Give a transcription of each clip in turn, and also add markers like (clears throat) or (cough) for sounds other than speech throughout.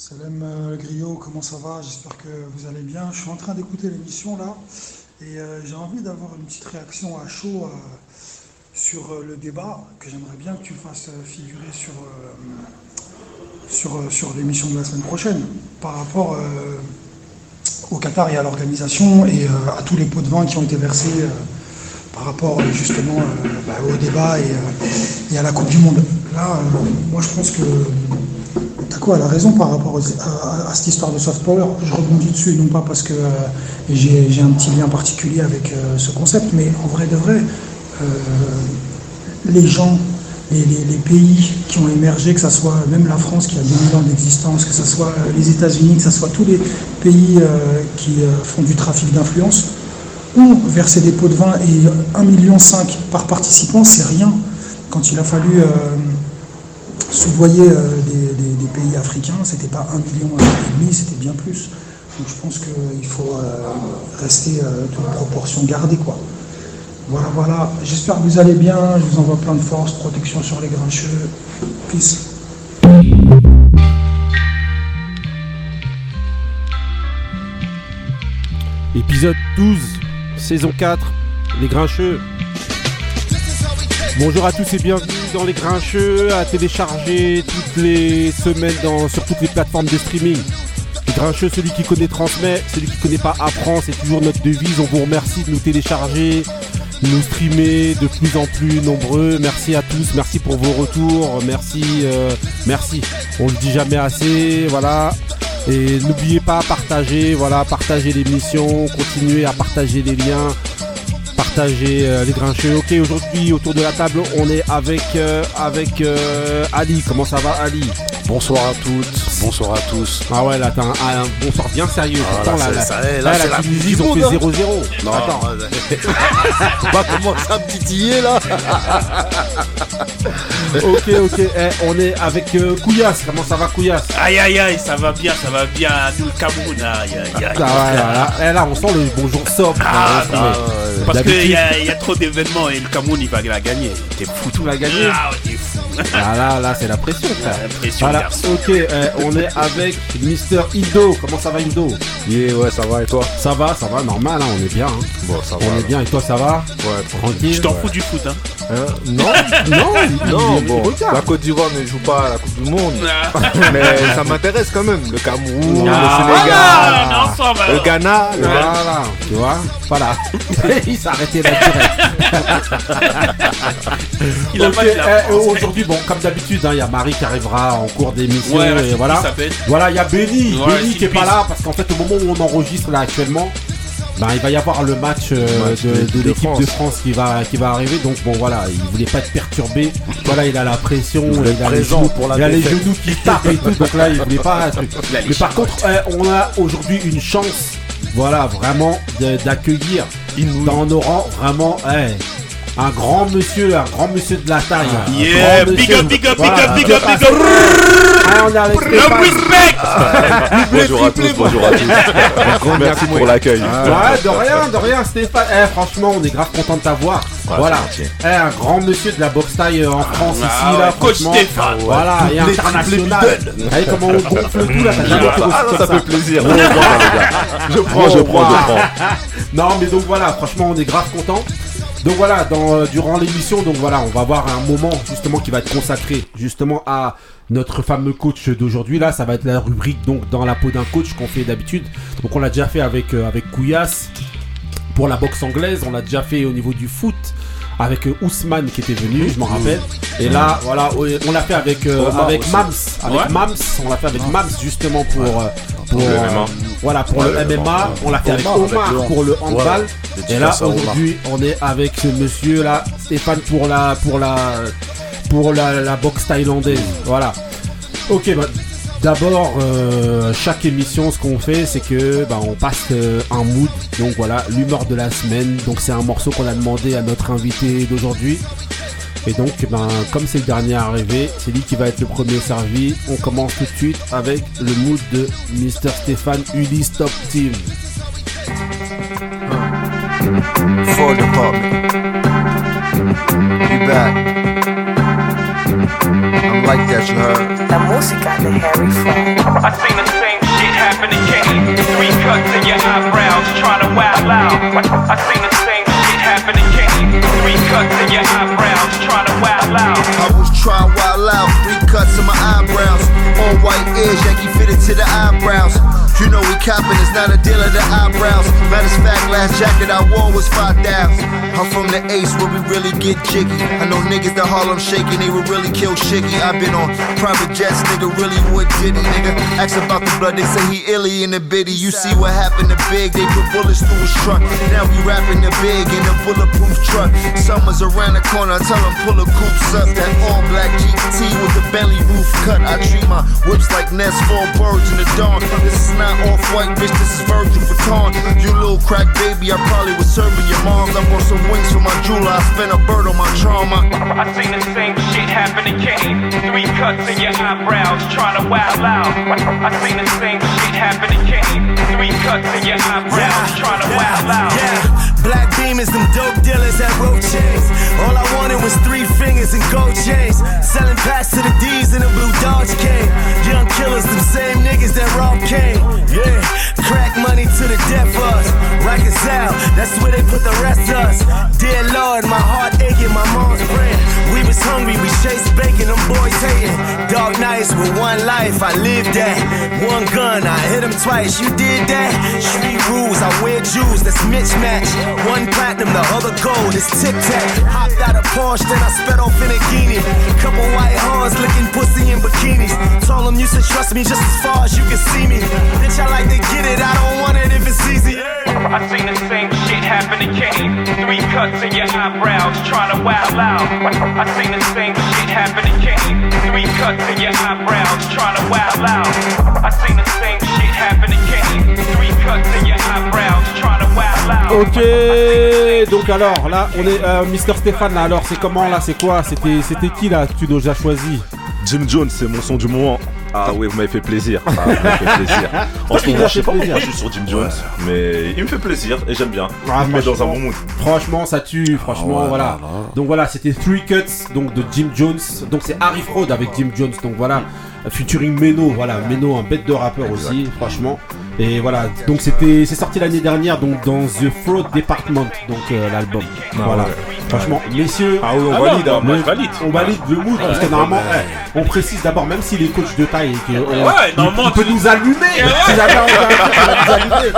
Salam euh, Griot, comment ça va? J'espère que vous allez bien. Je suis en train d'écouter l'émission là et euh, j'ai envie d'avoir une petite réaction à chaud euh, sur le débat que j'aimerais bien que tu fasses figurer sur, sur, sur l'émission de la semaine prochaine par rapport au Qatar et à l'organisation et à tous les pots de vin qui ont été versés par rapport justement bah, au débat et, et à la Coupe du Monde. Là, moi je pense que Taco a raison par rapport à, cette histoire de soft power. Je rebondis dessus, non pas parce que euh, j'ai un petit lien particulier avec euh, ce concept, mais en vrai de vrai, euh, les gens, les, les- pays qui ont émergé, que ce soit même la France qui a 2000 ans d'existence, que ce soit les États-Unis, que ce soit tous les pays qui font du trafic d'influence, ont versé des pots de vin et 1,5 million par participant, c'est rien. Quand il a fallu soudoyer des africains, c'était pas 1,5 million et demi, c'était bien plus. Donc je pense qu'il faut euh, rester euh, toute proportion gardée. Quoi. Voilà, voilà. J'espère que vous allez bien. Je vous envoie plein de force, protection sur les grincheux. Peace. Épisode 12, saison 4, Les Grincheux. Bonjour à tous et bienvenue dans Les Grincheux, à télécharger toutes les semaines dans, sur toutes les plateformes de streaming. Grincheux, celui qui connaît transmet, celui qui connaît pas apprend, c'est toujours notre devise. On vous remercie de nous télécharger, de nous streamer de plus en plus nombreux. Merci à tous, merci pour vos retours, merci, euh, merci. On le dit jamais assez, voilà. Et n'oubliez pas, partager, voilà, partager l'émission, continuez à partager les liens, partager euh, les grincheux. Ok, aujourd'hui autour de la table, on est avec euh, euh, Ali. Comment ça va, Ali? Bonsoir à toutes, bonsoir à tous. Ah ouais, là t'as un, un bonsoir bien sérieux. Ah, Pourtant, là, là, la c'est la Tunisie, ils ont fait monde, 0-0. Non, Attends. on va commencer à me titiller là. (laughs) ok, ok. Eh, on est avec euh, Couillasse. Comment ça va, Couillasse? Aïe aïe aïe, ça va bien, ça va bien, nous le Cameroun, aïe aïe aïe. Ah ouais, là, là, eh, là, on sent le bonjour sobre. Ah, là, non, mais Parce d'habitude, qu'il y, y a trop d'événements et le Cameroun il va la gagner. T'es fou. Tout va gagner. Ah. Ah là, là, c'est la pression, frère. La pression, Voilà, ok, euh, on est avec Mister Indo. Comment ça va, Indo? Yeah, ouais, ça va et toi? Ça va, ça va, normal, hein, on est bien. hein. Bon, ça va. On est bien, et toi, ça va? Ouais, Tranquille Je t'en fous du foot, hein. Hein non, (laughs) Non, non, bon, la Côte d'Ivoire ne joue pas à la Coupe du Monde, Ah, (laughs) mais ça m'intéresse quand même. Le Cameroun, Ah, le Sénégal, voilà, on est ensemble. le. Ghana, le. Voilà, tu vois, voilà. (laughs) il s'est arrêté là direct. Il a Ok, pas de la euh. Aujourd'hui, bon, comme d'habitude, hein, il y a Marie qui arrivera en cours d'émission. Ouais, et voilà. Voilà, il y a Benny, Ouais, Benny qui est pas là parce qu'en fait au moment où on enregistre là actuellement, ben, il va y avoir le match, euh, Match de, de- de de l'équipe France. de France qui va qui va arriver. Donc bon voilà, il voulait pas être perturbé. Voilà, il a la pression, il, a les genoux, pour la il a les genoux qui tapent et tout. Donc là, il voulait pas. (laughs) Mais par contre, euh, on a aujourd'hui une chance, voilà, vraiment d'accueillir dans nos rangs vraiment. eh, un grand monsieur, un grand monsieur de la taille. un Yeah, big up, big up, big Voilà. up, big up, big up. Ah, on est avec respect. Bonjour à tous, bonjour à tous. Merci pour l'accueil. Ouais, de rien, de rien, Stéphane. Eh, franchement, on est grave content de t'avoir. voilà. Eh, un grand monsieur de la boxe taille euh, en France Ah ici, là, coach. Stéphane. Voilà, et international. Vous comment on gonfle tout là, Ah, ça, fait plaisir. Je prends. Je prends, je prends. (laughs) Non, mais donc voilà, franchement, on est grave content. Donc voilà, dans, euh, durant l'émission, donc voilà, on va avoir un moment justement qui va être consacré justement à notre fameux coach d'aujourd'hui. Là, ça va être la rubrique donc dans la peau d'un coach qu'on fait d'habitude. Donc on l'a déjà fait avec euh, avec Couillasse pour la boxe anglaise. On l'a déjà fait au niveau du foot avec euh, Ousmane qui était venu, je m'en rappelle. Et là, voilà, on l'a fait avec euh, avec. Mams, avec Ouais. Mams. On l'a fait avec Mams justement pour euh, pour le MMA. voilà pour Ouais, le MMA. On l'a fait avec Omar, avec pour le handball. Et là aujourd'hui on est avec ce monsieur là Stéphane pour la pour la pour la, la boxe thaïlandaise. Voilà. Ok bah, D'abord, euh, chaque émission, ce qu'on fait, c'est que bah, on passe euh, un mood. Donc voilà, l'humeur de la semaine. Donc c'est un morceau qu'on a demandé à notre invité d'aujourd'hui. Et donc, ben, comme c'est le dernier arrivé, c'est lui qui va être le premier servi. On commence tout de suite avec le mood de Mr. Stéphane Ulysse Top Team. Department. Be back. I'm like that, you heard? La música de Harry Fraud. I seen the same shit happen to Kenny. Three cuts in your eyebrows, trying to wild out. I seen the same shit happen to Kenny. Three cuts in your eyebrows, trying to wild out. I was trying wild out, three cuts in my eyebrows. All white ears, Yankee fitted to the eyebrows. You know we copping, it's not a deal of the eyebrows. Matter of fact, last jacket I wore was 5,000. I'm from the Ace where we really get jiggy. I know niggas that Harlem shaking, they would really kill Shiggy. I've been on private jets, nigga, really would did it, nigga. Ask about the blood, they say he illy in the biddy. You see what happened to Big, they put bullets through his trunk. Now we rapping the big in a bulletproof truck. Summer's around the corner, I tell them pull the coops up. That all black GT with the belly roof cut. I treat my whips like nests for birds in the dawn. This is not off white, bitch, this is Virgil Vuitton. You little crack baby, I probably was serving your moms. I bought some wings for my jeweler, I spent a bird on my trauma. I seen the same shit happen to Kenny. Three cuts in your eyebrows, trying to wild out. I seen the same shit happen to Kenny. Three cuts in your eyebrows, trying to wild out. Yeah, black demons, them dope dealers at road chains. All I wanted was three fingers and gold chains. Selling packs to the D's in a blue Dodge cane. Young killers, them same niggas that rob Kane. Yeah, crack money to the death us. Rikers out, that's where they put the rest of us. Dear Lord, my heart aching, my mom's praying. We was hungry, we chased bacon, them boys hating. Dark nights with one life, I lived that. One gun, I hit him twice, you did that. Street rules, I wear jewels, that's mismatch. One platinum, the other gold, it's tic tac. Hopped out of Porsche, then I sped off in a guinea. Couple white horns licking pussy in bikinis. Told them you should trust me just as far as you can see me. Bitch, I like to get it, I don't want it if it's easy. I seen the same shit happen to Kenny. Three cuts in your eyebrows, trying to wild out. I seen the same shit happen to Kenny. Three cuts in your eyebrows, trying to wild out. I seen the same shit happen to Kenny. Three cuts in your eyebrows, trying to wild out. Ok, donc alors là, on est euh, Mister Stéphane là. Alors c'est comment là C'est quoi C'était c'était qui là que tu nous as choisi? Jim Jones, c'est mon son du moment. Ah oui, vous m'avez fait plaisir. Ah, vous fait plaisir. (laughs) En ce Il moment, a je sais pas pourquoi je suis sur Jim Jones, mais il me fait plaisir et j'aime bien. Ah, il me met dans un franchement, bon mood. Franchement, ça tue. Franchement, ouais, voilà. là, là. Donc voilà, c'était Three Cuts, donc de Jim Jones. Donc c'est Harry Fraud avec Jim Jones. Donc voilà, featuring Meno. Voilà, Meno, un bête de rappeur aussi, franchement. Et voilà, donc c'était, c'est sorti l'année dernière, donc dans The Fraud Department, donc euh, l'album. voilà. Franchement, messieurs. Ah oui, on valide, hein, le- moi, je valide. On valide le mood parce que normalement, eh, on précise d'abord, même s'il est coach de taille, et que, euh, Ouais, il- normalement, il peut tu- nous allumer. Si jamais on il va nous allumer.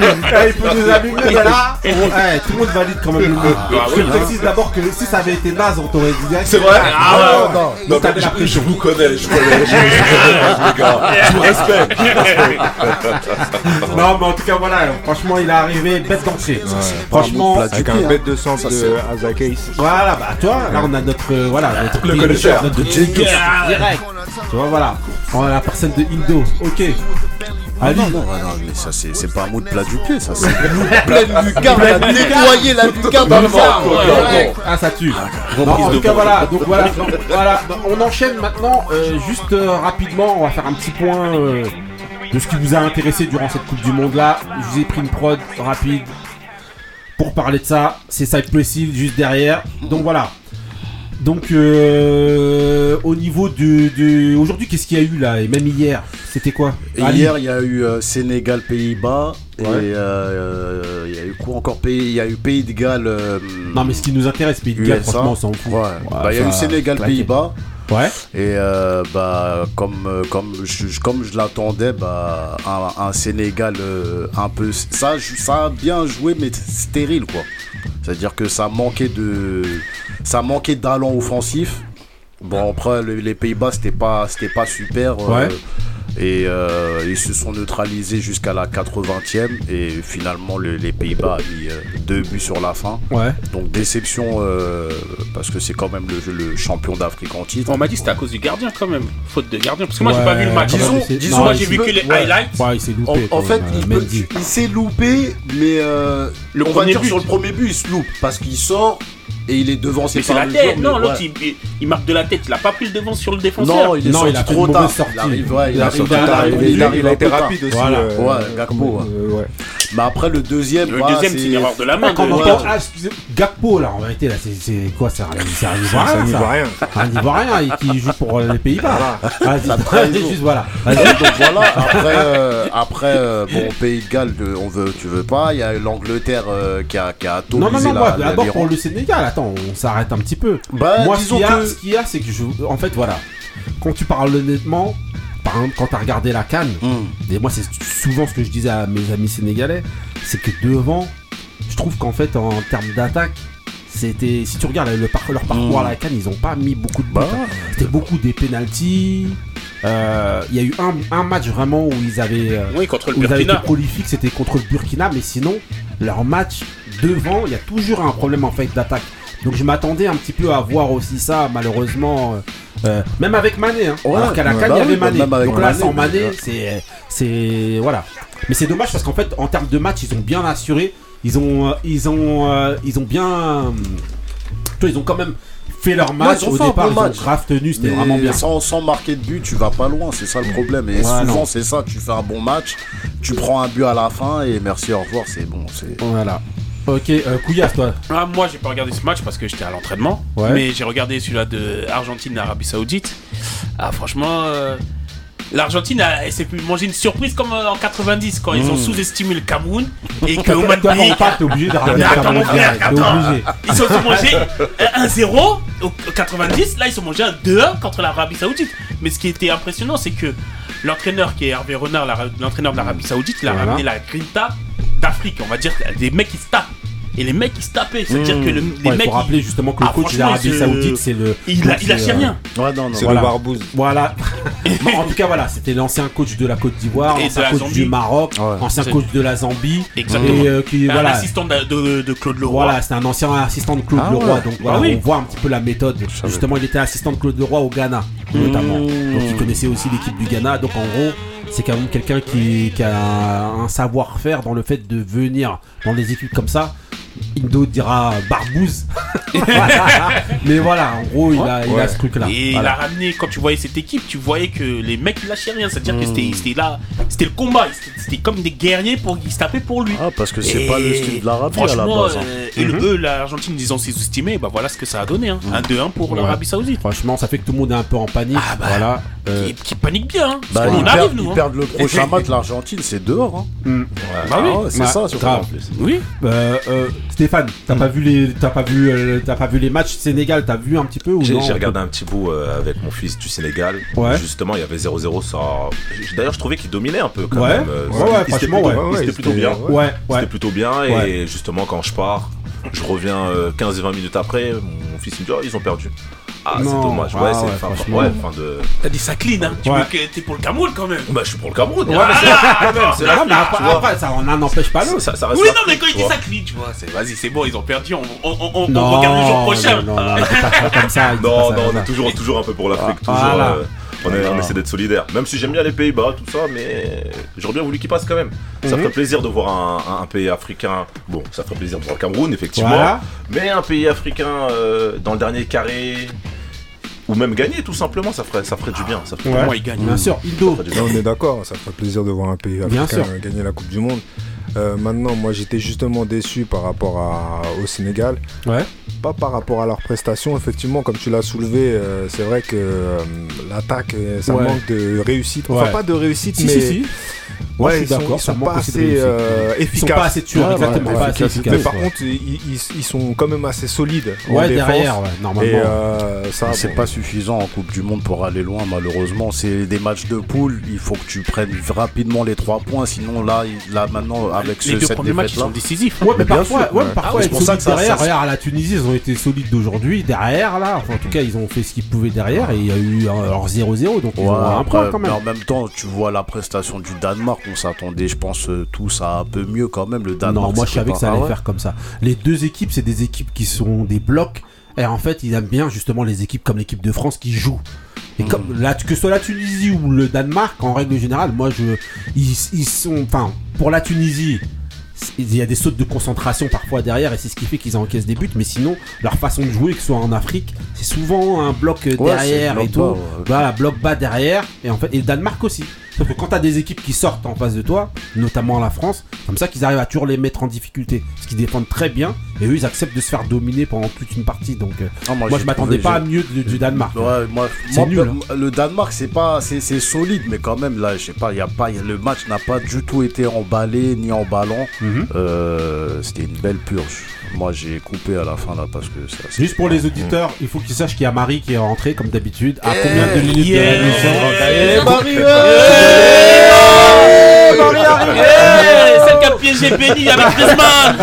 Eh, il peut nous mais là, on- eh, tout le monde valide quand même le mot. je précise d'abord que si ça avait été naze, on t'aurait dit direct. C'est vrai Ah, Ah non, non, mais déjà je, pris. je vous connais, je connais, je, je, les gars. Je vous respecte. Non, mais en tout cas, voilà, franchement, il est arrivé bête d'entrée. Franchement, Avec un bête de sens de Azak Ace. voilà, bah, toi, là, on a notre, euh, voilà, notre Le connaisseur. notre direct. Tu vois, voilà, on a la personne de Indo. Ok. Ah non, non, non, mais ça c'est c'est pas un mot de plat du pied, ça c'est (laughs) pleine lucarne, elle a nettoyé la lucarne dans le. Ah ça tue. Non, en tout cas voilà, donc voilà, donc, voilà, donc, on enchaîne maintenant. euh, juste euh, rapidement, on va faire un petit point euh, de ce qui vous a intéressé durant cette Coupe du Monde là. Je vous ai pris une prod rapide pour parler de ça. C'est Cypress juste derrière. Donc voilà. Donc euh, au niveau du, du- aujourd'hui qu'est-ce qu'il y a eu là? Et même hier c'était quoi? Hier, il y a eu euh, Sénégal, Pays-Bas. Et Ouais. euh, il y a eu quoi encore? Pays Il y a eu Pays de Galles. euh, Non mais ce qui nous intéresse Pays de Galles franchement on s'en fout. Ouais. Bah, il y a eu Sénégal. Pays-Bas. Ouais. Et euh, bah, comme, euh, comme je, je- comme je l'attendais, bah, un, un Sénégal euh, un peu. Ça, ça a bien joué, mais stérile, quoi. C'est-à-dire que ça manquait de. Ça manquait d'allant offensif. Bon, après, le- les Pays-Bas, c'était pas, c'était pas super. euh, Ouais. Et euh, ils se sont neutralisés jusqu'à la 80e. Et finalement, le- les Pays-Bas a mis euh, deux buts sur la fin. Ouais. Donc, déception, euh, parce que c'est quand même le, le champion d'Afrique en titre. On m'a dit que c'était à cause du gardien quand même. Faute de gardien. Parce que moi j'ai Ouais, pas vu le match. Disons, c'est- disons non, moi j'ai vu que les ouais. highlights. Ouais, il s'est En, loupé. en quand fait, même, il, peut- Mendy. il s'est loupé, mais euh, Le on va premier dire but. sur le premier but, il se loupe parce qu'il sort et il est devancé Mais c'est la le tête. joueur, Non, l'autre ouais. il, il marque de la tête. Il a pas pris le devant sur le défenseur. Non, il est Non, sorti il a trop tard. Il arrive, ouais, il Il a arrive il arrive- il arrive il a été rapide aussi. Voilà. euh, Ouais, Gakpo, ouais. euh, ouais. Mais après, le deuxième, Le voilà, deuxième, c'est une erreur de la main. Quand de- on Ouais. entend, ah, Gakpo là, en vérité là, c'est- quoi C'est un, Ivoirien, C'est un ça. Ivoirien. Un Ivoirien et qui joue pour les Pays-Bas. Juste voilà. Donc voilà, après, euh, après euh, bon, Pays de Galles, on veut, tu veux pas. Il y a l'Angleterre euh, qui a, qui a Non, non, non, la- d'abord pour le Sénégal, attends, on s'arrête un petit peu. Bah, moi, ce disons qu'il y a, que- ce qu'il y a, c'est que je. En fait, voilà. Quand tu parles honnêtement, par exemple, quand t'as regardé la Cannes, Hmm. et moi, c'est souvent ce que je disais à mes amis sénégalais, c'est que devant, je trouve qu'en fait, en termes d'attaque, c'était. Si tu regardes le par- leur parcours Mm. à la Cannes, ils ont pas mis beaucoup de buts. Bah, hein. C'était beaucoup des pénalties. Euh, Il y a eu un, un match vraiment où ils avaient. euh, Oui, contre le où ils avaient été Burkina. prolifiques, c'était contre le Burkina, mais sinon, leur match devant, il y a toujours un problème en fait d'attaque. Donc je m'attendais un petit peu à voir aussi ça, malheureusement, euh, euh, même avec Mané. Hein. Ouais, Alors qu'à la bah Cannes, il y avait bah Mané. Donc là, Mané, sans mais Mané, c'est, c'est, voilà. Mais c'est dommage parce qu'en fait, en termes de match, ils ont bien assuré. Ils ont, euh, ils ont, ils ont bien, ils ont quand même fait leur match. ont Au départ, ils ont match. grave tenu, c'était vraiment bien. Sans, sans marquer de but, tu vas pas loin, c'est ça le problème. Et Ouais, souvent, c'est ça, tu fais un bon match, tu prends un but à la fin et merci, au revoir, c'est bon. c'est Voilà. Ok, euh, Couillasse, toi. Ah, moi, j'ai pas regardé ce match parce que j'étais à l'entraînement. Ouais. Mais j'ai regardé celui-là de Argentine-Arabie Saoudite. Ah, franchement, euh, l'Argentine a- elle s'est pu manger une surprise comme euh, en 90 quand ils ont sous-estimé le Cameroun et (laughs) que Oman Bey- t'es obligé de ramener Attends, Cameroun. Ils se sont mangés un 1-0 au 90, là ils se sont mangés un 2-1 contre l'Arabie Saoudite. Mais ce qui était impressionnant, c'est que l'entraîneur qui est Hervé Renard, l'entraîneur de l'Arabie Saoudite, il a Voilà. ramené la grinta d'Afrique, on va dire, des mecs qui se tapent. Et les mecs qui se tapaient, c'est-à-dire Mmh. que le- les Ouais, il mecs. faut rappeler ils- justement que le Ah, coach se- Saoudite, c'est le. Il, a, il lâchait c'est, euh, rien. Ouais, non, non. C'est Voilà. le barbouze. Voilà. (laughs) Bon, en tout cas, voilà, c'était l'ancien coach de la Côte d'Ivoire, ancien la coach Zambie. du Maroc, Ouais. ancien coach de la Zambie. Exactement. Et euh, qui, Un voilà. assistant de, de- de Claude Leroy. Voilà, c'était un ancien assistant de Claude Ah Leroy, ouais. donc voilà, Ah oui. on voit un petit peu la méthode. Justement, il était assistant de Claude Leroy au Ghana, notamment. Donc il connaissait aussi l'équipe du Ghana. Donc en gros, c'est quand même quelqu'un qui, qui a un, un savoir-faire dans le fait de venir dans des équipes comme ça. Indo dira barbouze. (laughs) Mais voilà, en gros, il a, il a ce truc-là. Et il a ramené, quand tu voyais cette équipe, tu voyais que les mecs ils lâchaient rien. C'est-à-dire que c'était- c'était là, c'était le combat. C'était- comme des guerriers pour qu'ils se tapaient pour lui. Ah, parce que c'est pas le style de l'Arabie à la Franchement, base. hein. euh, et le- eux, l'Argentine, ils ont sous-estimé. Bah voilà ce que ça a donné. Hein. Un 2-1 pour Ouais. l'Arabie Saoudite. Franchement, ça fait que tout le monde est un peu en panique. Ah bah, voilà. Euh, Qui, qui panique bien. Hein. Bah, arrive, nous. ils hein. perdent le prochain match, l'Argentine, c'est dehors. Hein. hmm. Ouais. Bah oui. Ah c'est Ouais, ça, surtout grave. en plus. Oui. Euh, euh, Stéphane, t'as pas vu les, t'as pas vu, euh, t'as pas vu les matchs Sénégal, t'as vu un petit peu ou J'ai regardé un petit bout euh, avec mon fils du Sénégal. Ouais. Justement, il y avait 0-0. Ça... D'ailleurs, je trouvais qu'il dominait un peu quand Ouais. même. euh, Ouais, ouais, il- franchement, était plutôt- ouais. c'était- bien. ouais. C'était plutôt bien. Et justement, quand je pars, je reviens euh, 15 et 20 minutes après. Mon fils il me dit Oh, ils ont perdu. Ah, c'est dommage. Ah Ouais, c'est ouais, fin, franchement. ouais, fin de. T'as dit ça clean. Hein. Tu Ouais. veux que t'es pour le Cameroun quand même. Bah, je suis pour le Cameroun. Ouais, mais c'est quand même, c'est la non, mais après, ça, on n'en empêche pas l'autre. Ça, ça reste Oui, non, mais quand il dit ça clean, tu vois, c'est vas-y, c'est bon, ils ont perdu. On, on, on, on Non, regarde le jour prochain. non, non, c'est on (laughs) est toujours, toujours un peu pour l'Afrique. toujours, euh, on, est- on essaie d'être solidaire. Même si j'aime bien les Pays-Bas, tout ça, mais j'aurais bien voulu qu'ils passent quand même. Ça Mhm. ferait plaisir de voir un, un- un pays africain. Bon, ça ferait plaisir de voir le Cameroun, effectivement. Voilà. Mais un pays africain euh, dans le dernier carré. Ou même gagner, tout simplement, ça ferait, ça ferait du bien. Ça ferait Ouais. Moi, il gagne. Bien sûr, bien. on est d'accord, ça ferait plaisir de voir un pays Bien africain sûr. gagner la Coupe du Monde. Euh, maintenant, moi j'étais justement déçu par rapport à- au Sénégal. Ouais. Pas par rapport à leurs prestations, effectivement, comme tu l'as soulevé, euh, c'est vrai que euh, l'attaque, ça Ouais. manque de réussite. Enfin, Ouais. pas de réussite, Si, mais si, si. Moi, Ouais, je suis ils sont, d'accord, ils sont pas assez euh, Ils sont efficaces. pas assez tueurs, Ouais, exactement, ouais, pas assez efficaces. efficaces. Mais par ouais. contre, ils, ils- ils sont quand même assez solides. en Ouais, défense. derrière, ouais, normalement. Et euh, ça, c'est bon, pas suffisant en Coupe du Monde pour aller loin, malheureusement. C'est des matchs de poule. Il faut que tu prennes rapidement les trois points. Sinon, là, là maintenant, avec Les ce, deux cette premiers matchs, sont décisifs. hein. Ouais, mais bien parfois, sûr, ouais, ouais. parfois Ah, c'est être pour ça que ça- derrière. ça- la Tunisie, ils ont été solides d'aujourd'hui. Derrière, là, enfin, en tout cas, ils ont fait ce qu'ils pouvaient derrière et il y a eu euh, alors 0-0, donc ils Ouais, ont un après, point quand mais même. en même temps, tu vois la prestation du Danemark. On s'attendait, je pense, euh, tous à un peu mieux quand même. Le Danemark. Non, moi je savais pas- que ça Ah allait ouais faire comme ça. Les deux équipes, c'est des équipes qui sont des blocs. Et en fait, ils aiment bien justement les équipes comme l'équipe de France qui jouent. Et Hmm. comme là, que ce soit la Tunisie ou le Danemark, en règle générale, moi je, ils, ils sont, enfin, pour la Tunisie, il y a des sautes de concentration parfois derrière et c'est ce qui fait qu'ils encaissent des buts. Mais sinon, leur façon de jouer, que ce soit en Afrique, c'est souvent un bloc Ouais, derrière et bloc tout. bas, ouais. Voilà, bloc bas derrière. Et en fait, et le Danemark aussi. Parce que quand t'as des équipes qui sortent en face de toi, notamment la France, comme ça qu'ils arrivent à toujours les mettre en difficulté. Parce qu'ils défendent très bien et eux ils acceptent de se faire dominer pendant toute une partie. Donc euh, Ah, moi, je m'attendais pas à mieux du, du Danemark. Ouais, moi, C'est moi, nul, pe- hein. Le Danemark, c'est pas, c'est solide, mais quand même là, je sais pas, y a pas, y a- le match n'a pas du tout été emballé ni emballant. Mhm. Euh, C'était une belle purge. Moi, j'ai coupé à la fin là parce que ça. c'est- Juste pour les auditeurs, il faut qu'ils sachent qu'il y a Marie qui est rentrée comme d'habitude. À Eh, combien de minutes de yeah. la mission Eh, Marie, Eh, Celle qui a piégé Benny avec Griezmann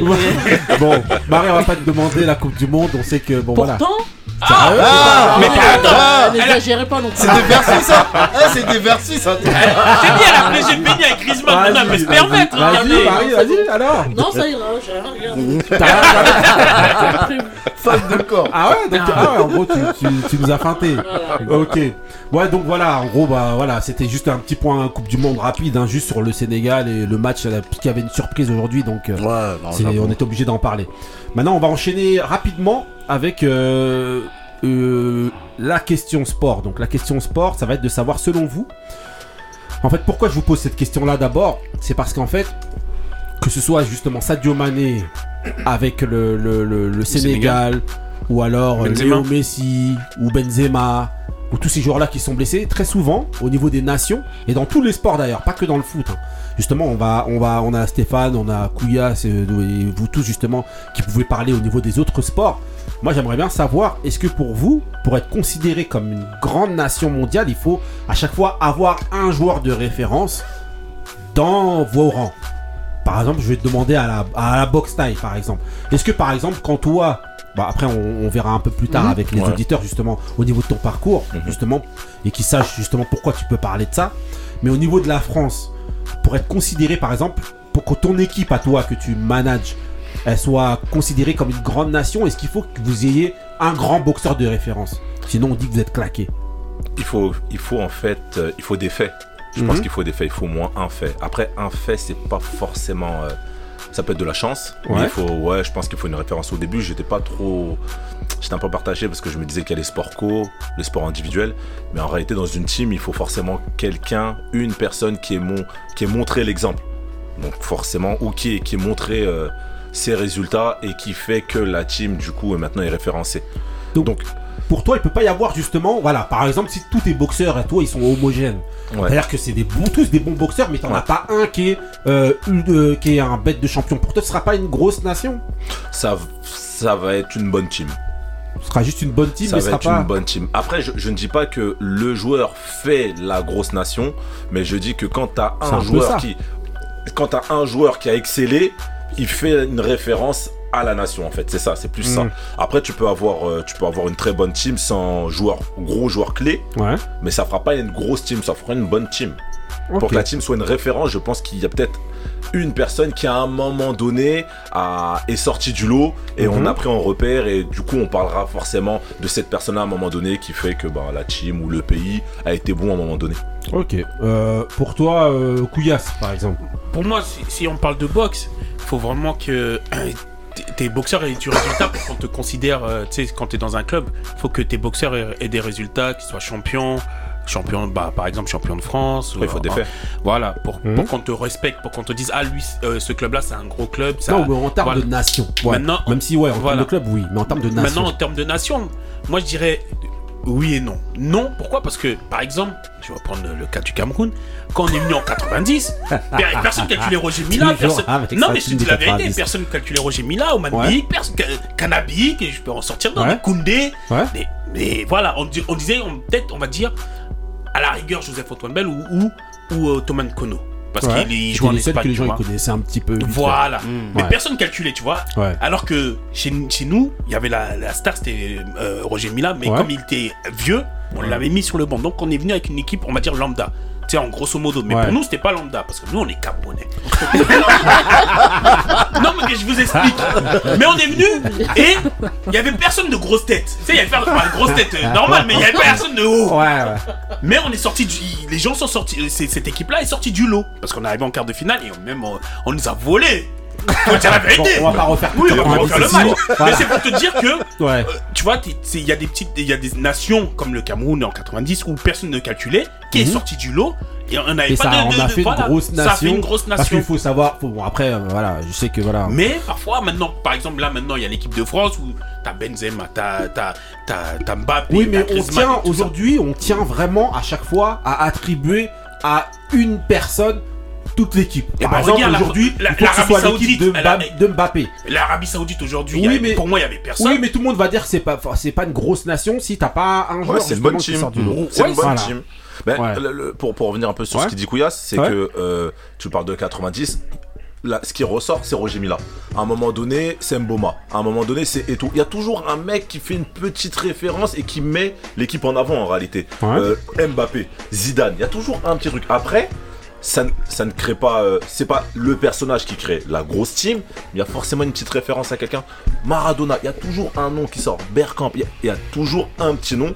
(laughs) Bon, Marie, on va pas te demander la Coupe du Monde. On sait que bon voilà. Pourtant, Ah, Mais attends n'exagérez pas non plus. (laughs) C'est des versis ça C'est des versis ça J'ai dit, elle a piégé Benny avec Griezmann. Elle peut se permettre. Vas-y, regardez. Marie, vas-y, alors. Non, ça ira, j'ai rien regardé. T'as- (laughs) Fan de corps Ah ouais, donc ah ouais, en gros tu, tu, tu nous as feinté. Voilà. Ok. Ouais, donc voilà, en gros, bah voilà, c'était juste un petit point Coupe du Monde rapide, hein, juste sur le Sénégal et le match, euh, y avait une surprise aujourd'hui, donc euh, on était obligé d'en parler. Maintenant, on va enchaîner rapidement avec euh, euh, la question sport. Donc la question sport, ça va être de savoir selon vous. En fait, pourquoi je vous pose cette question-là d'abord? C'est parce qu'en fait, que ce soit justement Sadio Mané avec le, le- le- le Sénégal, ou alors euh, Benzema. Léo Messi, ou Benzema, ou tous ces joueurs-là qui sont blessés, très souvent, au niveau des nations, et dans tous les sports d'ailleurs, pas que dans le foot. hein. Justement, on va, on va, on a Stéphane, on a Kouya, vous tous justement, qui pouvez parler au niveau des autres sports. Moi, j'aimerais bien savoir, est-ce que pour vous, pour être considéré comme une grande nation mondiale, il faut à chaque fois avoir un joueur de référence dans vos rangs? Par exemple, je vais te demander à la, à la boxe taille, par exemple. Est-ce que, par exemple, quand toi, bah après, on, on verra un peu plus tard Mhm. avec les Ouais. auditeurs, justement, au niveau de ton parcours, Mhm. justement, et qu'ils sachent justement pourquoi tu peux parler de ça. Mais au niveau de la France, pour être considéré, par exemple, pour que ton équipe à toi que tu manages, elle soit considérée comme une grande nation, est-ce qu'il faut que vous ayez un grand boxeur de référence? Sinon, on dit que vous êtes claqué. Il faut, il faut en fait, euh, il faut des faits. Je pense Mhm. qu'il faut des faits. Il faut au moins un fait. Après, un fait, c'est pas forcément. euh, ça peut être de la chance. Mais Ouais. il faut, ouais, je pense qu'il faut une référence. Au début, j'étais pas trop. J'étais un peu partagé parce que je me disais qu'il y a les sports co, les sports individuels. Mais en réalité, dans une team, il faut forcément quelqu'un, une personne qui est, mon, qui est montré l'exemple. Donc, forcément, ou qui est, qui est montré euh, ses résultats et qui fait que la team, du coup, maintenant est référencée. Donc, Donc, Pour toi, il peut pas y avoir justement, voilà, par exemple, si tous tes boxeurs à toi, ils sont homogènes. ouais. C'est-à-dire que c'est des bons, tous des bons boxeurs, mais t'en Ouais. as pas un qui est, euh, une- euh, qui est un bête de champion. Pour toi, ce sera pas une grosse nation? ça, ça va être une bonne team. Ce sera juste une bonne team, ça mais va sera être pas. une bonne team. Après, je, je ne dis pas que le joueur fait la grosse nation, mais je dis que quand tu as C'est un joueur qui quand tu un joueur qui a excellé, il fait une référence à la nation en fait, c'est ça, c'est plus ça. Mm. Après tu peux avoir euh, tu peux avoir une très bonne team sans joueur gros joueur clé, Ouais. mais ça fera pas une grosse team, ça fera une bonne team. Pour que la team soit une référence, je pense qu'il y a peut-être une personne qui à un moment donné a, est sortie du lot et Mhm. on a pris en repère et du coup on parlera forcément de cette personne à un moment donné qui fait que bah, la team ou le pays a été bon à un moment donné. Ok. Euh, pour toi, euh, Couillasse, par exemple. Pour moi, si, si on parle de boxe, il faut vraiment que (clears throat) tes boxeurs aient du résultat pour qu'on te considère, euh, tu sais, quand tu es dans un club, il faut que tes boxeurs aient, aient des résultats, qu'ils soient champions, champion, bah, par exemple champion de France. il faut des faits. Voilà, pour, Mhm. pour qu'on te respecte, pour qu'on te dise, ah lui, euh, ce club-là, c'est un gros club. Ça, non, mais en termes voilà. de nation. Ouais. Maintenant, Même si, ouais, en voilà. termes de club, oui, mais en termes de nation. Maintenant, en termes de nation, moi je dirais oui et non. Non, pourquoi? Parce que, par exemple, je vais prendre le cas du Cameroun, quand on est venu en 90, (laughs) per- personne calculait Roger Mila. Personne... avec Non, mais je te dis de la vérité, 90. personne calculait Roger Mila, Oman Ouais. Big, personne, Cannabis, et je peux en sortir dans Ouais. Koundé. Ouais. Mais, mais voilà, on, on disait, on- peut-être, on va dire, à la rigueur, Joseph Antoine Bell ou, ou, ou euh, Thomas Nkono. Parce Ouais. qu'il joue en Espagne. que les gens ils connaissaient un petit peu. Voilà. Mais Ouais. personne calculait, tu vois. Ouais. Alors que chez, chez nous, il y avait la, la star, c'était euh, Roger Mila, mais comme il était vieux, on l'avait mis sur le banc. Donc on est venu avec une équipe, on va dire lambda. Tu sais, en grosso modo. Mais Ouais. pour nous, c'était pas lambda, parce que nous, on est Camerounais. (laughs) non, mais je vous explique. Mais on est venu et il y avait personne de grosse tête. Tu sais, il y avait pas de grosse tête euh, normale, mais il y avait personne de haut. Ouais, ouais. Mais on est sorti du... Les gens sont sortis... c'est- Cette équipe-là est sortie du lot. Parce qu'on est arrivé en quart de finale et on- même on, on nous a volé. Faut dire la vérité. Bon, on va pas refaire Oui, on va refaire le 90 match. Voilà. Mais c'est pour te dire que, Ouais. euh, tu vois, il y a des petites, il y a des nations comme le Cameroun en 90 où personne ne calculait, qui est Mhm. sorti du lot et on n'avait Et pas ça, de, on de- a de- fait une voilà, grosse nation. Ça a fait une grosse Parce nation. qu'il faut savoir. faut- bon, après, euh, voilà, je sais que voilà. Mais parfois, maintenant, par exemple, là, maintenant, il y a l'équipe de France où t'as Benzema, t'as, t'as, t'as, t'as Mbappé, Oui, mais on tient aujourd'hui, on tient vraiment à chaque fois à attribuer à une personne toute l'équipe. Eh Par ben, exemple, regarde, la- aujourd'hui, l'Arabie Saoudite, l'équipe de, Mbappé. L'Arabie Saoudite aujourd'hui, Oui, mais- pour moi, il y avait personne. Oui, mais tout le monde va dire que c'est pas, c'est pas une grosse nation si t'as pas un joueur Ouais, c'est une bonne team. C'est Ouais, une bonne voilà. team. Ben, Ouais. le- le- pour, pour revenir un peu sur Ouais. ce qu'il dit Kouyas, c'est Ouais. que euh, tu parles de 90. Là, ce qui ressort, c'est Roger Mila. À un moment donné, c'est Mboma. À un moment donné, c'est Eto. Il y a toujours un mec qui fait une petite référence et qui met l'équipe en avant en réalité. Ouais. Euh, Mbappé, Zidane, il y a toujours un petit truc. Après, ça, ne- ça ne crée pas. euh, c'est pas le personnage qui crée la grosse team, mais il y a forcément une petite référence à quelqu'un. Maradona, il y a toujours un nom qui sort. Bergkamp, il y a- il y, a toujours un petit nom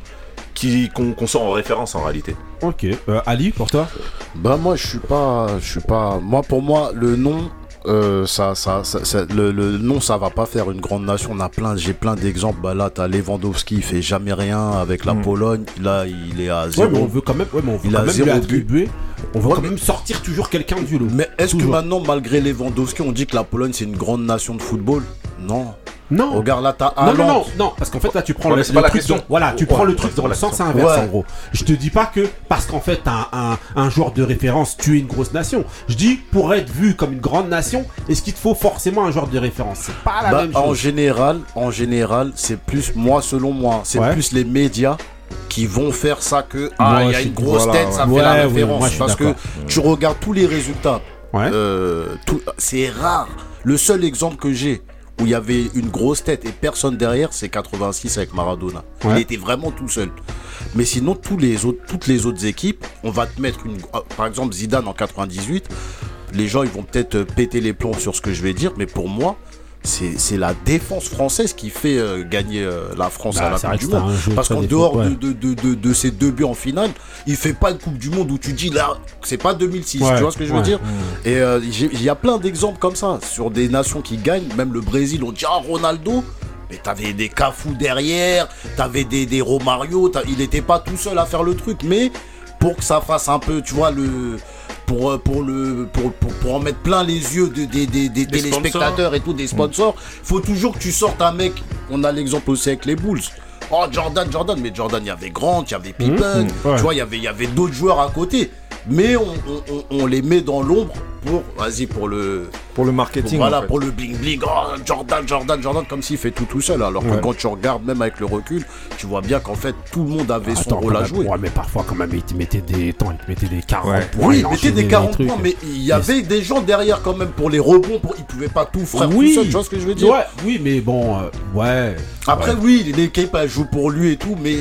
qui qu'on qu'on sort en référence en réalité. Ok. Euh, Ali, pour toi? Bah moi je suis pas, je suis pas. Moi pour moi le nom, euh, ça, ça, ça- ça- le, le nom ça va pas faire une grande nation. On a plein, j'ai plein d'exemples. Bah là t'as Lewandowski, il fait jamais rien avec la Mm. Pologne. Là il est à Ouais, zéro. mais on veut quand même, ouais, mais on veut Il quand a même zéro lui but. attribuer. On veut Ouais, quand mais- même sortir toujours quelqu'un du lot. Mais est-ce que maintenant malgré Lewandowski, on dit que la Pologne c'est une grande nation de football? Non. Non. Regarde là t'as Non, non, non, non, parce qu'en fait là tu prends Ouais, le, pas truc dans- voilà, tu Ouais, prends le truc dans le sens inverse en gros. Je te dis pas que parce qu'en fait t'as un, un joueur de référence, tu es une grosse nation. Je dis pour être vu comme une grande nation, est-ce qu'il te faut forcément un joueur de référence? C'est pas la Bah, même en chose. général, en général, c'est plus moi selon moi, c'est plus les médias qui vont faire ça que ah il y a une grosse voilà, tête, ça fait la référence parce que tu regardes tous les résultats. Ouais. euh, c'est rare. Le seul exemple que j'ai où il y avait une grosse tête et personne derrière, c'est 86 avec Maradona. Il était vraiment tout seul. Mais sinon, tous les autres, toutes les autres équipes, on va te mettre une. ah, Par exemple, Zidane en 98, les gens ils vont peut-être péter les plombs sur ce que je vais dire, mais pour moi, c'est la défense française qui fait euh, gagner euh, la France Bah, à la c'est vrai Coupe du Monde. Parce qu'en dehors ouais. de, de, de, de, de ces deux buts en finale, il fait pas de Coupe du Monde où tu dis là, c'est pas 2006, Ouais, tu vois ce que je veux dire Et euh, il y a plein d'exemples comme ça sur des nations qui gagnent, même le Brésil, on dit ah Ronaldo. Mais t'avais des Cafou derrière, t'avais des, des Romario, il était pas tout seul à faire le truc, mais pour que ça fasse un peu, tu vois, le. Pour, euh, pour, le, pour, pour, pour en mettre plein les yeux de- des, des, des Des téléspectateurs et tout, des sponsors, faut toujours que tu sortes un mec. On a l'exemple aussi avec les Bulls. Oh, Jordan, Jordan, mais Jordan, il y avait Grant, il y avait Pippen, Mhm, ouais. tu vois, il y avait, y avait d'autres joueurs à côté. Mais on, on- on- on les met dans l'ombre pour, vas-y, pour le, Pour le pour- marketing. voilà, en fait. pour le bling bling. Oh, Jordan, Jordan, Jordan, comme s'il fait tout tout seul. Alors que Ouais. quand tu regardes, même avec le recul, tu vois bien qu'en fait, tout le monde avait son rôle à jouer. ouais, mais parfois quand même, il te mettait des temps, il te mettait des 40 Ouais. points. Oui, il il mettait enchaînait des les 40 trucs. points, mais il y avait des gens derrière quand même pour les rebonds. Pour... Ils pouvaient pas tout faire oui, tout seul, tu vois ce que je veux dire? Ouais, oui, mais bon, euh, ouais. Après, Ouais. oui, l'équipe elle joue pour lui et tout, mais.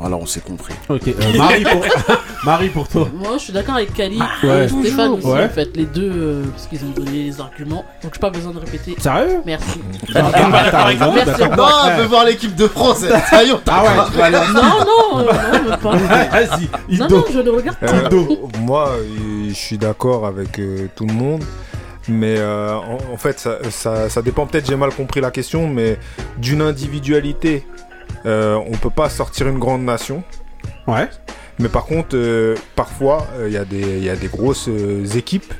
Voilà, on s'est compris. Ok, euh, Marie, pour... (laughs) Marie pour toi. Moi, je suis d'accord avec Kali Ouais. et Stéphane aussi, Ouais. en fait, les deux, euh, parce qu'ils ont donné les arguments. Donc, j'ai pas besoin de répéter. Sérieux Merci. Ah, bah, t'as raison, Merci. d'accord. Non, on veut voir l'équipe de France. Ça y est, on t'a Ah ouais, tu vas aller en- Non, non, euh, non, même pas. (laughs) Vas-y, Non, Ido. non, je ne regarde pas. Euh, moi, euh, je suis d'accord avec euh, tout le monde. Mais euh, en, en fait, ça, ça- ça dépend. Peut-être j'ai mal compris la question, mais d'une individualité, euh, on peut pas sortir une grande nation. Ouais. Mais par contre, euh, parfois, euh, il y, a des- il y a des grosses euh, équipes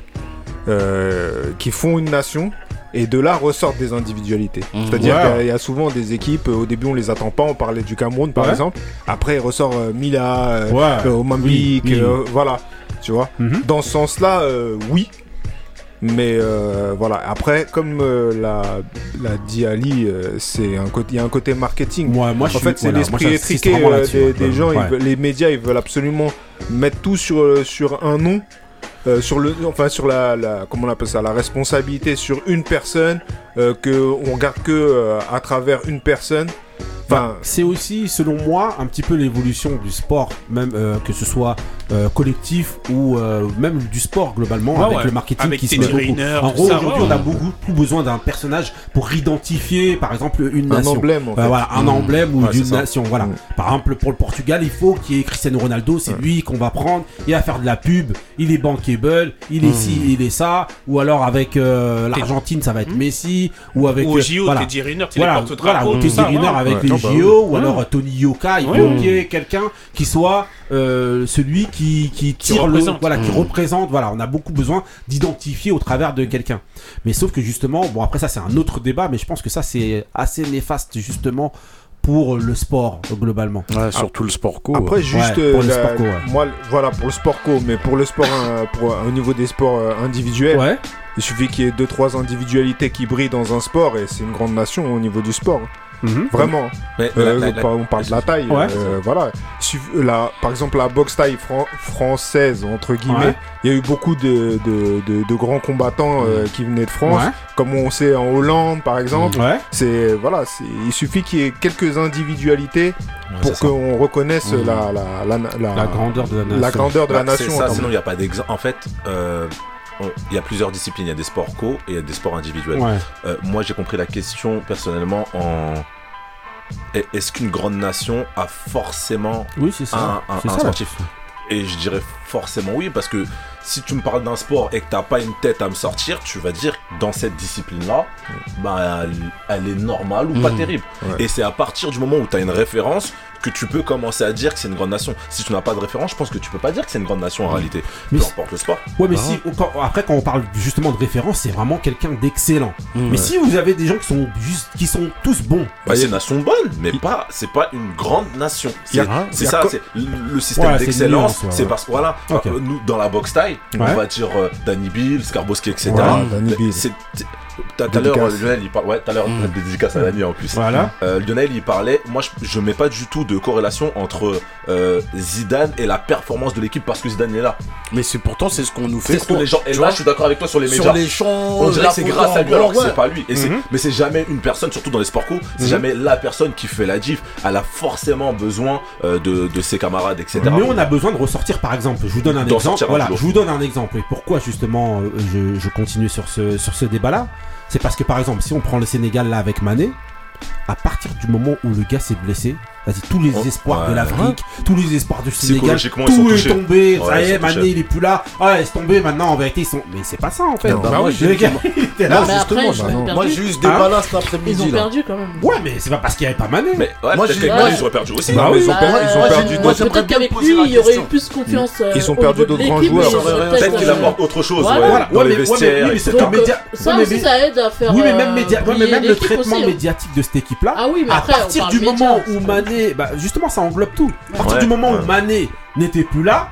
euh, qui font une nation. Et de là ressortent des individualités. Mhm. C'est-à-dire Ouais. qu'il y a- il y, a souvent des équipes, au début on les attend pas, on parlait du Cameroun par Ouais. exemple. Après il ressort euh, Mila, euh, Ouais. euh, Mozambique, Oui, oui. euh, voilà. Tu vois Mhm. Dans ce sens-là, euh, oui. Mais euh, voilà, après, comme euh, l'a, l'a dit Ali, euh, c'est un côté, il y a un côté marketing. Moi, moi, en je fait, c'est voilà, l'esprit étriqué des, ouais. des gens. Ouais. veulent- les médias, ils veulent absolument mettre tout sur, sur un nom, sur le, enfin sur la, la- comment on appelle ça, la responsabilité sur une personne, que on regarde que à travers une personne. Enfin, C'est aussi, selon moi, un petit peu l'évolution du sport, même euh, que ce soit euh, collectif ou euh, même du sport globalement, Ouais, avec ouais. le marketing Avec qui se met En gros, aujourd'hui, on a beaucoup plus besoin d'un personnage pour identifier, par exemple, une Un nation. emblème, en Euh, fait. voilà, un Mmh. emblème ou Ouais, d'une nation. Voilà. Mmh. Par exemple, pour le Portugal, il faut qu'il y ait Cristiano Ronaldo. C'est lui qu'on va prendre. Il va faire de la pub. Il est bankable. Il est Mmh. ci, il est ça. Ou alors avec euh, l'Argentine, ça va être Messi. Ou avec Ou au euh, JO, voilà. Teddy Riner, tu Voilà, voilà, avec les bah JO, ou alors Tony Yoka. Il faut qu'il y ait quelqu'un qui soit euh, celui qui, qui tire le, voilà, qui Mmh. représente. Voilà, on a beaucoup besoin d'identifier au travers de quelqu'un. Mais sauf que justement, bon après ça c'est un autre débat, mais je pense que ça c'est assez néfaste justement pour le sport globalement. Ouais, surtout le sport co. Après, juste Ouais, pour euh, le la- sport co, ouais. moi, voilà, pour le sport co, mais pour le sport, euh, pour, au niveau des sports euh, individuels, Ouais. il suffit qu'il y ait deux trois individualités qui brillent dans un sport et c'est une grande nation au niveau du sport. Mhm. Vraiment. Mais Euh, la- la- la- par- on parle de la taille. Ouais. euh, voilà. La, par exemple, la boxe taille fran- française, entre guillemets, Ouais. il y a eu beaucoup de, de, de- de grands combattants euh, qui venaient de France. Ouais. Comme on sait en Hollande, par exemple. Ouais. C'est voilà, il suffit qu'il y ait quelques individualités Ouais, pour qu'on reconnaisse Mhm. la, la, la, la- La grandeur de la nation. la grandeur de la Bah, nation. ça, sinon il n'y a pas d'exemple. En fait, euh, il y a plusieurs disciplines. Il y a des sports co et il y a des sports individuels. Ouais. Euh, moi, j'ai compris la question personnellement en. est- Est-ce qu'une grande nation a forcément Oui, c'est ça. un, un- ça, sportif Et je dirais forcément oui, parce que si tu me parles d'un sport et que t'as pas une tête à me sortir, tu vas dire dans cette discipline-là, bah, elle, elle est normale ou pas Mhm. terrible. Ouais. Et c'est à partir du moment où tu as une référence que tu peux commencer à dire que c'est une grande nation. Si tu n'as pas de référence, je pense que tu peux pas dire que c'est une grande nation en réalité. Mais Peu importe le sport. Ouais, mais Ah. si, quand- après, quand on parle justement de référence, c'est vraiment quelqu'un d'excellent. Mmh. Mais si vous avez des gens qui sont juste, qui sont tous bons, Bah, c'est une nation bonne, mais pas, c'est pas une grande nation. C'est ça, c'est le système d'excellence. C'est ouais. parce que voilà, euh, nous dans la boxe taille, Ouais. on va dire euh, Danny Bill, Skarboski, etc. Voilà, Tout à l'heure, Lionel, il parle. Ouais, tout à l'heure, Mm. la dédicace à en plus. voilà. Euh, Lionel, il parlait. Moi, je, je mets pas du tout de corrélation entre euh, Zidane et la performance de l'équipe parce que Zidane est là. Mais c'est pourtant c'est ce qu'on nous fait C'est ce que les gens. Et là, vois, je suis d'accord avec toi sur les médias. sur les champs, On dirait que c'est grâce à lui alors que blanc, c'est ouais. pas lui. Et Mhm. Mais c'est jamais une personne, surtout dans les sports co, c'est Mhm. jamais la personne qui fait la diff. Elle a forcément besoin euh, de, de ses camarades, etc. Mais on a besoin de ressortir, par exemple. Je vous donne un exemple. Voilà, je vous donne un exemple. Et pourquoi justement je, je continue sur ce, sur ce débat-là? C'est parce que par exemple, si on prend le Sénégal là avec Mané, à partir du moment où le gars s'est blessé, tous les Oh, espoirs de ouais. l'Afrique, tous les espoirs du Sénégal, Psychologiquement, ils sont tout est tombé. Ouais, ça y est, Mané il est plus là. Ah, laisse tomber maintenant. En vérité, ils sont. Mais c'est pas ça en fait. Non. Bah, Bah moi, oui, j'ai (laughs) là. Ont bah eu ce Hein débat là cet Ils ont après-midi là. perdu quand même. Ouais, mais c'est pas parce qu'il y avait pas Mané. Mais ouais, Moi, j'ai-. Mané, ils auraient perdu aussi. Bah oui. ils ont, ont perdu Peut-être qu'avec lui, il y aurait eu plus confiance. euh, Ils ont au perdu d'autres grands joueurs. Peut-être Peut-être qu'il euh, apporte autre chose. Dans les vestiaires. euh, ça aussi, ça aide à faire. Oui, mais même, euh, même le traitement hein. médiatique de cette équipe-là, Ah oui, mais à partir du moment où pas- Mané, bah, justement, ça englobe tout. À partir Ouais, du moment ouais. où Mané n'était plus là,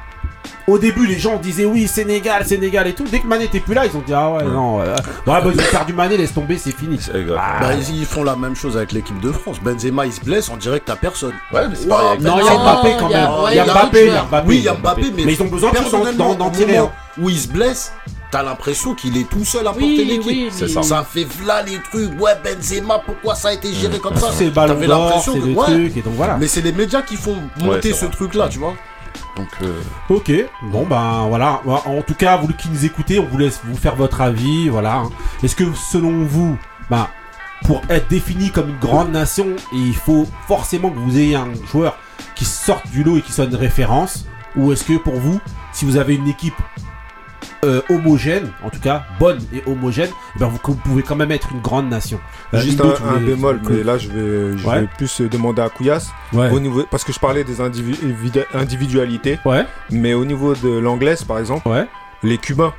au début, les gens disaient oui, Sénégal, Sénégal et tout. Dès que Mané n'était plus là, ils ont dit ah ouais, non, euh, ouais, bah, ils ont perdu Mané, laisse tomber, c'est fini. Ah. Bah, ils ils font la même chose avec l'équipe de France. Benzema il se blesse, on dirait que t'as personne. Ouais, mais c'est pareil avec Non, il y a Non, Mbappé quand même. Il y a Mbappé, il y a un Mbappé. Oui, il y a Mbappé, mais, Mais ils ont besoin d'en- tirer un. où il se blesse, t'as l'impression qu'il est tout seul à porter Oui, l'équipe. oui, C'est oui. ça. Ça fait v'là les trucs. Ouais, Benzema, pourquoi ça a été géré comme ça? C'est T'avais d'or, l'impression c'est que- ouais. truc, et donc voilà. Mais c'est les médias qui font monter ce truc-là, tu vois. Donc, euh, Ok, bon ben voilà. En tout cas, vous qui nous écoutez, on vous laisse vous faire votre avis, voilà. hein. Est-ce que selon vous, ben, pour être défini comme une grande nation, il faut forcément que vous ayez un joueur qui sorte du lot et qui soit une référence? Ou est-ce que pour vous, si vous avez une équipe euh, homogène, en tout cas bonne et homogène, eh ben vous, vous pouvez quand même être une grande nation Euh, Juste Indo, un, bémol, mais là je vais, je Ouais. vais plus demander à. Ouais. Au niveau, parce que je parlais des individualités, Ouais, mais au niveau de l'anglaise par exemple, ouais. les Cubains,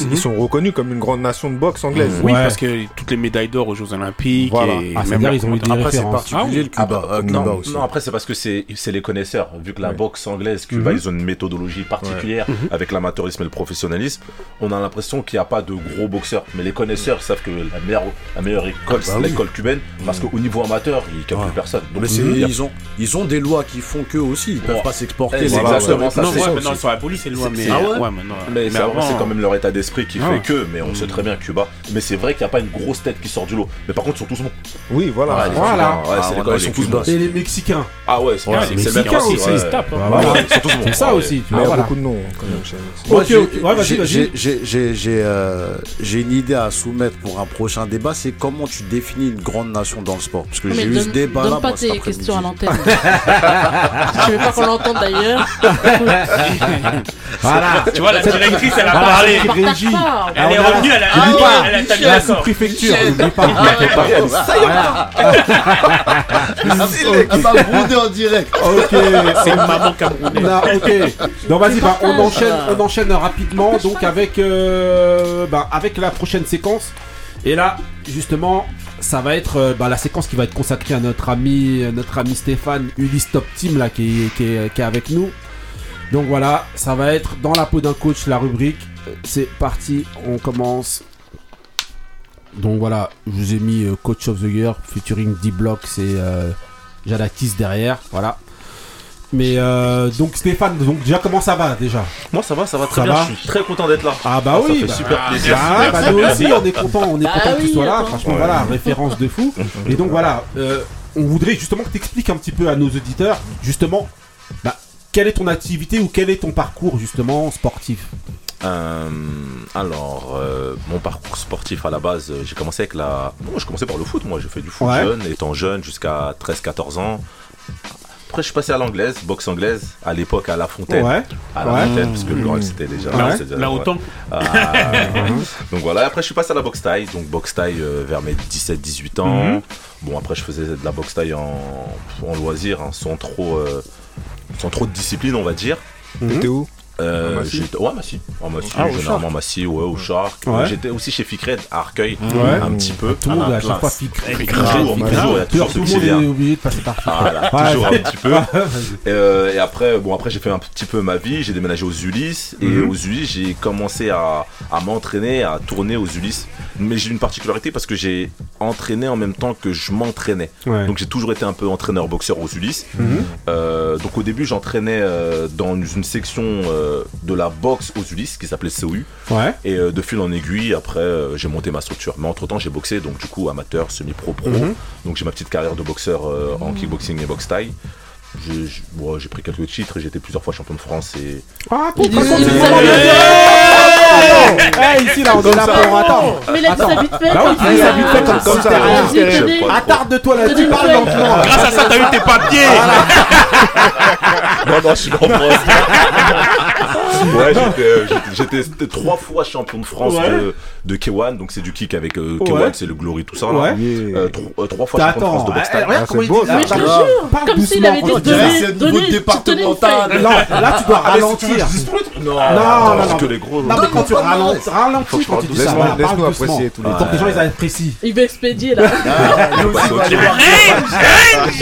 Mhm. ils sont reconnus comme une grande nation de boxe anglaise. Oui, Ouais. parce que toutes les médailles d'or aux Jeux Olympiques Voilà. et Ah, même la ils ont eu des après, c'est références. particulier le Cuba, Ah, euh, Cuba non, aussi. non, après c'est parce que c'est c'est les connaisseurs, vu que la Ouais. boxe anglaise, Cuba, Mhm. ils ont une méthodologie particulière avec l'amateurisme et le professionnalisme. On a l'impression qu'il n'y a pas de gros boxeurs, mais les connaisseurs savent que la meilleure, la meilleure école, c'est bah oui. l'école cubaine, parce qu'au niveau amateur, ils calculent Ouais. personne. Donc, Mais c'est- il a- ils, ont, ils ont des lois qui font qu'eux aussi, ils peuvent Ouais. pas s'exporter. C'est exactement ça. Non, c'est maintenant ils sont abolis ces lois, C'est- mais c'est- Ah c'est- avant, c'est quand même leur état d'esprit qui Ah. fait que, mais on sait très bien Cuba. Mais c'est vrai qu'il n'y a pas une grosse tête qui sort du lot. Mais par contre, ils sont tous bons. Oui, voilà. Ouais, les Voilà. Cubains, ouais, Ah, c'est les ouais, gars, non, ils sont les tous Cubains, bons. Et les Mexicains. Ah ouais, c'est Ouais, c'est- les c'est le même aussi, ouais. ils se tapent, hein. Ouais, Voilà. ouais, ils sont tous bons. C'est ça Ouais, aussi. il y vois, a voilà. beaucoup de noms. Moi, Ok, j'ai- ok. Ouais, vas-y, j'ai- vas-y. j'ai- une idée à soumettre pour un prochain débat, c'est comment tu définis une grande nation dans le sport. Parce que j'ai eu ce donne, débat donne là. pas moi, cet tes questions à (laughs) l'antenne. Je veux pas qu'on l'entende d'ailleurs. (laughs) Voilà. Tu vois, la directrice, elle a parlé. Elle est la- revenue, établi la d'accord. sous-préfecture, n'oublie pas. Voilà. Elle m'a brodé en direct. Ok. C'est une maman camerounaise. Ok. Donc vas-y, bah, on enchaîne, on enchaîne rapidement donc avec, euh, bah, avec la prochaine séquence. Et là, justement, ça va être euh, bah, la séquence qui va être consacrée à notre ami, notre ami Stéphane Ulysse Top Team là qui est avec nous. Donc voilà, ça va être dans la peau d'un coach la rubrique. C'est parti, on commence. Donc voilà, je vous ai mis euh, Coach of the Year featuring D-Block, c'est euh, Jadakis derrière, voilà. Mais euh, donc Stéphane, donc déjà comment ça va déjà? Moi, ça va, ça va très Ça bien. va Je suis très content d'être là. Ah bah Ça oui, fait bah, super ah, plaisir. bah, Merci, bah, nous aussi on est content, on est Bah content que tu sois là, attends. franchement Ouais. voilà, référence de fou. Et donc voilà, euh, on voudrait justement que tu expliques un petit peu à nos auditeurs, justement, bah, quelle est ton activité ou quel est ton parcours justement sportif? Euh, alors, euh, mon parcours sportif à la base, euh, j'ai commencé avec la. Je commençais par le foot. Moi, j'ai fait du foot Ouais. jeune, étant jeune, jusqu'à 13-14 ans. Après, je suis passé à l'anglaise, boxe anglaise, à l'époque à La Fontaine. Ouais. À La Ouais. Fontaine, parce que le Grand c'était déjà Ouais. c'était déjà- Là, ouais. (laughs) autant. Ah, donc voilà, après je suis passé à la boxe taille, donc boxe taille euh, vers mes 17-18 ans. Mhm. Bon après je faisais de la boxe taille en, en loisir, hein, sans trop euh, sans trop de discipline on va dire. T'étais où? Euh, À Massy ouais Massy, en Massy, Ah, généralement Massy, ouais au Shark. Ouais. J'étais aussi chez Ficred à Arcueil, Ouais. un petit peu. Tout le monde à chaque fois. Toujours, toujours, il y a toujours est obligé de passer par Voilà, un petit peu. (laughs) Et, euh, et après, bon, après j'ai fait un petit peu ma vie. J'ai déménagé aux Ulysses et Mhm. aux Ulysses, j'ai commencé à, à m'entraîner, à tourner aux Ulysses. Mais j'ai une particularité parce que j'ai entraîné en même temps que je m'entraînais. Ouais. Donc j'ai toujours été un peu entraîneur-boxeur aux Ulysses. Mhm. Euh, donc au début, j'entraînais euh, dans une section euh, de la boxe aux Ulysses qui s'appelait COU. Ouais. Et euh, de fil en aiguille, après, euh, j'ai monté ma structure. Mais entre temps, j'ai boxé, donc du coup, amateur, semi-pro, pro. Mhm. Donc j'ai ma petite carrière de boxeur euh, en kickboxing et boxe taille. J'ai j'ai pris quelques titres, j'ai été plusieurs fois champion de France et. Ah, dit raconte. ça. Eh, ici là, on est là pour attendre. Mais il a dit ça vite fait. Bah oui, tu dis ça vite fait comme ça. Attarde-toi là-dessus, Tenez, parle ouais. lentement. Grâce à ça, t'as eu tes papiers. (laughs) Non, non, je suis en France. ouais, j'étais, euh, j'étais- j'étais trois fois champion de France Ouais. de, de K1, donc c'est du kick avec euh, Ouais. K1, c'est le Glory, tout ça. là. Ouais. Euh, tro- euh, trois fois champion de France de boxe eh, taille. regarde Ah, c'est il beau, ça. Attends, Grave. parle Comme s'il avait dit doucement. On dirait Donnez- c'est le donnez- niveau tenez une départemental. feuille. Non, là tu dois ralentir. Non, non, parce non. que les gros. Non, mais quand tu ralentis, je quand tu dis ça. Laisse-nous apprécier tous les que les gens ils apprécient. Il veut expédier là. Ah. (laughs)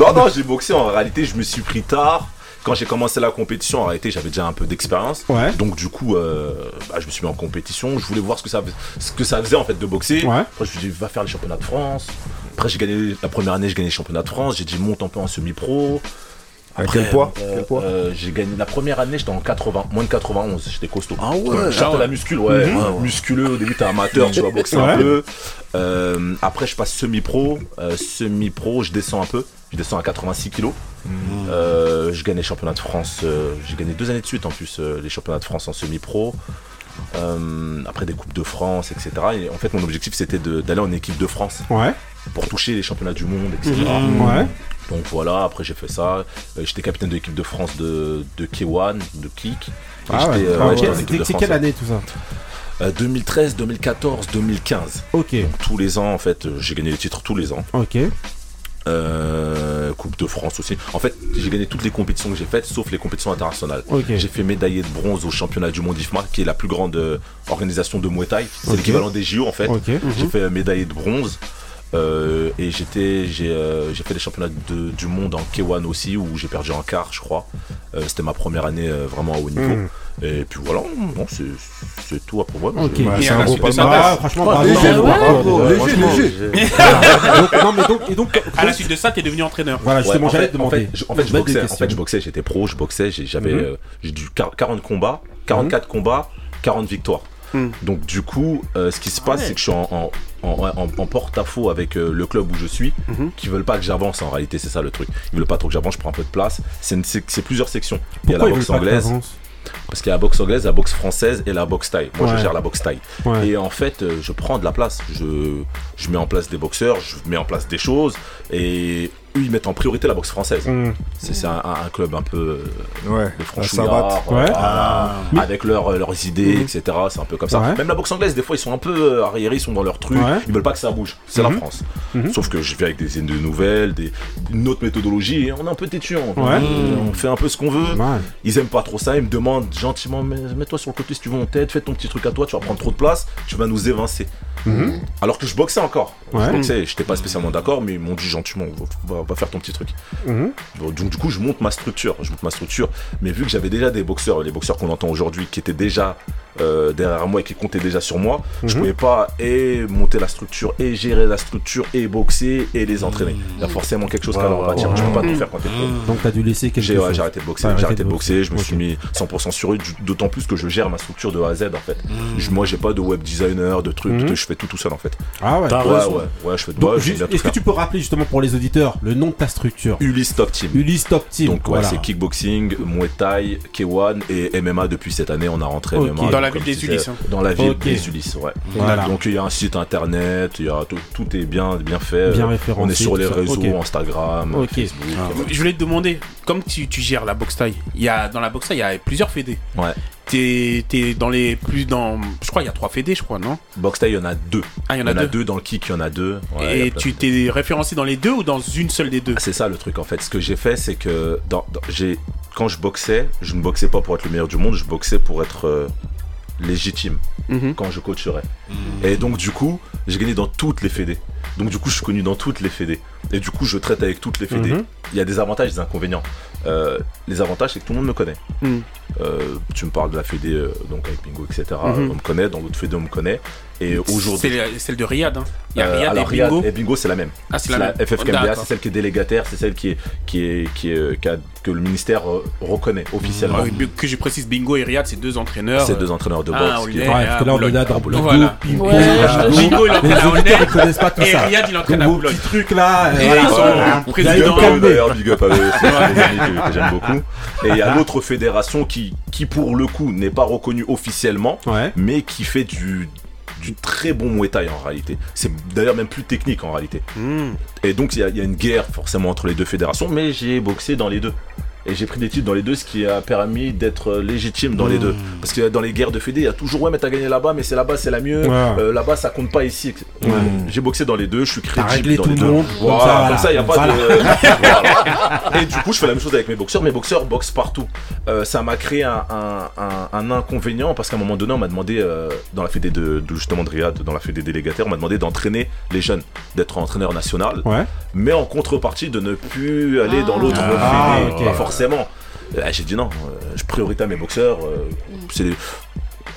Non, non, j'ai boxé. En réalité, je me suis pris tard. Quand j'ai commencé la compétition, en réalité, j'avais déjà un peu d'expérience. Ouais. Donc, du coup, euh, bah, je me suis mis en compétition. Je voulais voir ce que ça, ce que ça faisait en fait de boxer. Ouais. Après, je me suis dit, va faire les championnats de France. Après, j'ai gagné la première année, j'ai gagné les championnats de France. J'ai dit, monte un peu en semi-pro. À Après, quel poids euh, poids euh, J'ai gagné la première année, j'étais en 80, moins de 91, j'étais costaud. Ah ouais. J'étais à la muscule, ouais. Mhm. Ouais, ouais. Musculeux, au début, t'es amateur, tu vas boxer Ouais. un peu. Euh, après, je passe semi-pro. Euh, semi-pro, je descends un peu. Je descends à 86 kilos. Euh, je gagne les championnats de France. euh, j'ai gagné deux années de suite en plus euh, les championnats de France en semi-pro. Après des coupes de France, etc. Et en fait, mon objectif c'était d'aller en équipe de France Ouais. pour toucher les championnats du monde, etc. Ouais. Donc voilà, après j'ai fait ça. J'étais capitaine de l'équipe de France de, de K1, de Kick. Ah ouais. Ah, ouais, c'est quelle année tout ça Euh, 2013, 2014, 2015. Ok. Tous les ans, en fait, j'ai gagné les titres tous les ans. Ok. Euh, coupe de France aussi. En fait, j'ai gagné toutes les compétitions que j'ai faites, sauf les compétitions internationales. J'ai fait médaillé de bronze au championnat du monde IFMA, qui est la plus grande euh, organisation de Muay Thai. C'est l'équivalent des JO en fait. J'ai fait médaillé de bronze. Euh, et j'étais, j'ai, euh, j'ai fait les championnats de- du monde en K1 aussi, où j'ai perdu en quart, je crois. Euh, c'était ma première année euh, vraiment à haut niveau. Mhm. Et puis voilà, non, c'est, c'est tout à propos. Ok. Je- Ouais, Et C'est un gros palmarès. Ah, franchement, léger, ouais. (laughs) Léger, non, mais donc, et donc, À la suite de ça, t'es devenu entraîneur. voilà, Ouais, justement, en j'allais fait, te en demander. fait, je, en fait, je boxais, en fait, je boxais, j'étais pro, je boxais, j'ai- j'avais Mhm. euh, j'ai dû quar- 40 combats, 44 combats, 40 victoires. Hmm. Donc du coup, euh, ce qui se passe, c'est que je suis en, en- en- en- en porte-à-faux avec euh, le club où je suis, Mhm. qui veulent pas que j'avance en réalité, c'est ça le truc. Ils veulent pas trop que j'avance, je prends un peu de place. C'est plusieurs sections. Il y a la boxe anglaise, parce qu'il y a la boxe anglaise, la boxe française et la boxe thaï. Moi, Ouais. je gère la boxe. Ouais. Et en fait, euh, je prends de la place. Je, je mets en place des boxeurs, je mets en place des choses. Et eux, ils mettent en priorité la boxe française. Mm. C'est un, un club un peu euh, Ouais, de la franchouillard, euh, Ouais. avec leurs leurs idées, Mhm. etc. C'est un peu comme ça. Ouais. Même la boxe anglaise, des fois, ils sont un peu euh, arriérés, ils sont dans leur truc. Ouais. Ils veulent pas que ça bouge. C'est la Mhm. France. Mhm. Sauf que je viens avec des idées nouvelles, des, une autre méthodologie. Et on est un peu têtu. On, Ouais. on fait un peu ce qu'on veut. Ils aiment pas trop ça, ils me demandent gentiment mais mets-toi sur le côté si tu veux on t'aide, fais ton petit truc à toi, tu vas prendre trop de place, tu vas nous évincer. Mhm. Alors que je boxais encore. Ouais. Je boxais, j'étais pas spécialement d'accord, mais ils m'ont dit gentiment va, va faire ton petit truc. Mhm. Bon, donc du coup je monte ma structure, je monte ma structure, mais vu que j'avais déjà des boxeurs, les boxeurs qu'on entend aujourd'hui, qui étaient déjà euh, derrière moi et qui comptaient déjà sur moi, je Mhm. pouvais pas et monter la structure et gérer la structure et boxer et les entraîner. Il y a forcément quelque chose qu'à leur bâtir. Tu peux pas tout faire quand t'es pro. Donc t'as dû laisser quelque J'ai ouais, chose. j'ai arrêté de boxer, j'ai arrêté de boxer, je me suis mis 100% sur eux, d'autant plus que je gère ma structure de A à Z en fait. Mm. Je- moi j'ai pas de web designer, de trucs, je fais tout tout seul en fait. Ah ouais. Ouais, ouais, ouais, je fais Donc, ouais, j'aime juste- bien tout est-ce que tu peux rappeler justement pour les auditeurs le nom de ta structure Ulysse Top Team. Ulysse Top Team. Donc ouais, voilà. c'est kickboxing, Muay Thai, K1 et MMA depuis cette année. On a rentré. MMA. Dans la ville des Ulysses, hein. Dans la ville des Ulysses, ouais. Voilà. Donc il y a un site internet, il y a tout, tout est bien, bien fait. Bien référencé, On est sur les réseaux. Instagram, Ok. Facebook. Je voulais te demander, comme tu, tu gères la boxe taille, il y a dans la boxe taille, il y a plusieurs fédés. Ouais. T'es t'es dans les plus dans, je crois il y a trois fédés, je crois, non? Box Thai, il y en a deux. Ah, il y en a deux. dans le kick, il y en a deux. Ouais, a Et tu t'es référencé dans les deux ou dans une seule des deux? Ah, C'est ça le truc en fait. Ce que j'ai fait, c'est que dans, dans- j'ai, quand je boxais, je ne boxais pas pour être le meilleur du monde, je boxais pour être euh, légitime Mhm. quand je coacherais. Et donc du coup, j'ai gagné dans toutes les fédés. Donc du coup, je suis connu dans toutes les fédés. Et du coup, je traite avec toutes les fédés. Mhm. Il y a des avantages et des inconvénients. Euh, les avantages, c'est que tout le monde me connaît. Mhm. Euh, tu me parles de la fédé, euh, donc avec Bingo, etc. Mhm. On me connaît. Dans l'autre fédé, on me connaît. Et aujourd'hui, C'est celle de Riyad. Hein. Il y a euh, Riyad alors, et Bingo. Riyad et Bingo, c'est la même. Ah, c'est la la même. FFKMBA, D'accord. c'est celle qui est délégataire, c'est celle qui est, qui est, qui est, qui a- que le ministère euh, reconnaît officiellement. Ah que je précise, Bingo et Riyad, c'est deux entraîneurs. C'est euh, deux entraîneurs de ah, boxe. au qui- lait, Ouais, à parce que là on est Boulogne. là dans à Bingo, Voilà. Bingo, Ouais, Bingo. Il entraîne à Aulnay. ils connaissent pas tout Et ça. Riyad, il entraîne à Boulogne. petits trucs là. Et ils sont présidents. D'ailleurs, big up à eux, c'est des amis que, que j'aime beaucoup. Et il y a l'autre fédération qui, qui, pour le coup, n'est pas reconnue officiellement, mais qui fait du, du très bon Muay Thai en réalité. C'est d'ailleurs même plus technique en réalité. Hmm. Et donc il y, a- il y a une guerre forcément entre les deux fédérations, mais j'ai boxé dans les deux. Et j'ai pris des titres dans les deux, ce qui a permis d'être euh, légitime dans les deux. Parce que dans les guerres de fédé, il y a toujours ouais, mais t'as gagné là-bas, mais c'est là-bas, c'est la mieux. Ouais. Euh, là-bas, ça compte pas ici. Ouais. J'ai boxé dans les deux, je suis crédible dans tout les le deux. monde. Voilà, comme ça, comme ça, il n'y a pas voilà. de. Voilà. (laughs) Et du coup, je fais la même chose avec mes boxeurs. Mes boxeurs boxent partout. Euh, ça m'a créé un, un- un- un inconvénient parce qu'à un moment donné, on m'a demandé, euh, dans la fédé de, de- justement de Riyad, dans la fédé délégataire, on m'a demandé d'entraîner les jeunes, d'être entraîneur national Ouais. mais en contrepartie de ne plus aller dans l'autre Ah, fédé, pas forcément. Là, j'ai dit non, euh, je priorité à mes boxeurs. euh, c'est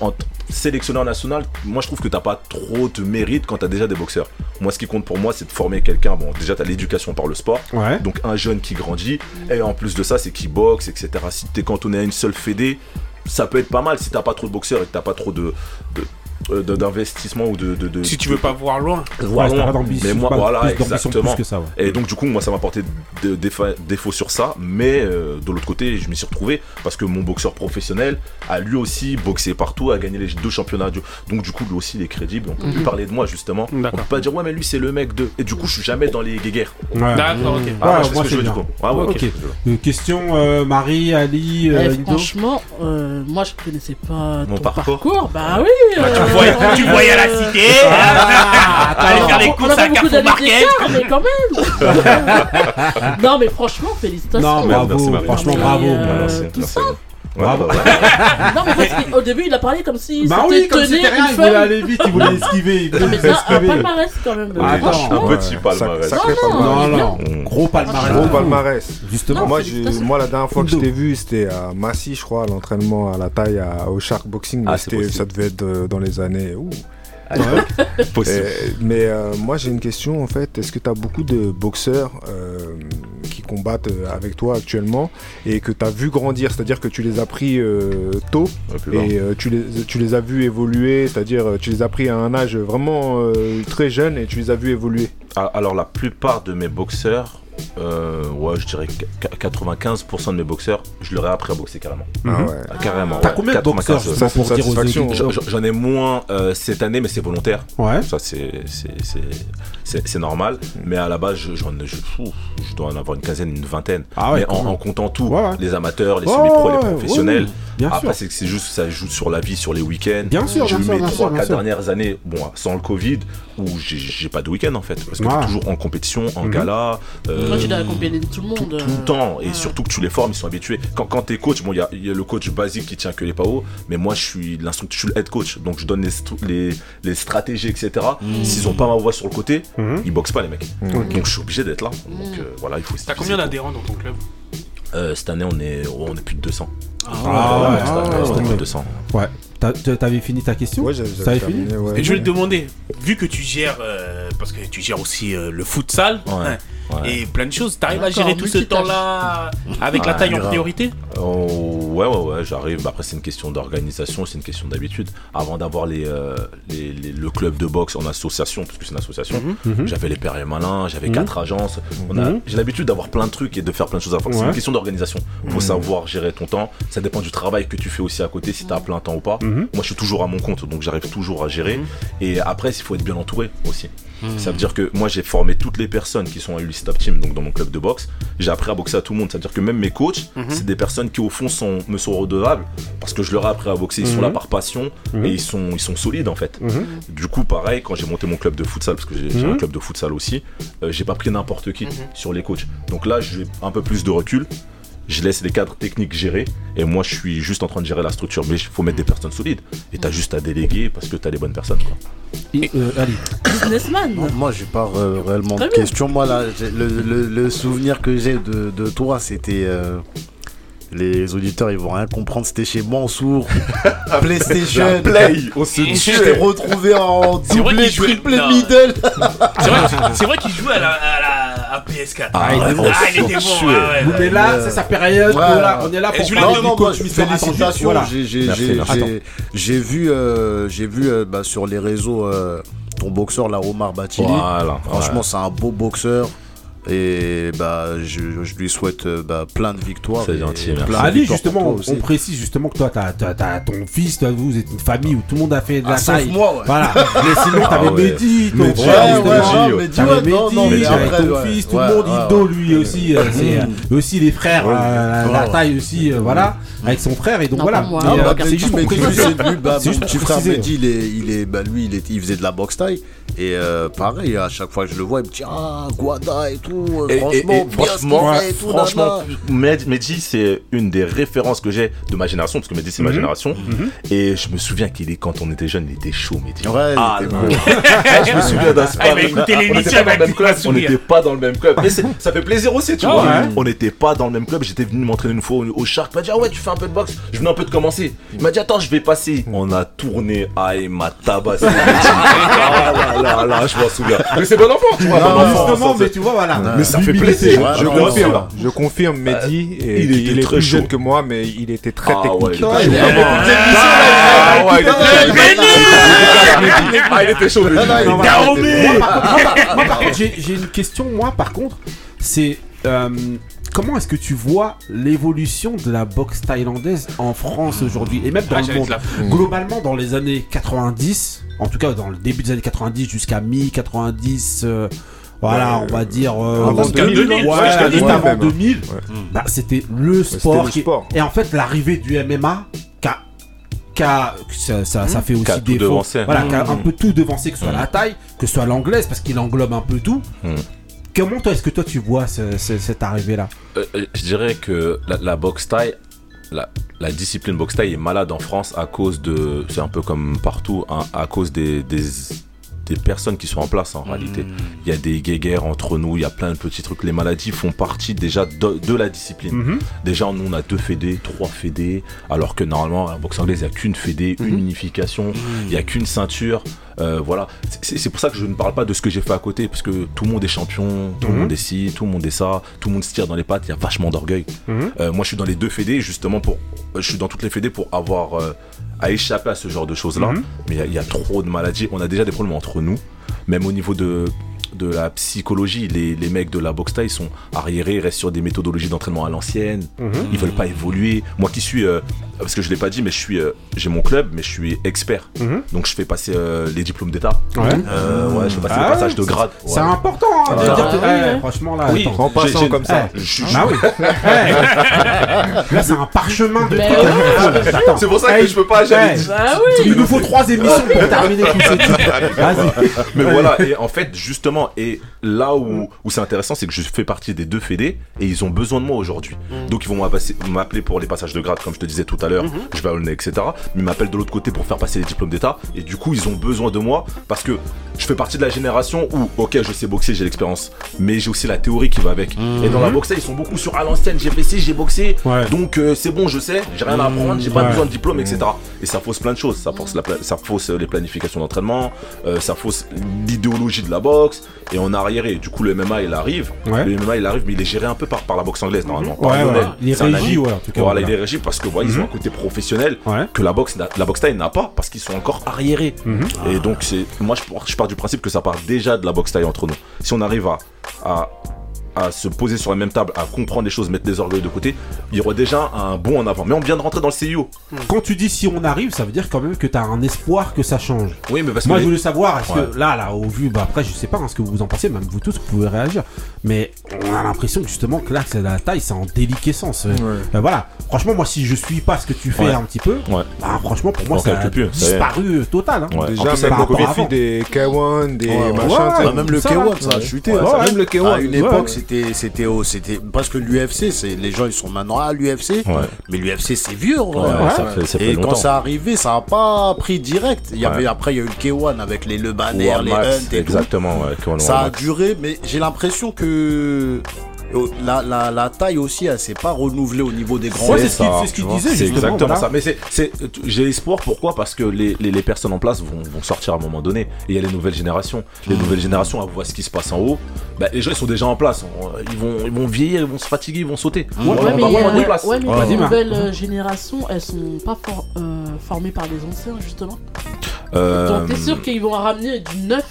en sélectionneur national, moi je trouve que t'as pas trop de mérite quand t'as déjà des boxeurs. Moi, ce qui compte pour moi, c'est de former quelqu'un. Bon, déjà t'as l'éducation par le sport, Ouais. donc un jeune qui grandit, et en plus de ça, c'est qui boxe, etc. Si t'es cantonné à une seule fédé, ça peut être pas mal si t'as pas trop de boxeurs et que t'as pas trop de de- euh, d'investissement ou de, de, de- Si tu veux pas voir loin. voir Ouais, loin. mais moi pas voilà plus exactement plus que ça, ouais. et donc du coup moi ça m'a porté de- défa- défaut sur ça mais euh, de l'autre côté je m'y suis retrouvé parce que mon boxeur professionnel a lui aussi boxé partout a gagné les deux championnats du- donc du coup lui aussi il est crédible on peut plus Mhm. parler de moi justement on D'accord. peut pas dire ouais mais lui c'est le mec de et du coup je suis jamais dans les guéguerres Ouais. D'accord, ok. Ah, moi ce que je veux, du coup. Ah ouais, ok. Euh, question euh, Marie, Ali, euh, Eh, franchement, euh, moi je connaissais pas Mon ton parcours. parcours. Bah oui. Tu voyais, tu le voyais à la cité. Ah, (laughs) Aller faire les courses à Carrefour Market. mais quand même. (laughs) non, mais franchement, félicitations. Non, bravo, franchement bravo. euh, Ah, merci, tout merci. ça. Ouais, Bravo. bah, ouais. (laughs) Non, mais parce qu'au début, il a parlé comme si Bah c'était oui, comme rien, une il voulait aller vite, il voulait esquiver, il Non, voulait mais ça, un palmarès quand même. Ah, un petit Ouais, palmarès Non, non. palmarès. Non, non, gros palmarès. Gros palmarès. Justement. Non, Moi, j'ai- félicitations. moi, la dernière fois que je t'ai vu, c'était à Massy, je crois, à l'entraînement à la taille à- au Shark Boxing. Ah, ça devait être euh, dans les années. ouh. Possible. Euh, mais euh, moi, j'ai une question en fait. Est-ce que tu as beaucoup de boxeurs euh, combattent euh, avec toi actuellement et que tu as vu grandir, c'est-à-dire que tu les as pris euh, tôt et euh, tu, les, tu les as vus évoluer, c'est-à-dire tu les as pris à un âge vraiment euh, très jeune et tu les as vus évoluer. Ah, Alors la plupart de mes boxeurs, euh, ouais, je dirais que 95% de mes boxeurs, je leur ai appris à boxer carrément. Ah ouais. Ah, carrément. T'as ouais. combien de 95, boxeurs, pour dire J'en- ai moins euh, cette année, mais c'est volontaire. Ouais. Ça, c'est normal. Mais à la base, je, j'en ai- je, je dois en avoir une quinzaine, une vingtaine. Ah ouais, mais en, comptant tout, les amateurs, les semi-pros, ouais, les professionnels. bien Après, sûr. c'est que c'est juste, ça joue sur la vie, sur les week-ends. Bien sûr, J'ai bien eu sûr, mes trois, quatre dernières années, bon, sans le Covid, où j'ai- pas de week-end en fait. Parce que Ouais. t'es toujours en compétition, en Mhm. gala. euh, Moi, tu dois accompagner tout le monde. tout le temps et surtout que tu les formes ils sont habitués quand, quand t'es coach bon il y a, il y a le coach basique qui tient que les PAO mais moi je suis l'instructeur je suis le head coach donc je donne les, les, les stratégies etc s'ils ont pas ma voix sur le côté Mhm. ils boxent pas les mecs Ok. donc je suis obligé d'être là donc euh, voilà il faut T'as combien d'adhérents dans ton club Euh, cette année on est oh, on est plus de 200 Ah Ouais, ouais, ah ouais, ouais. plus de 200 Ouais. T'as- t'a- T'avais fini ta question Ouais, j'avais- fini ouais. Et je vais te demander, vu que tu gères, euh, parce que tu gères aussi euh, le futsal Ouais, hein, ouais. Et plein de choses, t'arrives à gérer tout ce temps-là avec la taille en grave. priorité Oh, ouais, ouais, ouais, j'arrive. Après, c'est une question d'organisation, c'est une question d'habitude. Avant d'avoir les, euh, les- les- le club de boxe en association, parce que c'est une association, Mhm. j'avais les Pères et Malins, j'avais Mhm. quatre agences. On a- Mhm. J'ai l'habitude d'avoir plein de trucs et de faire plein de choses à la fois. C'est une question d'organisation. Il faut savoir gérer ton temps. Ça dépend du travail que tu fais aussi à côté, si tu as plein temps ou pas. Mhm. Moi, je suis toujours à mon compte, donc j'arrive toujours à gérer. Et après, il faut être bien entouré aussi. Ça veut dire que moi, j'ai formé toutes les personnes qui sont à Ulysse Top Team, donc dans mon club de boxe. J'ai appris à boxer à tout le monde. Ça veut dire que même mes coachs, c'est des personnes qui, au fond, sont, me sont redevables parce que je leur ai appris à boxer. Ils sont là par passion et ils sont, ils sont solides en fait. Du coup, pareil, quand j'ai monté mon club de futsal, parce que j'ai un club de futsal aussi, euh, j'ai pas pris n'importe qui sur les coachs. Donc là, j'ai un peu plus de recul. Je laisse les cadres techniques gérer et moi je suis juste en train de gérer la structure. Mais il faut mettre des personnes solides et t'as juste à déléguer parce que t'as les bonnes personnes. Quoi. Et, euh, allez. Businessman. Non, moi, j'ai pas euh, réellement de bien. questions. Moi, là, le, le- le souvenir que j'ai de, de toi, c'était. euh, les auditeurs, ils vont rien comprendre. C'était chez Mansour, (laughs) PlayStation. La play, on se Je t'ai retrouvé en doublé, non. middle. C'est vrai, c'est vrai qu'il jouait à la, à la à PS4. Ah, il était bon. Ah, il était bon. Ouais, ouais, Vous ouais. mais là, c'est sa période. ouais. voilà, on est là Et pour je voulais parler du Non, non, moi, coach Attendu. félicitations. J'ai- vu, euh, j'ai vu euh, bah, sur les réseaux euh, ton boxeur, la Omar Batili. Voilà. Franchement, c'est un beau boxeur. Et bah, je, je lui souhaite euh, bah, plein de victoires. C'est gentil, merci. Ali, victoires pour justement, on précise justement que toi, t'as t'as- t'as ton fils, toi, vous êtes une famille où tout le monde a fait de la Ah, sauf taille. moi, ouais. Voilà. Mais sinon, t'avais Ah ouais. Mehdi, ton Mehdi, frère, ouais. Mehdi, non, non, mais après, ton ouais, fils, tout ouais, le monde, ouais, Indo, ouais. lui aussi, euh, c'est euh, aussi les frères, Ouais. euh, la, taille aussi, euh, voilà, avec son frère, et donc voilà. c'est juste pour Mehdi, préciser. bah, C'est mon juste petit frère. Mehdi, il est, il est, bah, lui, il, est, il faisait de la boxe taille. Et pareil, à chaque fois que je le vois, il me dit Ah, Guada et tout. Euh, Et- et- franchement, et bien ce qu'il franchement, fait et tout. franchement. Med- c'est une des références que j'ai de ma génération, parce que Mehdi, c'est ma Mhm. génération. Et je me souviens qu'il est, quand on était jeune, il était chaud, Mehdi. Ouais, il Ah, beau. (laughs) je me souviens d'un Ah, va écouter on l'émission, n'était pas dans le même club. On sourire. n'était pas dans le même club. Mais ça fait plaisir aussi, tu Ah vois. ouais. On n'était pas dans le même club. J'étais venu m'entraîner une fois au, Shark. Il m'a dit, ah ouais, tu fais un peu de boxe. Je venais un peu de commencer. Il m'a dit, attends, je vais passer. On a tourné. Ah, il m'a tabassé. (laughs) Ah là là là, je m'en souviens. Mais c'est bon enfant, tu vois. Justement, mais tu vois, voilà. Mais ça fait plaisir. Je non, confirme, non, je confirme, Mehdi, et il est très plus chaud. jeune que moi, mais il était très Ah ouais, technique. il était Ouais, il était Ah, il était chaud, Moi, par contre, (laughs) j'ai une question. Moi, par contre, c'est euh, comment est-ce que tu vois l'évolution de la boxe thaïlandaise en France aujourd'hui et même dans Ah, le monde? la- Globalement, dans les années 90, en tout cas dans le début des années 90 jusqu'à mi 90. Voilà, on va dire euh, Avant jusqu'à 2000, 2000, ouais, ouais, jusqu'à limite 2000 avant même. 2000, Ouais. bah, c'était le c'était sport. le qui- sport. Et en fait, l'arrivée du MMA, qu'a- qu'a- ça, ça, ça fait aussi devancé. Voilà, qu'a un peu tout devancé, que ce soit la taille, que ce soit l'anglaise, parce qu'il englobe un peu tout. Comment toi, est-ce que toi tu vois ce- ce- cette arrivée-là? Euh, euh, je dirais que la, la boxe taille, la, la discipline boxe taille est malade en France à cause de, c'est un peu comme partout, hein, à cause des, des, des personnes qui sont en place en réalité. Il y a des guéguerres entre nous, il y a plein de petits trucs. Les maladies font partie déjà de, de la discipline. Déjà, nous, on a deux fédés, trois fédés, alors que normalement, la boxe anglaise, il n'y a qu'une fédé, une unification, il n'y a qu'une ceinture. Euh, voilà, c'est pour ça que je ne parle pas de ce que j'ai fait à côté, parce que tout le monde est champion, tout le Mhm. monde est ci, tout le monde est ça, tout le monde se tire dans les pattes, il y a vachement d'orgueil. Mhm. Euh, moi, je suis dans les deux fédés, justement, pour, je suis dans toutes les fédés pour avoir euh, à échapper à ce genre de choses-là. Mhm. Mais il y a- il y, a trop de maladies. On a déjà des problèmes entre nous, même au niveau de de la psychologie, les, les mecs de la boxe taille sont arriérés, ils restent sur des méthodologies d'entraînement à l'ancienne, Mhm. ils veulent pas évoluer. Moi qui suis, euh, parce que je l'ai pas dit, mais je suis, euh, j'ai mon club, mais je suis expert. Mhm. Donc je fais passer euh, les diplômes d'état. Ouais. Euh, ouais, je fais passer Ah le passage ouais, de grade. C'est important hein, de Ah, dire que- oui, eh, franchement là. Oui. En passant comme ça. Bah oui. (laughs) Eh, Là c'est un parchemin de. (laughs) C'est pour ça Eh, que je peux pas, eh. Bah oui. Il nous faut trois émissions pour terminer (laughs) trucs. Vas-y. Mais voilà, et en fait, justement, et là où, où c'est intéressant, c'est que je fais partie des deux fédés et ils ont besoin de moi aujourd'hui. Donc ils vont m'appeler pour les passages de grade, comme je te disais tout à l'heure, je vais à Aulnay, etc. Mais ils m'appellent de l'autre côté pour faire passer les diplômes d'état. Et du coup, ils ont besoin de moi parce que je fais partie de la génération où, ok, je sais boxer, j'ai l'expérience, mais j'ai aussi la théorie qui va avec. Et dans la boxe, ils sont beaucoup sur à l'ancienne, j'ai fait ci, j'ai boxé, Ouais. donc euh, c'est bon, je sais, j'ai rien à apprendre, j'ai pas Ouais. besoin de diplôme, etc. Et ça fausse plein de choses. Ça fausse, la ça fausse les planifications d'entraînement, euh, ça fausse l'idéologie de la boxe, et on a arriéré. Du coup, le MMA, il arrive. Ouais. Le MMA, il arrive, mais il est géré un peu par, par la boxe anglaise, normalement. Par Ouais, Lionel. ouais. Il est C'est un régi, ami. ouais, en tout cas. Voilà, voilà. il est régi parce que voilà, ils ont un côté professionnel que la boxe, n'a- la boxe taille n'a pas parce qu'ils sont encore arriérés. Mhm. Et donc, c'est, moi, je, pars- je pars du principe que ça part déjà de la boxe taille entre nous. Si on arrive à, à, à se poser sur la même table, à comprendre les choses, mettre les orgueils de côté, il y aura déjà un bond en avant. Mais on vient de rentrer dans le CIO. Quand tu dis si on arrive, ça veut dire quand même que tu as un espoir que ça change. Oui, mais parce Moi, que je les- voulais savoir, est-ce Ouais. que là, là, au vu, bah, après, je sais pas hein, ce que vous en pensez, même vous tous, vous pouvez réagir. Mais on a l'impression que justement, que là, c'est la taille, c'est en déliquescence. Euh, euh, voilà. Franchement, moi, si je suis pas ce que tu fais Ouais. un petit peu, Ouais. bah, franchement, pour moi, ça a plus, disparu euh, total. hein. Ouais. Déjà, plus, même le profit des K1, des Ouais, machins. Bah, même le ça, K1, là. ça a chuté. Ouais, ouais. Même le K1. À une Ouais. époque, c'était, c'était, au- c'était parce que l'UFC, c'est les gens ils sont maintenant à l'UFC, Ouais. mais l'UFC c'est vieux. en Ouais, vrai. ça fait, ça fait Et quand ça arrivait, ça a pas pris direct. Il y avait après il y a eu le K1 avec les Le Banner, War les Hunt et tout. exactement. Ouais, K1 Ça a duré, mais j'ai l'impression que la, la, la taille aussi, elle s'est pas renouvelée au niveau des grands. Ouais, c'est ce qu'il ce vois. disait, C'est exactement voilà. ça. Mais c'est, j'ai espoir. Pourquoi? Parce que les, les, les personnes en place vont, vont sortir à un moment donné. Et il y a les nouvelles générations. Les Mmh. nouvelles générations, elles voient ce qui se passe en haut. Bah, les gens, ils sont déjà en place. Ils vont, ils vont vieillir, ils vont se fatiguer, ils vont sauter. Ouais, mais, voir euh, des places. ouais, mais Vas-y, les nouvelles euh, générations, elles sont pas for- euh, formées par les anciens, justement. Euh, Donc t'es sûr qu'ils vont ramener du neuf?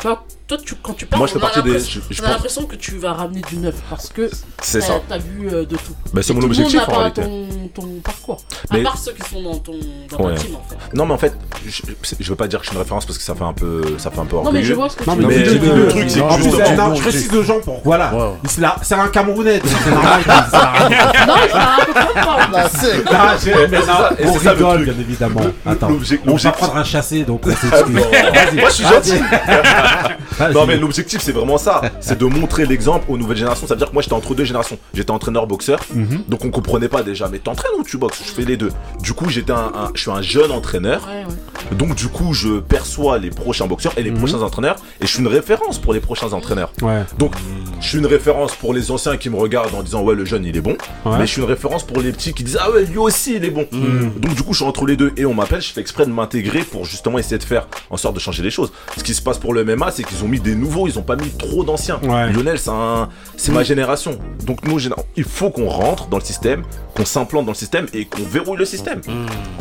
Tu vois, toi, tu, quand tu parles, moi, je fais partie des. l'impression- je- je on a pense- l'impression que tu vas ramener du neuf parce que C'est t'as ça. t'as vu euh, de tout. Bah, c'est Et mon tout le monde objectif n'a en pas réalité. Ton, ton parcours. À Mais- part ceux qui sont dans ton, dans Ouais. team, en fait. Non, mais en fait, je, je veux pas dire que je suis une référence parce que ça fait un peu, ça fait un peu Non, mais je orgueilleux. vois ce que tu mais, Mais dis-le, le truc, c'est que Non, justement- mais non, je précise aux gens pour. Voilà. C'est là- C'est un Camerounais, donc c'est normal (laughs) qu'il. Non, il va un peu comprendre. La sec. Ah, j'ai- mais non, (laughs) ça, et on c'est ça, le rigole, truc. bien évidemment. Attends, on va l'objectif- prendre un chassé, donc on (laughs) s'excuse. Vas-y, Moi, je suis gentil. Non mais l'objectif c'est vraiment ça, c'est de montrer l'exemple aux nouvelles générations. Ça veut dire que moi j'étais entre deux générations. J'étais entraîneur boxeur, Mhm. donc on comprenait pas déjà. Mais t'entraînes ou tu boxes? Je fais les deux. Du coup j'étais un, un- je suis un jeune entraîneur, Ouais, ouais. Donc du coup je perçois les prochains boxeurs et les Mhm. prochains entraîneurs et je suis une référence pour les prochains entraîneurs. Ouais. Donc je suis une référence pour les anciens qui me regardent en disant ouais le jeune il est bon, Ouais. mais je suis une référence pour les petits qui disent ah ouais lui aussi il est bon. Donc du coup je suis entre les deux et on m'appelle, je fais exprès de m'intégrer pour justement essayer de faire en sorte de changer les choses. Ce qui se passe pour le MMA c'est qu'ils ont mis des nouveaux, ils ont pas mis trop d'anciens. Ouais. Lionel c'est un, ma génération. Donc nous il faut qu'on rentre dans le système, qu'on s'implante dans le système et qu'on verrouille le système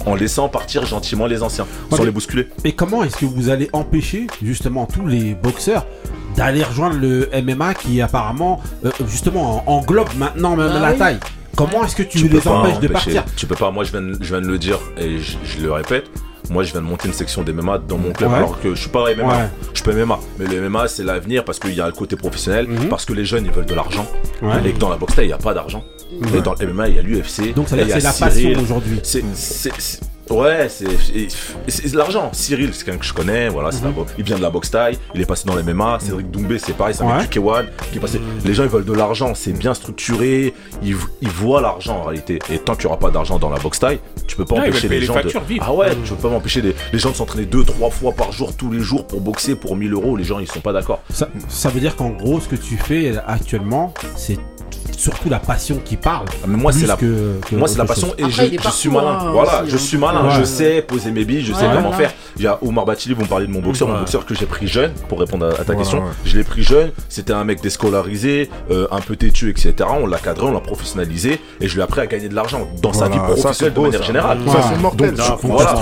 en laissant partir gentiment les anciens sans mais- les bousculer. Et comment est-ce que vous allez empêcher justement tous les boxeurs d'aller rejoindre le MMA qui apparemment euh, justement en- englobe maintenant même Bah la oui. taille? Comment est-ce que tu, peux les pas empêches de partir? Tu peux pas. Moi, je viens, de- je viens de le dire et je, je le répète. Moi, je viens de monter une section des MMA dans mon club, Ouais. alors que je suis pas MMA. Ouais. Je peux MMA, mais le MMA, c'est l'avenir parce qu'il y a le côté professionnel, Mhm. parce que les jeunes, ils veulent de l'argent. Ouais. Et que dans la boxe, il y a pas d'argent. Et dans le MMA, il y a l'UFC. Donc ça c'est la passion aujourd'hui. C'est- ouais, c'est, l'argent. Cyril, c'est quelqu'un que je connais, voilà, c'est la bo- il vient de la boxe taille, il est passé dans le MMA. Cédric Doumbé, c'est pareil, c'est un Ouais. du K1 qui est passé. Les gens, ils veulent de l'argent, c'est bien structuré, ils, ils voient l'argent en réalité. Et tant qu'il n'y aura pas d'argent dans la boxe taille, tu peux pas Ouais, empêcher les les gens factures, de. vivre. Ah ouais, tu peux pas m'empêcher les, les gens de s'entraîner deux, trois fois par jour, tous les jours pour boxer pour 1000 euros. Les gens, ils sont pas d'accord. Ça, ça veut dire qu'en gros, ce que tu fais actuellement, c'est surtout la passion qui parle. Ah, mais moi, c'est la, que- que moi, c'est la autre passion chose. et Après, je, suis malin. hein, voilà, aussi, je hein. suis malin. Ouais. Je sais poser mes billes, je sais comment voilà. faire. Il y a Omar Batili, vous me parlez de mon boxeur. Mon boxeur que j'ai pris jeune, pour répondre à, à ta Voilà, question, ouais. je l'ai pris jeune. C'était un mec déscolarisé, euh, un peu têtu, etc. On l'a cadré, on l'a professionnalisé et je lui ai appris à gagner de l'argent dans sa vie Voilà, ça, professionnelle de manière ça. générale. Ça, c'est mortel. Voilà.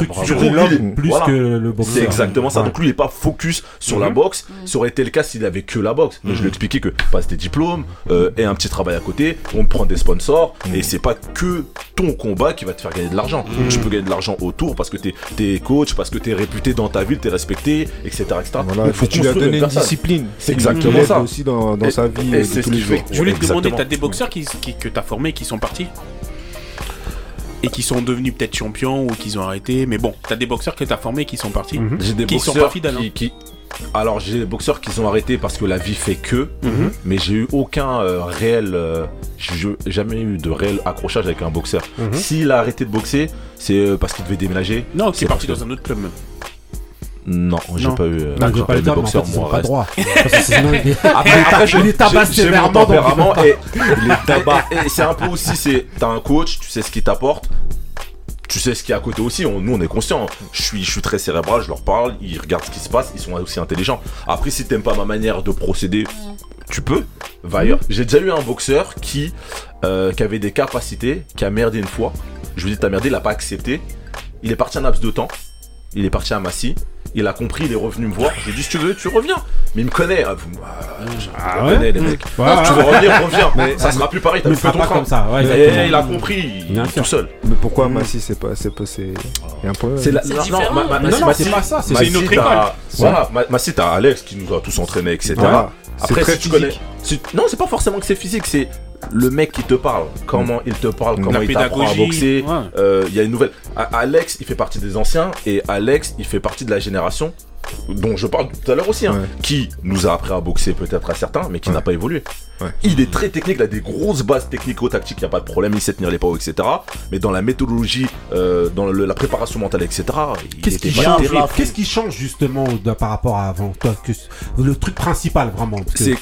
plus voilà. que le boxeur. C'est exactement ça. Donc lui, il est pas focus sur la Mhm. boxe. Ça aurait été le cas s'il avait que la boxe. Mais je lui ai expliqué que passe des diplômes euh, et un petit travail à côté. On prend des sponsors et c'est pas que ton combat qui va te faire gagner de l'argent. Tu peux gagner de l'argent autour parce que t'es es coach, parce que t'es réputé dans ta ville, t'es respecté, etc. etc. Voilà, Donc, faut tu lui as donné une discipline. C'est qui exactement ça. aussi dans, dans Et- sa vie et euh, c'est ce qu'il fait. Je voulais te demander, t'as des boxeurs qui, qui- que t'as formés qui sont partis et qui sont devenus peut-être champions ou qu'ils ont arrêté. Mais bon, t'as des boxeurs que t'as formés qui sont partis. J'ai des Qui sont pas fidèles, hein. qui, qui- Alors j'ai des boxeurs qui ont arrêté parce que la vie fait que, Mhm. mais j'ai eu aucun euh, réel, euh, j'ai jamais eu de réel accrochage avec un boxeur. Mhm. S'il a arrêté de boxer, c'est euh, parce qu'il devait déménager. Non, C'est est parti dans un autre club même. Non, j'ai pas eu. euh, Non, je j'ai vais pas le eu de en boxeur, fait, moi, pas droit. (laughs) Sinon, il est- Après, après, je- il mon donc peut tempérament et les. Et c'est un peu aussi, c'est t'as un coach, tu sais ce qu'il t'apporte. Tu sais ce qu'il y a à côté aussi, on- nous on est conscients. Je suis, je suis très cérébral, je leur parle, ils regardent ce qui se passe, ils sont aussi intelligents. Après, si t'aimes pas ma manière de procéder, tu peux, va ailleurs. J'ai déjà eu un boxeur qui, euh, qui avait des capacités, qui a merdé une fois. Je lui dis, t'as merdé, il a pas accepté. Il est parti un laps de temps, il est parti à Massy, il a compris, il est revenu me voir. J'ai dit, si tu veux, tu reviens. Mais il me connaît, ah, vous- ah, je Ah me connais, ouais les mecs. Ouais, tu ouais. veux revenir, reviens. Mais ça sera plus pareil, t'as fait ton pas train. comme ça, ouais, Et exactement. il a compris, tout seul. Mais pourquoi Massy, c'est pas. C'est pas. C'est. Il y a un problème. C'est la- non, différent. ma- ma- Non, Massi- non, Massi- c'est pas ça, c'est- Massi, une autre t'as- école. Voilà, Ma- Massi, t'as Alex qui nous a tous entraînés, etc. Après, si tu connais. Non, c'est pas forcément que c'est physique, c'est le mec qui te parle. Comment il te parle, comment La il t'apprend à boxer. ouais. Euh, Il y a une nouvelle. Alex, il fait partie des anciens et Alex, il fait partie de la génération dont je parle tout à l'heure aussi, hein, Ouais. qui nous a appris à boxer peut-être à certains, mais qui Ouais. n'a pas évolué. Ouais. Il est très technique, il a des grosses bases technico-tactiques, il n'y a pas de problème, il sait tenir les poids, etc. Mais dans la méthodologie, euh, dans le- la préparation mentale, etc., il Qu'est-ce qui. Qu'est-ce qui change justement de- par rapport à avant Toi, que, le truc principal vraiment, C'est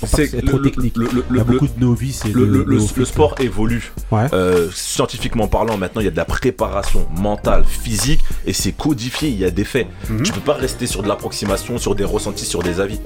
trop le- technique. le- Il y a beaucoup de novices et le, de, sport évolue. Euh, scientifiquement parlant, maintenant, il y a de la préparation mentale, physique, et c'est codifié, il y a des faits. Mhm. Tu peux pas rester sur de sur des ressentis, sur des avis.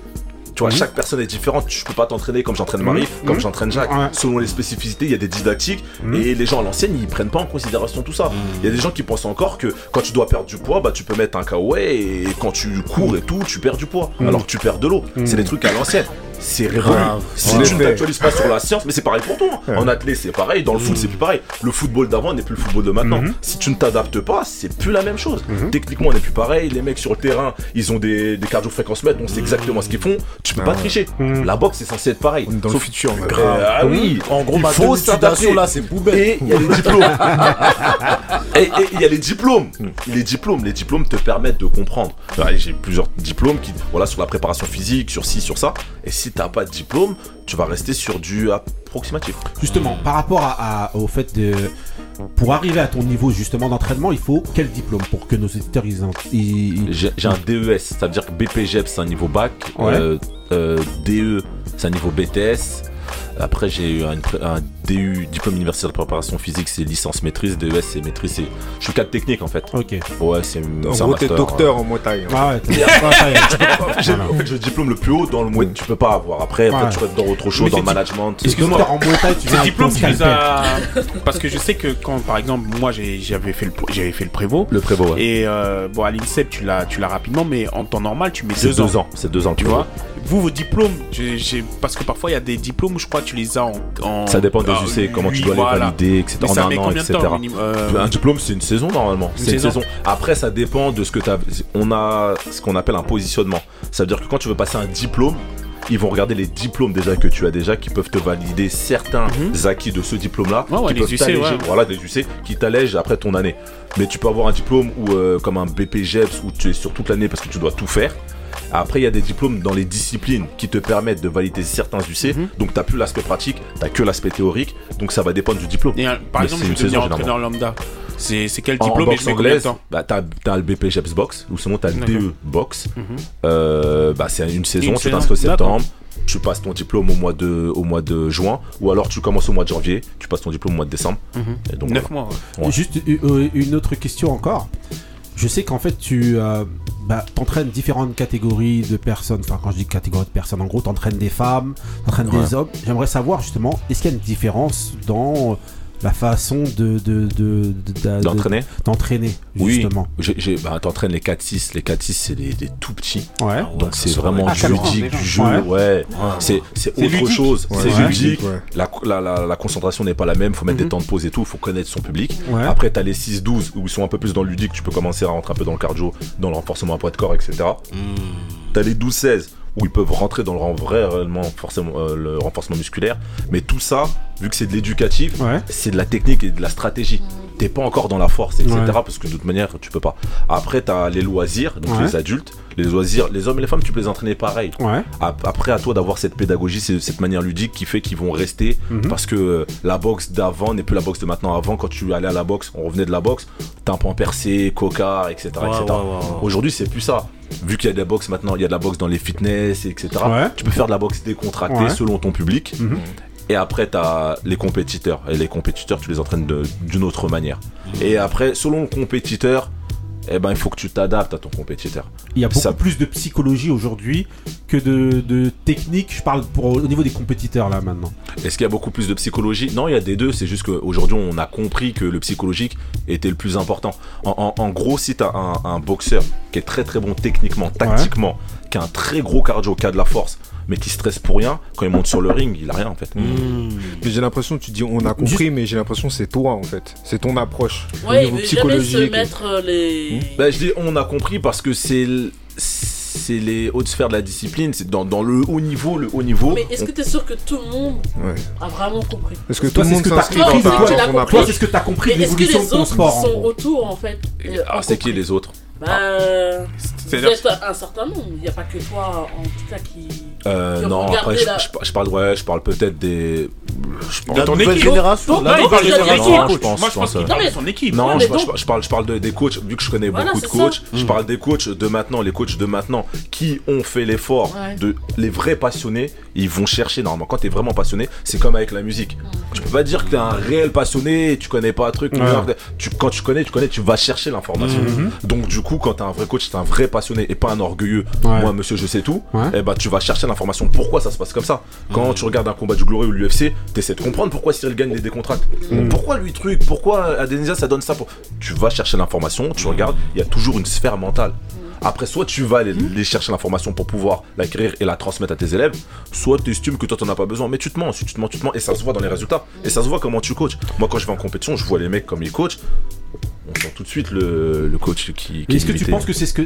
Tu vois, chaque personne est différente. Tu peux pas t'entraîner comme j'entraîne Marie, comme j'entraîne Jacques. Ouais. Selon les spécificités, il y a des didactiques. Et les gens à l'ancienne, ils prennent pas en considération tout ça. Il y a des gens qui pensent encore que quand tu dois perdre du poids, bah tu peux mettre un kawaii et quand tu cours et tout, tu perds du poids. Mhm. Alors que tu perds de l'eau. C'est des trucs à l'ancienne. C'est. Grave. Si tu ne t'actualises pas sur la science, mais c'est pareil pour toi. hein. En athlète, c'est pareil. Dans le foot, c'est plus pareil. Le football d'avant n'est plus le football de maintenant. Mhm. Si tu ne t'adaptes pas, c'est plus la même chose. Mhm. Techniquement, on n'est plus pareil. Les mecs sur le terrain, ils ont des, des cardio-fréquences mètres, on sait exactement ce qu'ils font. Tu peux pas tricher. Mhm. La boxe, c'est censé être pareil. Dans le futur. ah oui, En gros, il faut s'adapter. là, c'est poubelle. Et il y a les diplômes. (laughs) et il y a les diplômes. Les diplômes, les diplômes te permettent de comprendre. J'ai plusieurs diplômes qui, voilà, sur la préparation physique, sur ci, sur ça. Et si t'as pas de diplôme, tu vas rester sur du approximatif. Justement, par rapport à, à- au fait de. Pour arriver à ton niveau justement d'entraînement, il faut quel diplôme pour que nos éditeurs ils, J'ai j'ai un DES, ça veut dire que BPGEP c'est un niveau bac, Ouais. euh, euh, DE c'est un niveau BTS. Après j'ai eu un, un DU, diplôme universitaire de préparation physique, c'est licence maîtrise, DES c'est maîtrise, c'est... Je suis cadre technique en fait. Ok. Ouais, c'est En c'est un gros, t'es master, docteur en Motaille. Ah ouais, t'es-. En fait, (laughs) j'ai le diplôme le plus haut dans le moyen tu peux pas avoir. Après, après Ouais. tu restes dans autre chose, Mais dans le management. Excuse-moi. En Muay Thai, tu Ces diplômes, tu les as. Parce que je sais que quand, par exemple, moi j'avais fait le j'avais fait le prévôt. Le prévôt, ouais. Et euh, bon, à l'INSEP, tu l'as tu l'as rapidement, mais en temps normal, tu mets C'est deux ans. deux ans. C'est deux ans, Tu vois? Vous, vos diplômes, parce que parfois il y a des diplômes où je crois que tu les as en. en- Ça dépend ah, UC, comment tu dois voilà. les valider, etc. Mais En un an, etc. temps Euh, Un diplôme, c'est une saison normalement. Une C'est une saison. saison. Après, ça dépend de ce que tu as. On a ce qu'on appelle un positionnement. Ça veut dire que quand tu veux passer un diplôme, ils vont regarder les diplômes déjà que tu as déjà qui peuvent te valider certains Mhm. acquis de ce diplôme-là. Ouais, ouais, qui peuvent t'alléger. ouais. Voilà, des UC qui t'allègent après ton année. Mais tu peux avoir un diplôme euh, comme un BPGEPS où tu es sur toute l'année parce que tu dois tout faire. Après, il y a des diplômes dans les disciplines qui te permettent de valider certains UC. Mhm. Donc, tu n'as plus l'aspect pratique, tu que l'aspect théorique. Donc, ça va dépendre du diplôme. et, euh, par Mais exemple, je veux devenir entraîneur lambda. C'est quel En- en diplôme et boxe anglaise, bah, t'as, t'as le BPGEPS box, ou sinon t'as le. DE box. Mhm. Euh, bah, c'est une saison, Une tu t'inscris septembre. tu passes ton diplôme au mois de, au mois de juin, ou alors tu commences au mois de janvier, tu passes ton diplôme au mois de décembre. Et donc, 9 voilà. mois. ouais. Juste euh, une autre question encore. Je sais qu'en fait, tu euh, bah, entraînes différentes catégories de personnes. Enfin, quand je dis catégories de personnes, en gros, tu entraînes des femmes, tu entraînes Ouais. des hommes. J'aimerais savoir justement, est-ce qu'il y a une différence dans la façon de, de, de- de- de- D'entraîner d'entraîner, Oui, justement j'ai, j'ai- bah, t'entraînes les 4-6. Les 4-6, c'est des, des tout petits. Ouais. Donc c'est vraiment Ah, ludique, du jeu, Ouais. ouais. C'est, c'est C'est autre ludique. chose. Ouais, c'est ouais. ludique. Ouais. La, la, la, la concentration n'est pas la même, faut mettre Mhm. des temps de pause et tout, faut connaître son public. Ouais. Après, t'as les 6-12 où ils sont un peu plus dans le ludique, tu peux commencer à rentrer un peu dans le cardio, dans le renforcement à poids de corps, etc. T'as les 12-16 où ils peuvent rentrer dans le vrai réellement forcément euh, le renforcement musculaire. Mais tout ça, vu que c'est de l'éducatif, Ouais. c'est de la technique et de la stratégie. T'es pas encore dans la force, etc. Ouais. Parce que de toute manière, tu peux pas. Après, t'as les loisirs, donc Ouais. les adultes. Les loisirs, les hommes et les femmes, tu peux les entraîner pareil. Après, à toi d'avoir cette pédagogie, c'est- cette manière ludique qui fait qu'ils vont rester. Mhm. Parce que euh, la boxe d'avant n'est plus la boxe de maintenant. Avant, quand tu allais à la boxe, on revenait de la boxe, tympan percé, coca, etc. Ouais, etc. ouais, ouais, ouais. Aujourd'hui, c'est plus ça. Vu qu'il y a de la boxe maintenant, il y a de la boxe dans les fitness, etc. Ouais. Tu peux faire de la boxe décontractée Ouais. selon ton public. Mhm. Et après, tu as les compétiteurs. Et les compétiteurs, tu les entraînes d'une autre manière. Et après, selon le compétiteur, eh ben, il faut que tu t'adaptes à ton compétiteur. Il y a beaucoup Ça- plus de psychologie aujourd'hui que de, de technique. Je parle pour, au niveau des compétiteurs là maintenant. Est-ce qu'il y a beaucoup plus de psychologie? Non, il y a des deux. C'est juste qu'aujourd'hui, on a compris que le psychologique était le plus important. En, en- en gros, si tu as un, un boxeur qui est très très bon techniquement, tactiquement, qui a un très gros cardio, qui a de la force, mais qui stresse pour rien, quand il monte sur le ring, il a rien en fait. Mais j'ai l'impression, tu dis on a compris, mais j'ai l'impression que c'est toi en fait. C'est ton approche. au Ouais, il niveau veut jamais se psychologique. mettre euh, les. Ben, je dis on a compris parce que c'est c'est les hautes sphères de la discipline, c'est dans, dans le haut niveau, le haut niveau. Mais est-ce que t'es sûr que tout le monde Ouais. a vraiment compris? Est-ce que Toi, tout le c'est monde ce que t'as s'inscrit compris, dans c'est ta-. Toi, c'est ce que tu as compris de est-ce que les autres qui sont autour en fait euh, Ah, c'est qui les autres? Bah, C'est-à-dire- êtes un certain nombre. Il n'y a pas que toi en tout cas qui. Euh, Qui non, après, je, la- je- je parle, ouais, je parle peut-être des. Je parle, ton nouvelle équipe. génération. Donc, la non, il parle de génération. Non, l'équipe. je pense, Moi, je pense qu'il parle euh, de son équipe. Non, Non, je, parle, je parle de- des coachs, vu que je connais Voilà, beaucoup de c'est coachs, ça. je parle des coachs de maintenant, les coachs de maintenant qui ont fait l'effort, Ouais. de les vrais passionnés, ils vont chercher normalement. Quand t'es vraiment passionné, c'est comme avec la musique. Tu peux pas dire que t'es un réel passionné et tu connais pas un truc. Ouais. tu, quand tu connais, tu connais, tu vas chercher l'information. Donc du coup, quand t'es un vrai coach, t'es un vrai passionné et pas un orgueilleux. Ouais. Moi, monsieur, je sais tout. Ouais. Et bah tu vas chercher l'information. Pourquoi ça se passe comme ça? Quand tu regardes un combat du Glory ou l'UFC, t'essaies de comprendre pourquoi Cyril gagne les décontracts. Pourquoi lui truc? Pourquoi Adenisa ça donne ça pour... Tu vas chercher l'information, tu regardes, il y a toujours une sphère mentale. Après, soit tu vas aller, chercher l'information pour pouvoir l'acquérir et la transmettre à tes élèves, soit tu estimes que toi t'en as pas besoin. Mais tu te mens, si tu te mens, tu te mens, et ça se voit dans les résultats. Et ça se voit comment tu coaches. Moi, quand je vais en compétition, je vois les mecs comme ils coachent. On sent tout de suite le, le coach qui. qui Mais Est-ce que tu penses que c'est ce que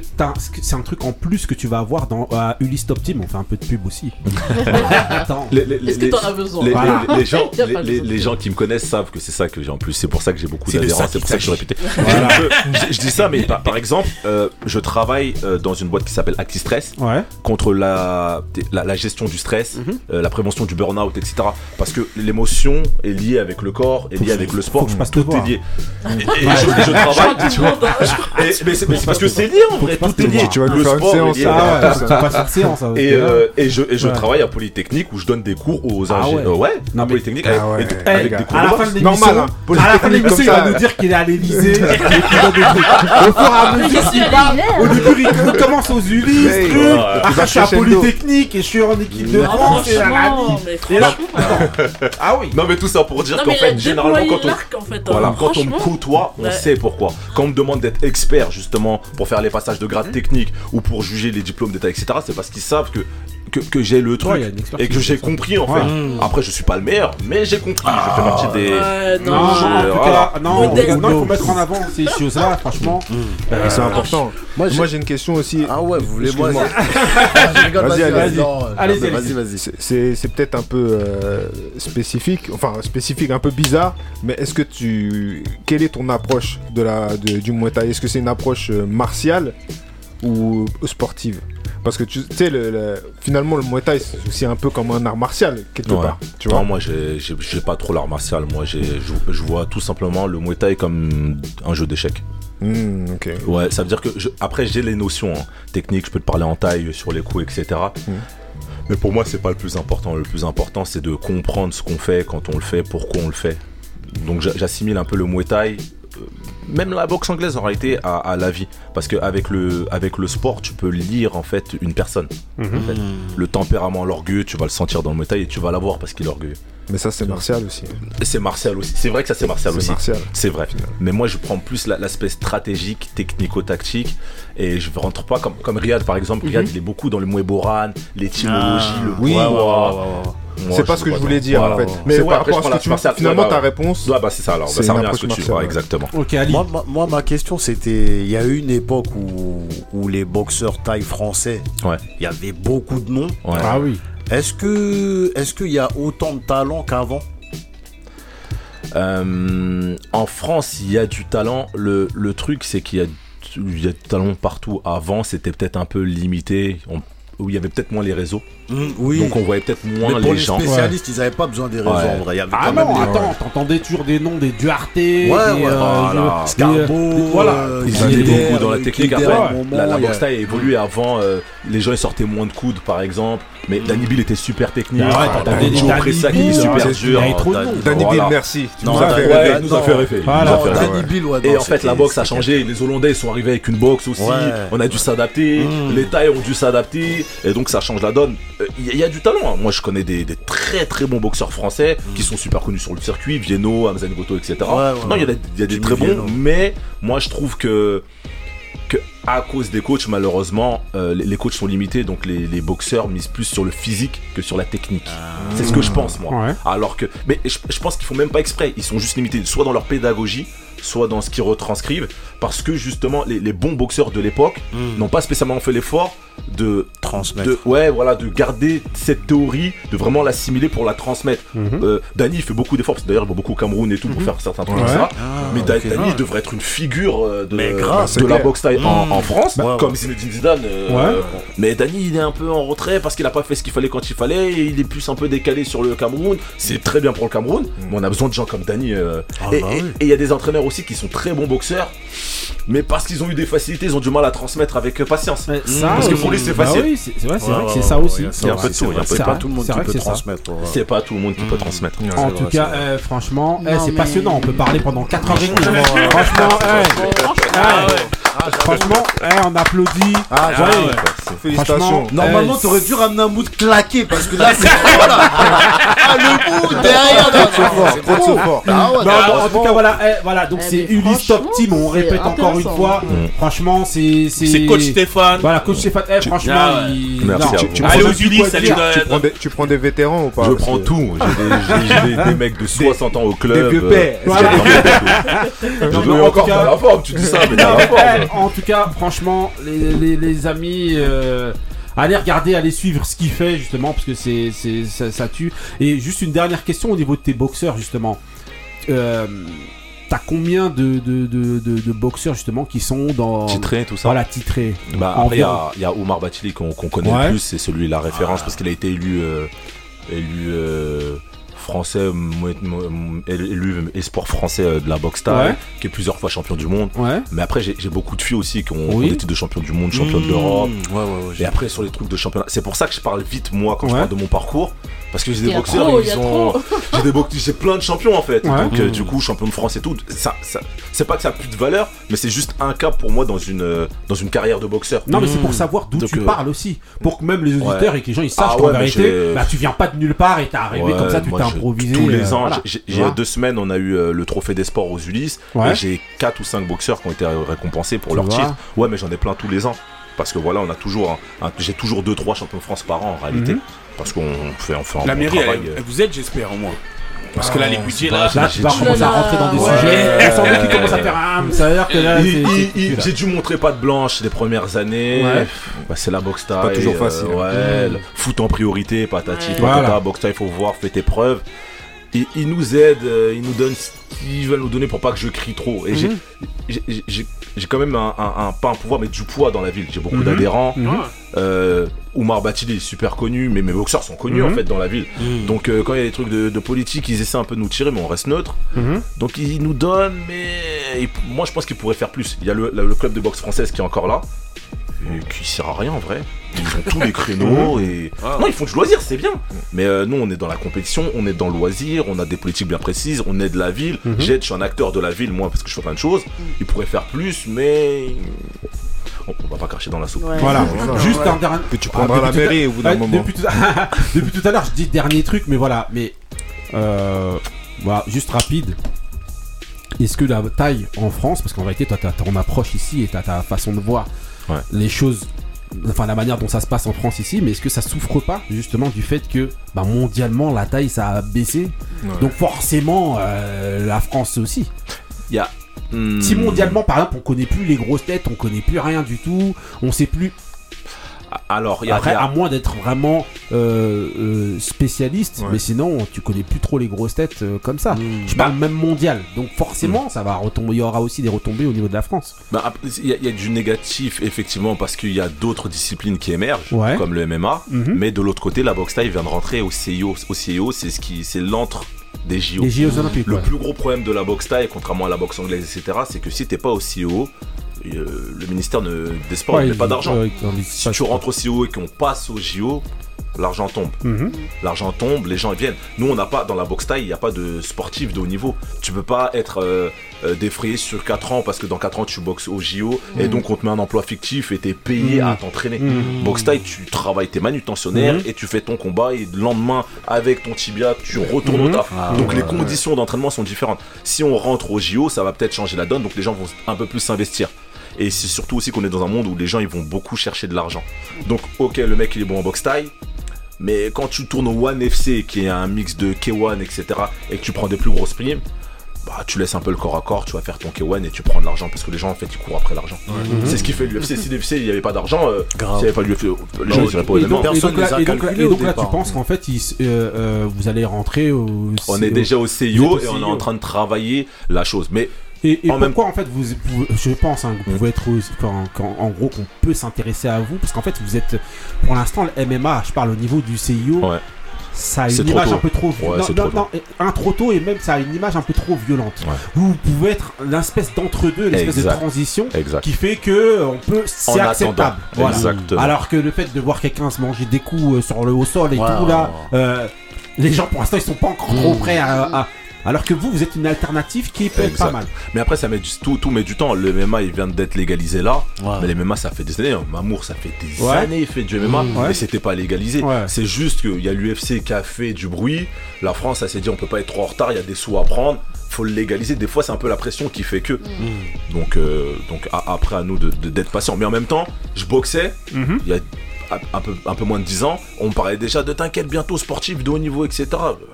c'est un truc en plus que tu vas avoir dans euh, Ulysse Top Team? On fait un peu de pub aussi. (laughs) Est-ce que t'en as besoin? les, Voilà. les- les gens, (laughs) les, gens qui me connaissent savent que c'est ça que j'ai en plus. C'est pour ça que j'ai beaucoup d'adhérents. C'est pour ça que je suis répété. je, je dis ça, mais par, par exemple, euh, je travaille euh, dans une boîte qui s'appelle ActiStress Ouais. contre la, la, la gestion du stress, Mhm. euh, la prévention du burn-out, etc. Parce que l'émotion est liée avec le corps, est liée avec le sport. tout est lié. Je, je travaille. tu vois. Et- mais c'est mais c'est parce que c'est lié en vrai. Tout est te lié. Tu vas Le nous faire une sport est séance, Ah et, euh, je, et je Ouais. travaille à Polytechnique où je donne des cours aux Ah ingénieurs. ouais. ouais, Non, à mais- Polytechnique Ah avec, des cours à de la fin de l'émission, Normal, hein. à la fin de l'émission, (laughs) il va nous dire qu'il est à l'Elysée, qu'il donne des trucs. Au fur et à mesure qu'il parle, au début, il commence aux Ulysses, ouais. Après, je suis à. Polytechnique et je suis en équipe de Ah, France. Et, là, ah oui. Non mais tout ça pour dire qu'en fait généralement quand on l'arc en fait. voilà, hein, quand on me côtoie, on Ouais. sait pourquoi. Quand on me demande d'être expert justement pour faire les passages de grade technique ou pour juger les diplômes d'état, etc., c'est parce qu'ils savent que, que, que j'ai le truc Ouais, et que j'ai compris en fait. Après, je suis pas le meilleur, mais j'ai compris. je fais partie des. Ouais, Non, non. je- cas, non, cas, non, il faut mettre en avant ces choses-là, franchement. Et c'est important. Moi, j'ai- Moi, j'ai une question aussi. Ah ouais, vous voulez moi Excuse-moi. (laughs) Je rigole, Vas-y, vas-y, allez, vas-y. vas-y. Non, Allez-y, vas-y, allez-y. vas-y. C'est- peut-être un peu euh, spécifique, enfin spécifique, un peu bizarre, mais est-ce que tu. Quelle est ton approche de la, de- du Muay Thai? Est-ce que c'est une approche euh, martiale ou sportive? Parce que tu sais, le- le- finalement, le Muay Thai, c'est aussi un peu comme un art martial, quelque Ouais. part. Tu non, vois moi j'ai pas trop l'art martial. Moi je, vois tout simplement le Muay Thai comme un jeu d'échecs. Hmm. Ouais, ça veut dire que je- après j'ai les notions hein, techniques, je peux te parler en taille sur les coups, etc. Mm. Mais pour moi, c'est pas le plus important. Le plus important, c'est de comprendre ce qu'on fait, quand on le fait, pourquoi on le fait. Donc j'a- j'assimile un peu le Muay Thai, même la boxe anglaise en réalité, à, à la vie. Parce qu'avec le, avec le sport, tu peux lire en fait une personne. Mhm. En fait. Le tempérament, l'orgueil, tu vas le sentir dans le Thai et tu vas l'avoir parce qu'il est orgueilleux. Mais ça, c'est martial aussi. Et c'est martial aussi. C'est vrai que ça, c'est martial C'est aussi. martial. C'est vrai. Mais moi, je prends plus la- l'aspect stratégique, technico-tactique. Et je ne rentre pas comme, comme Riyad, par exemple. Riyad, il est beaucoup dans le Muay Boran, l'étymologie, le Oui. Ouais, ouais, C'est pas ce que je voulais dire, en fait. Mais C'est ouais, par après, rapport à ce que la tu- finalement, Ouais, ta réponse, Ouais, bah, c'est ça alors. Bah, c'est ça revient à ce que tu vois, ouais. exactement. Ok, Ali. Moi, ma- moi, ma question, c'était il y a eu une époque où, où les boxeurs taille français, Ouais. il y avait beaucoup de noms. Ouais. Ah oui. Est-ce que est-ce qu'il y a autant de talent qu'avant? Euh, en France, il y a du talent. Le, le truc, c'est qu'il y a, il y a du talent partout. Avant, c'était peut-être un peu limité. Où il y avait peut-être moins les réseaux. Oui. Donc on voyait peut-être moins Mais pour les les gens. spécialistes, ils n'avaient pas besoin des réseaux Ouais. en vrai. Il y avait Ah quand non, même attends, t'entendais toujours des noms des Duarte, des, ouais, euh, voilà. je- Scarbo, des- voilà. euh, Ils allaient étaient beaucoup dans la technique. Après, la, boxe taille a évolué avant. euh, les gens ils sortaient moins de coudes, par exemple. Mais Danny Bill était super technique. Ah ouais, t'entendais des Joe Danny Pressa qui Bill, est super ouais, dur. Danny. Bill, merci. Tu nous as fait rêver. Danny Bill, Et en fait, la boxe a changé. Les Hollandais ils sont arrivés avec une boxe aussi. On a dû s'adapter. Mm. Les tailles ont dû s'adapter. Et donc, ça change la donne. Euh, Il y, a- il y a du talent. hein. Moi, je connais des, des très très bons boxeurs français qui sont super connus sur le circuit. Vienno, Hamza Ngoto, etc. Ouais, ouais, non, il y a des, il y a des Jimmy très bons. Mais moi, je trouve que. que à cause des coachs, malheureusement, euh, les, les coachs sont limités, donc les, les boxeurs misent plus sur le physique que sur la technique. C'est ce que je pense, moi. Ouais. Alors que, mais je, je pense qu'ils font même pas exprès. Ils sont juste limités, soit dans leur pédagogie, soit dans ce qu'ils retranscrivent, parce que justement, les, les bons boxeurs de l'époque Mm. n'ont pas spécialement fait l'effort de transmettre. de, ouais, voilà, de garder cette théorie, de vraiment l'assimiler pour la transmettre. Mhm. Euh, Dany il fait beaucoup d'efforts, parce que d'ailleurs il va beaucoup au Cameroun et tout pour faire certains trucs Ouais. comme ça. Ah, mais ok. Da- Dany devrait être une figure euh, de, Mais grave, de c'est la boxe en, Mm. en France, Ouais, ouais. comme Zinedine Zidane. euh, Ouais. Mais Dany il est un peu en retrait parce qu'il a pas fait ce qu'il fallait quand il fallait, et il est plus un peu décalé sur le Cameroun. C'est très bien pour le Cameroun, mais on a besoin de gens comme Dany. euh, Ah, et bah oui. et il y a des entraîneurs aussi qui sont très bons boxeurs, mais parce qu'ils ont eu des facilités, ils ont du mal à transmettre avec euh, patience. Ça, Parce que pour lui, c'est Bah facile. oui, c'est vrai, c'est Ouais, vrai que c'est ça aussi. il y a un peu de tout, il y a pas tout le monde qui peut que c'est ça. transmettre. C'est pas tout le monde qui peut Mm. transmettre. En tout cas, euh, franchement, eh, c'est passionnant. On peut parler pendant 4 heures et demie. Franchement, Franchement, eh, eh, eh, on applaudit. Ah, Ouais. j'avoue. Félicitations. Franchement, Normalement, eh, t'aurais dû ramener un mood claqué parce que là, (laughs) c'est voilà. Ah, le mood derrière. Trop fort, trop fort. En tout cas, voilà, eh, voilà donc Eh, c'est Ulysse Top Team. On c'est répète encore une fois. Franchement, c'est. C'est coach Stéphane. Voilà, coach Stéphane. Eh, franchement, Ah ouais. il. Merci non, à tu- vous. tu Allez prends aux salut. euh, Tu prends, des, tu prends des vétérans ou pas Je prends tout. J'ai des, des mecs de 60 ans au club. vieux euh, pères. Voilà. (laughs) Non, Je mais veux en encore cas- dans la forme, tu dis ça, mais dans la forme. eh, en tout cas, franchement, les, les- les amis, euh, allez regarder, allez suivre ce qu'il fait justement, parce que c'est, c'est, ça, ça tue. Et juste une dernière question au niveau de tes boxeurs justement. Euh, T'as combien de, de, de, de- de boxeurs justement qui sont dans Titré, tout ça. voilà titrés Bah, En après, il y, environ. a- il y a Oumar Batili qu'on connaît Ouais. le plus, c'est celui la référence parce qu'il a été élu, euh, élu euh, français, élu espoir français euh, de la boxe Ouais. qui est plusieurs fois champion du monde. Ouais. Mais après, j'ai beaucoup de filles aussi qui ont, qui ont Oui. des titres de champion du monde, champion d'Europe. Mmh, Ouais, ouais, ouais. Et après, sur les trucs de championnat, c'est pour ça que je parle vite, moi, quand je parle de mon parcours. Parce que j'ai des boxeurs, trop, ils a ont. trop. (laughs) J'ai des box- j'ai plein de champions en fait. Ouais. Donc, euh, du coup, champion de France et tout. Ça, ça- c'est pas que ça a plus de valeur, mais c'est juste un cap pour moi dans une, euh, dans une carrière de boxeur. Non mais c'est pour savoir d'où Donc, tu euh, parles aussi, pour que même les auditeurs ouais. et que les gens ils sachent Ah qu'en ouais, vérité, bah tu viens pas de nulle part et t'es arrivé Ouais, comme ça, tu moi, t'es improvisé. Tous les ans, voilà. j'ai- deux semaines, on a eu le trophée des sports aux Ulysses. Et j'ai quatre ou cinq boxeurs qui ont été récompensés pour Tu leur titre. Ouais, mais j'en ai plein tous les ans. Parce que voilà, on a toujours, un- un- j'ai toujours deux trois champions de France par an en réalité. Mhm. Parce qu'on fait, on fait un La bon mairie, travail. elle, euh. elle vous aide, j'espère, au moins. Parce que là, les budgets, là. Là, tu vas commencer à rentrer dans des Ouais. sujets. Sent qu'il commence à faire un. Ça veut dire que là, Il- il- il- J'ai dû montrer pas de blanche les premières années. Ouais. Bah, c'est la boxe pas toujours facile. ouais, le foot en priorité, patati, Voilà. boxe taille, faut voir, fais tes preuves. Et ils nous aident, euh, ils nous donnent ce qu'ils veulent nous donner pour pas que je crie trop. Et j'ai- j'ai- quand même un, un- un- pas un pouvoir, mais du poids dans la ville. J'ai beaucoup Mhm. d'adhérents. Mhm. Euh, Oumar Batili est super connu, mais mes boxeurs sont connus Mhm. en fait dans la ville. Donc euh, quand il y a des trucs de, de politique, ils essaient un peu de nous tirer, mais on reste neutre. Mhm. Donc ils nous donnent, mais ils- moi je pense qu'ils pourraient faire plus. Il y a le, le- le club de boxe française qui est encore là. Et qui sert à rien en vrai. Ils ont (laughs) tous les créneaux et. Non, ils font du loisir, c'est bien. Mais euh, nous, on est dans la compétition, on est dans le loisir, on a des politiques bien précises, on est de la ville. J'aide, je suis un acteur de la ville, moi, parce que je fais plein de choses. Ils pourraient faire plus, mais. On, on va pas cracher dans la soupe. Ouais. Voilà, juste un dernier. Que tu prendras la depuis tout à- mairie au bout d'un moment. Depuis tout, à... (laughs) depuis tout à l'heure, je dis dernier truc, mais voilà, mais euh, voilà, juste rapide. Est-ce que la taille en France, parce qu'en réalité, toi, t'as ton approche ici et t'as ta façon de voir Ouais. les choses, enfin la manière dont ça se passe en France ici, mais est-ce que ça souffre pas justement du fait que bah, mondialement la taille ça a baissé, Ouais. donc forcément euh, la France aussi. Il y a. hmm, Si mondialement par exemple on connaît plus les grosses têtes, on connaît plus rien du tout, on sait plus Alors, il y a. Après, il y a- à moins d'être vraiment euh, euh, spécialiste, Ouais. mais sinon, tu connais plus trop les grosses têtes euh, comme ça. Je parle même mondial. Donc forcément, ça va retomber. Il y aura aussi des retombées au niveau de la France. Bah, il y, a- il y a du négatif, effectivement, parce qu'il y a d'autres disciplines qui émergent, Ouais. comme le MMA. Mais de l'autre côté, la boxe taille vient de rentrer au CIO. Au CIO, c'est ce qui, c'est l'antre des JO. Les JO olympiques. Le ouais. plus gros problème de la boxe taille, contrairement à la boxe anglaise, etc., c'est que si t'es pas au CIO, euh, le ministère de- des Sports Ouais, ne met ils- pas d'argent. Si tu rentres au CIO et qu'on passe au JO, l'argent tombe. Mhm. L'argent tombe, les gens viennent. Nous, on n'a pas, dans la boxe taille, il n'y a pas de sportif de haut niveau. Tu peux pas être euh, euh, défrayé sur 4 ans parce que dans 4 ans tu boxes au JO et donc on te met un emploi fictif et t'es payé Mhm. à t'entraîner. Mhm. Boxe taille, tu travailles, t'es manutentionnaire Mhm. et tu fais ton combat et le lendemain, avec ton tibia, tu retournes au Mhm. taf. Ah, donc ouais, les ouais. conditions d'entraînement sont différentes. Si on rentre au JO, ça va peut-être changer la donne, donc les gens vont un peu plus s'investir. Et c'est surtout aussi qu'on est dans un monde où les gens ils vont beaucoup chercher de l'argent. Donc ok, le mec il est bon en boxe taille, mais quand tu tournes au One FC, qui est un mix de K1, etc., et que tu prends des plus grosses primes, bah tu laisses un peu le corps à corps, tu vas faire ton K1 et tu prends de l'argent parce que les gens en fait ils courent après l'argent. C'est ce qui fait l'UFC. Si l'UFC il n'y avait pas d'argent, euh, s'il Grave. n'y avait pas l'UFC, les gens ils seraient pas au Et événement. donc, et Personne donc là, les a et donc là- calculés et au donc là, tu penses qu'en fait, ils- euh, euh, vous allez rentrer au. On est au- déjà au CIO êtes et on est en train de travailler la chose. Mais Et, et En même- pourquoi en fait vous, vous- je pense hein, que vous pouvez être en gros qu'on peut s'intéresser à vous parce qu'en fait vous êtes pour l'instant le MMA je parle au niveau du CIO Ouais. ça a une image tôt. un peu trop Ouais, non, non, trop non, un trop tôt et même ça a une image un peu trop violente Ouais. vous pouvez être l'espèce d'entre-deux l'espèce de transition exact. qui fait que on peut c'est acceptable. Voilà. Alors que le fait de voir quelqu'un se manger des coups euh, sur le haut sol et tout là euh, les gens pour l'instant ils sont pas encore trop Mmh. prêts à, à- alors que vous vous êtes une alternative qui peut être pas mal Mais après, ça met du, tout, tout met du temps. Le MMA, il vient d'être légalisé là. Ouais. Mais les MMA, ça fait des années. hein. Mamour, ça fait des Ouais. années, il fait du MMA. Ouais. Et c'était pas légalisé. Ouais. C'est juste qu'il y a l'UFC qui a fait du bruit. La France, elle s'est dit, on peut pas être trop en retard. Il y a des sous à prendre. Faut le légaliser. Des fois, c'est un peu la pression qui fait que. Donc, euh, donc après, à nous de- de- d'être patients. Mais en même temps, je boxais. Mhm. Il y a un- peu, un peu moins de 10 ans, on parlait déjà de t'inquiète bientôt sportif de haut niveau, etc.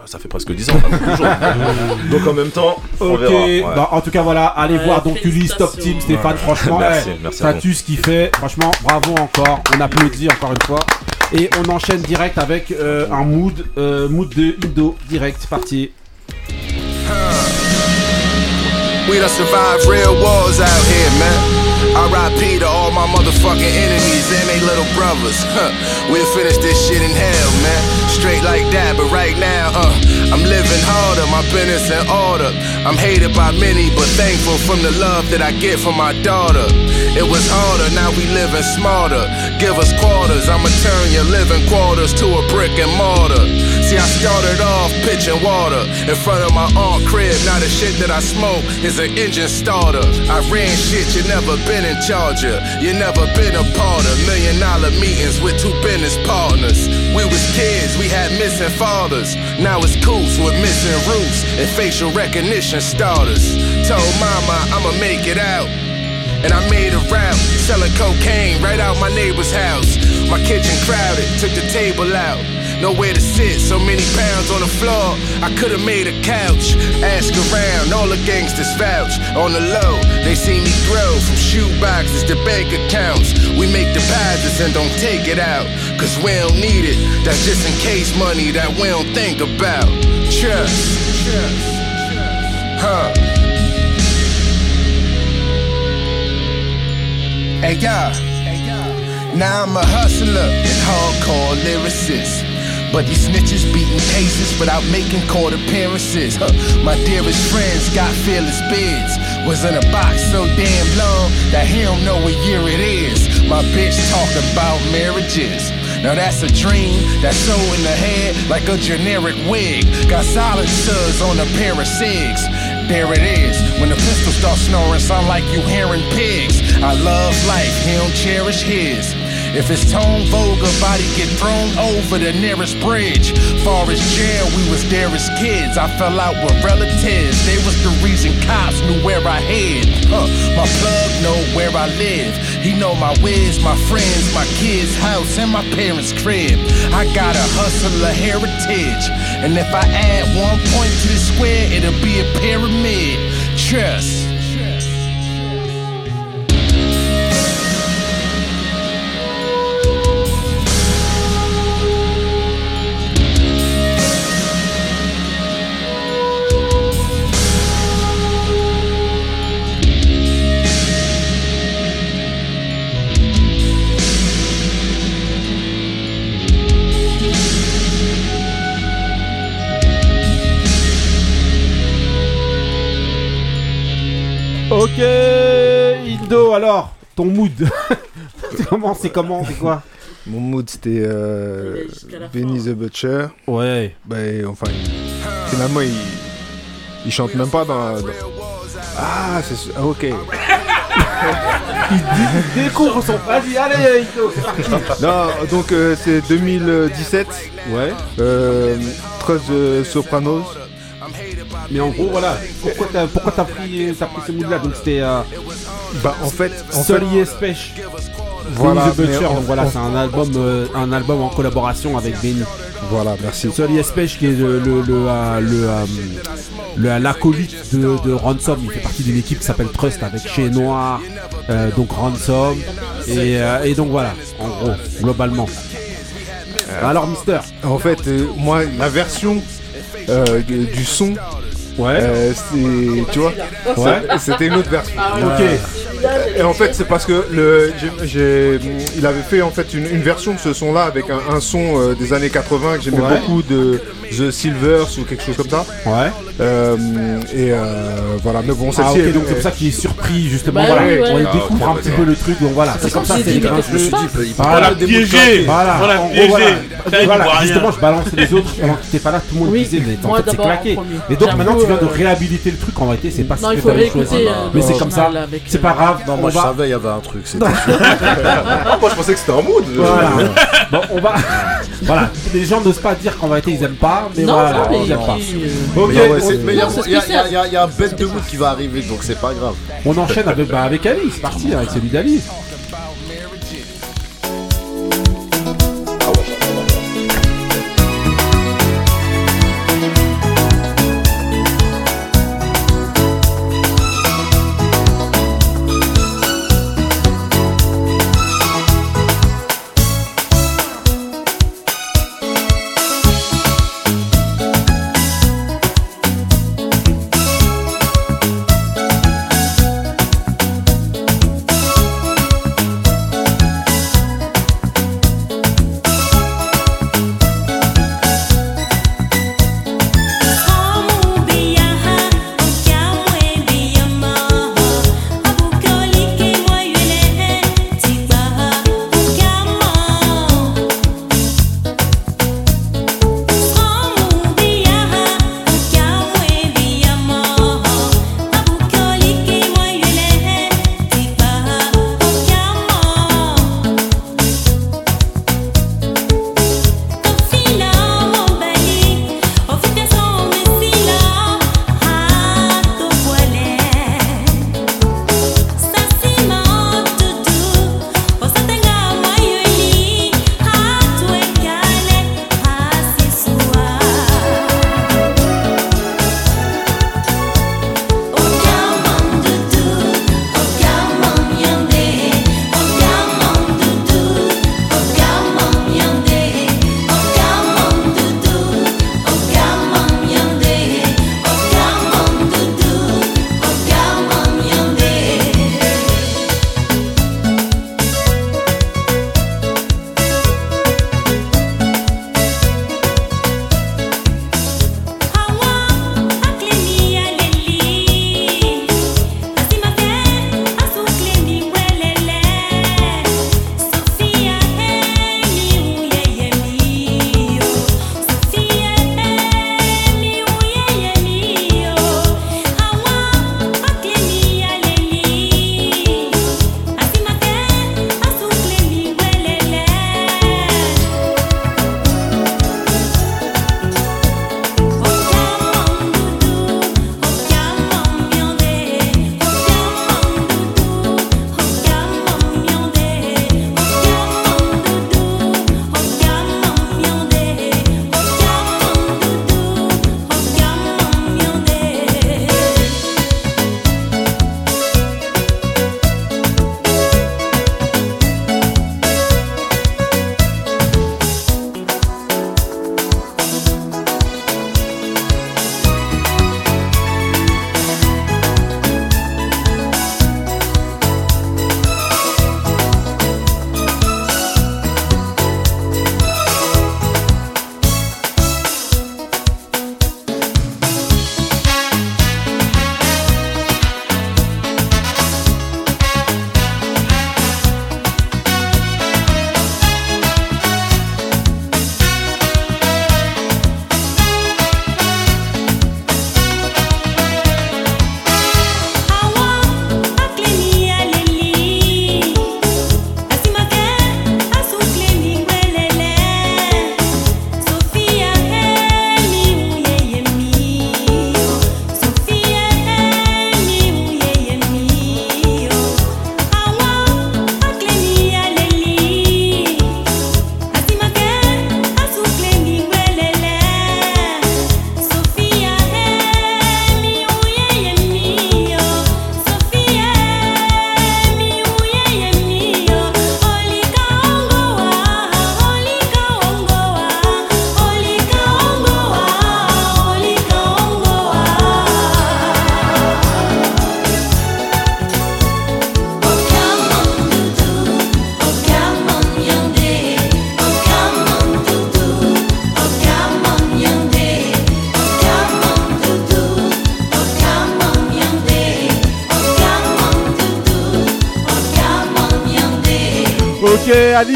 Ça fait presque 10 ans, ça toujours. (laughs) Donc en même temps, on Ok, verra. ouais. bah, en tout cas voilà, allez Ouais, voir donc Ulysse Top. Team Stéphane, franchement, Merci, ouais, merci tu ce qu'il fait, franchement, bravo encore, on applaudit encore une fois. Et on enchaîne direct avec euh, un mood, euh, mood de Indo, direct, parti. We done survived real wars out here, man. R.I.P. to all my motherfucking enemies and they little brothers. Huh. We'll finish this shit in hell, man. Straight like that, but right now, uh, I'm living harder, my business in order. I'm hated by many, but thankful from the love that I get from my daughter. It was harder, now we living smarter. Give us quarters, I'ma turn your living quarters to a brick and mortar. See, I started off pitching water in front of my aunt crib. Now the shit that I smoke is an engine starter. I ran shit you never been in charge of. You never been a part of million dollar meetings with two business partners. We was kids, we had missing fathers. Now it's coops with missing roofs and facial recognition starters. Told mama I'ma make it out. And I made a route, selling cocaine right out my neighbor's house. My kitchen crowded, took the table out. Nowhere to sit, so many pounds on the floor. I could've made a couch. Ask around, all the gangsters vouch. On the low, they see me grow from shoe boxes to bank accounts. We make deposits and don't take it out. Cause we don't need it. That's just in case money that we don't think about. Trust. Huh. Hey, yeah. Now I'm a hustler and hardcore lyricist. But these snitches beating cases without making court appearances. Huh. My dearest friends got fearless beards. Was in a box so damn long that he don't know what year it is. My bitch talk about marriages. Now that's a dream that's so in the head like a generic wig. Got solid studs on a pair of cigs. There it is. When the pistol starts snoring, sound like you hearing pigs. I love life, he don't cherish his. If it's Tone Vogue, body get thrown over the nearest bridge. Far as jail, we was there as kids. I fell out with relatives. They was the reason cops knew where I hid. Huh. My plug know where I live. He know my whiz, my friends, my kids' house, and my parents' crib. I got a hustler heritage. And if I add one point to the square, it'll be a pyramid. Trust. Ok, Indo, alors, ton mood. (laughs) C'est comment C'est comment C'est quoi Mon mood c'était euh, Benny fin. the Butcher. Ouais. Bah, enfin, il- finalement, il, il chante même pas dans. dans- Ah, c'est sûr. ah, ok. (laughs) Il découvre son. (laughs) Vas-y, allez, Indo, c'est parti. Non, donc euh, c'est 2017. Ouais. Euh, Trust the Sopranos. Mais en gros, voilà. Pourquoi t'as pourquoi t'as pris, t'as pris ce mood-là Donc c'était. Euh, Bah, en fait, en Sully fait. Voilà, the Butcher. Donc voilà, c'est un album, euh, un album en collaboration avec Benny. Voilà, merci. Espèche qui est le, le, le, euh, le, euh, l'acolyte de, de Ransom. Il fait partie d'une équipe qui s'appelle Trust avec Chez Noir, donc Ransom. Et, et donc voilà, en gros, globalement. Alors, Mister. En fait, euh, moi, la version euh, du son, Ouais. euh, c'est, tu vois, Ouais. c'était une autre version. Ah, ok. Et en fait, c'est parce que le, j'ai, j'ai- il avait fait en fait une, une version de ce son-là avec un, un son euh, des années 80 que j'aimais Ouais. beaucoup de The Silvers ou quelque chose comme ça. Ouais. Euh, et euh, voilà, mais bon, Ah, celle-ci. donc c'est pour ça qu'il est surpris, justement. Bah voilà. oui, ouais. On Ah, découvre un petit peu le truc, donc voilà. C'est comme ça, c'est les que Je me suis dit, il peut Voilà. piégé. Voilà, piégé. justement, je balançais les autres pendant que t'étais pas là, tout le monde disait, mais en fait, c'est claqué. Et donc maintenant, tu viens de euh, réhabiliter le truc, en réalité, c'est pas ce que t'avais choisi. Mais c'est comme ça, c'est pas grave. Non, on moi je va- savais, il y avait un truc. (laughs) moi je pensais que c'était un mood. Voilà. (laughs) Bon, on va. (laughs) voilà. Les gens n'osent pas dire qu'en vérité ils aiment pas, mais voilà, ils aiment pas. Ok, c'est- mais y a- il y a un bête de mood qui va arriver, donc c'est pas grave. on enchaîne avec, bah, avec Ali, c'est parti, avec celui d'Ali.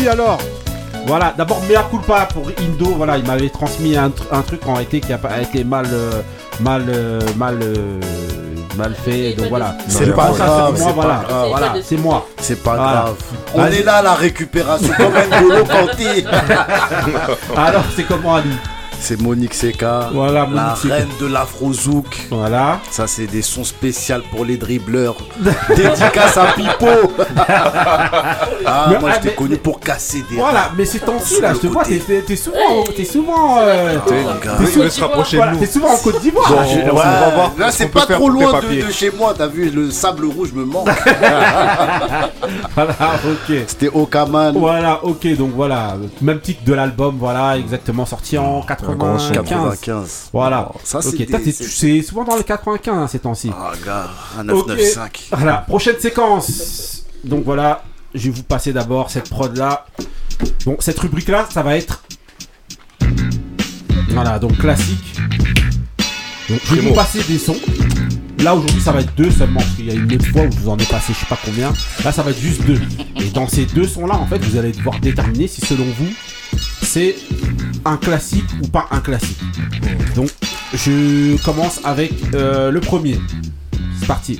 Alors. Voilà, d'abord, mea culpa pour Indo. Voilà, il m'avait transmis un, un truc en été qui a, pas- a été mal, euh, mal, euh, mal, euh, mal fait. Donc voilà. C'est pas ça, grave, c'est voilà. pas grave. Voilà, c'est moi. C'est pas Voilà. grave. On est là la récupération comme un Kanté. Alors, c'est comment Ali? C'est Monique Seka, Voilà, la Monique reine de l'afrozouk. Voilà. Ça, c'est des sons spéciaux pour les dribbleurs. (laughs) Dédicace à Pipo. (laughs) ah, Mais- moi, ah, je t'ai mais- connu pour casser des. Voilà, mais ces temps-ci là, Le je te vois, côté- t'es- souvent, t'es souvent, euh, T'es souvent en Côte d'Ivoire. Bon, là, Ouais, là, ce c'est pas trop loin de, de chez moi. T'as vu, le sable rouge me manque. (laughs) Voilà, ok. C'était Okaman. Voilà, ok, donc voilà, même titre de l'album, voilà, exactement sorti en 95. 95. Voilà. Oh, ça, ok, c'est souvent dans le 95 hein, ces temps-ci. Ah, gars, un Ok. 995. Voilà, prochaine séquence. Donc voilà, je vais vous passer d'abord cette prod là. Bon, cette rubrique là, ça va être. Voilà, donc classique. Donc, je vais vous passer des sons. Là aujourd'hui ça va être deux seulement parce qu'il y a une autre fois où je vous en ai passé je sais pas combien. Là ça va être juste deux. Et dans ces deux sons là en fait vous allez devoir déterminer si selon vous c'est un classique ou pas un classique. Donc je commence avec euh, le premier. C'est parti.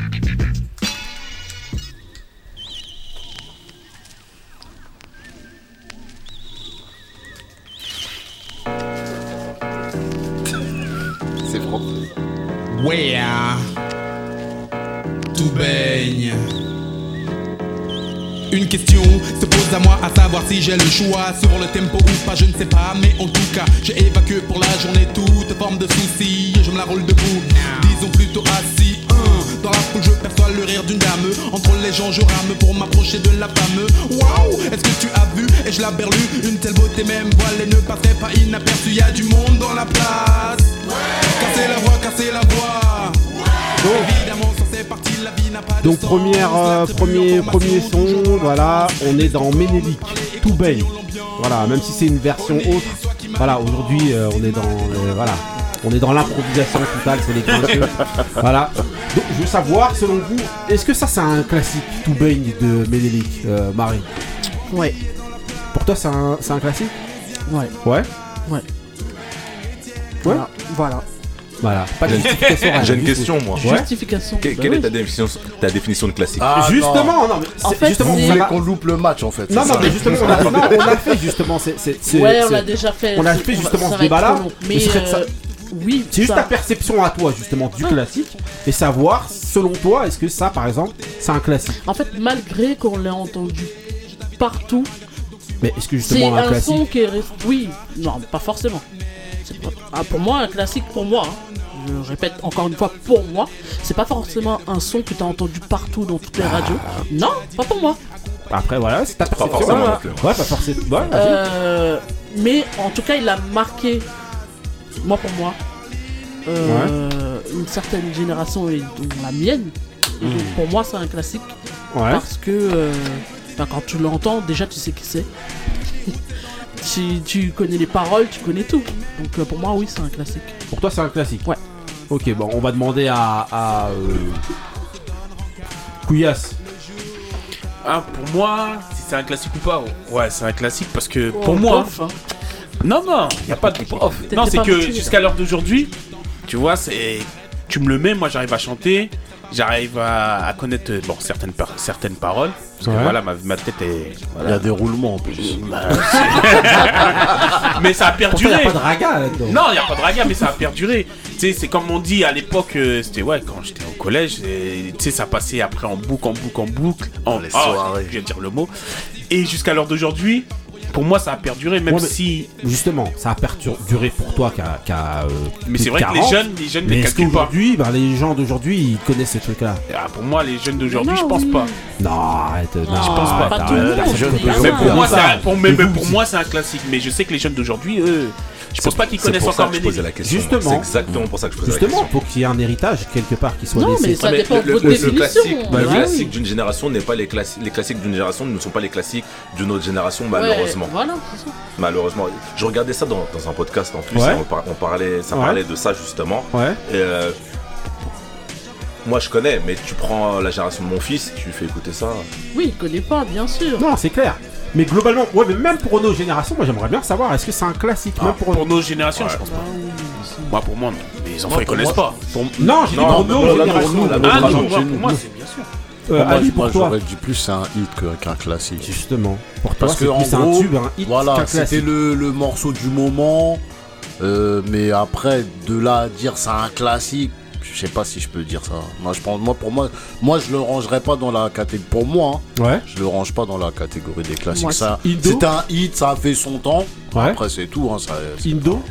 C'est français. Ouais, tout baigne. Une question à moi à savoir si j'ai le choix sur le tempo ou pas, je ne sais pas, mais en tout cas, j'ai évacué pour la journée toute forme de soucis je me la roule debout. Disons plutôt assis. Hein. Dans la foule, je perçois le rire d'une dame. Entre les gens, je rame pour m'approcher de la femme. Waouh, est-ce que tu as vu Et je la berlue, une telle beauté, même voilée ne passait pas inaperçue. Y a du monde dans la place. Casser la voix, casser la voix. Évidemment, Donc première, euh, premier, premier son, voilà, on est dans Ménélique, tout baigne. Voilà, même si c'est une version autre, voilà, aujourd'hui euh, on est dans le- voilà, on est dans l'improvisation totale, c'est les grincheux. (laughs) voilà. Donc je veux savoir, selon vous, est-ce que ça c'est un classique tout baigne de Ménélique, euh, Marie? Ouais, Pour toi c'est un, c'est un classique? Ouais, Ouais? ouais. Ouais? Voilà. voilà. Voilà. Pas de justification. J'ai une question, moi. Ouais. Justification. Que- bah quelle oui. est ta définition, ta définition de classique Ah, Justement, non, mais En c'est- fait, justement, Vous ça voulez qu'on loupe le match en fait. Non, c'est non, ça mais justement, on a, non, on l'a fait justement. C'est, c'est, c'est- Ouais, on c'est- l'a déjà fait. on a fait justement ce débat-là. Mais euh, oui, C'est juste ça- ta perception à toi justement du classique et savoir selon toi est-ce que ça par exemple c'est un classique? En fait, malgré qu'on l'ait entendu partout, Mais est-ce que c'est justement un, un classique? son qui est. Oui, non, pas forcément. C'est pas- ah, pour moi, un classique, pour moi, hein, je répète encore une fois, pour moi, c'est pas forcément un son que tu as entendu partout dans toutes les Ah. radios. Non, pas pour moi. Après voilà c'est ta perception. forcément Ouais, pas forcément. Ouais. Euh, mais en tout cas, il a marqué, moi pour moi, euh, une certaine génération et dont la mienne. Et donc, pour moi, c'est un classique ouais. parce que euh, ben, quand tu l'entends, déjà tu sais qui c'est. (laughs) tu, tu connais les paroles, tu connais tout. Donc euh, pour moi, oui, c'est un classique. Pour toi c'est un classique. Ouais. Ok bon on va demander à, à euh, Couillasse. Ah, pour moi, si c'est un classique ou pas Ouais, c'est un classique parce que pour Oh, moi. hein. Non, non, il n'y a pas de prof. Non, c'est que jusqu'à l'heure d'aujourd'hui, tu vois, c'est. Tu me le mets, moi j'arrive à chanter, j'arrive à, à connaître bon, certaines, par- certaines paroles. Parce que Ouais. voilà, ma, ma tête est. Il y a des roulements en plus. (laughs) mais ça a Pourtant il n'y perduré. a pas de raga là-dedans. Non, il n'y a pas de raga, mais ça a perduré. Tu sais, c'est comme on dit à l'époque, euh, c'était ouais, quand j'étais au collège, et, tu sais, ça passait après en boucle, en boucle, en boucle. En Les soirées. Je viens de dire le mot. Et jusqu'à l'heure d'aujourd'hui, pour moi, ça a perduré, même Ouais, si. Justement ça a perduré pour toi qu'à. euh, Mais c'est vrai que les 40. jeunes, les jeunes Mais est-ce calculent pas. ben, les gens d'aujourd'hui, ils connaissent ces trucs-là? Ah, pour moi, les jeunes d'aujourd'hui, je pense oui. pas. Non, arrête. Non, Je pense pas. Pas tout monde. jeunes mais- pour moi, c'est un classique. Mais je sais que les jeunes d'aujourd'hui, eux, je pense pas qu'ils connaissent pour encore la question. Justement. C'est exactement pour ça que je posais la Justement, question. faut qu'il y ait un héritage quelque part qui soit Non, laissé. mais ça dépend de le, votre le- le définition. classique, Bah le oui. classique d'une génération n'est pas les classiques. Les classiques d'une génération ne sont pas les classiques d'une autre génération, malheureusement. Ouais, voilà, c'est ça. Malheureusement. Je regardais ça dans, dans un podcast en plus. Ouais. et on, par- on parlait, ça Ouais. parlait de ça justement. Ouais. Et, euh, moi je connais, mais tu prends la génération de mon fils, tu lui fais écouter ça. Oui, il connaît pas, bien sûr. Non, c'est clair. Mais globalement, ouais, mais même pour nos générations, moi j'aimerais bien savoir, est-ce que c'est un classique même pour, pour nos générations, je pense pas. Moi, pour moi, non. Les enfants, ils connaissent pas. Non, j'ai dit pour nos générations. pour Ah non, pour moi, c'est bien sûr. Euh, moi, Ali, pour j'aurais dit plus c'est un hit qu'un classique. justement. Pour toi, Parce c'est que en plus un gros, tube, un hit voilà, c'était le morceau du moment. euh, mais après, de là à dire c'est un classique, je sais pas si je peux dire ça. Moi, je pense, moi, pour moi, moi, je le rangerais pas dans la catégorie. Pour moi, hein, Ouais. je le range pas dans la catégorie des classiques. Moi, ça, c'est un hit, ça a fait son temps. Ouais. Après, c'est tout. Hein, ça, c'est- Indo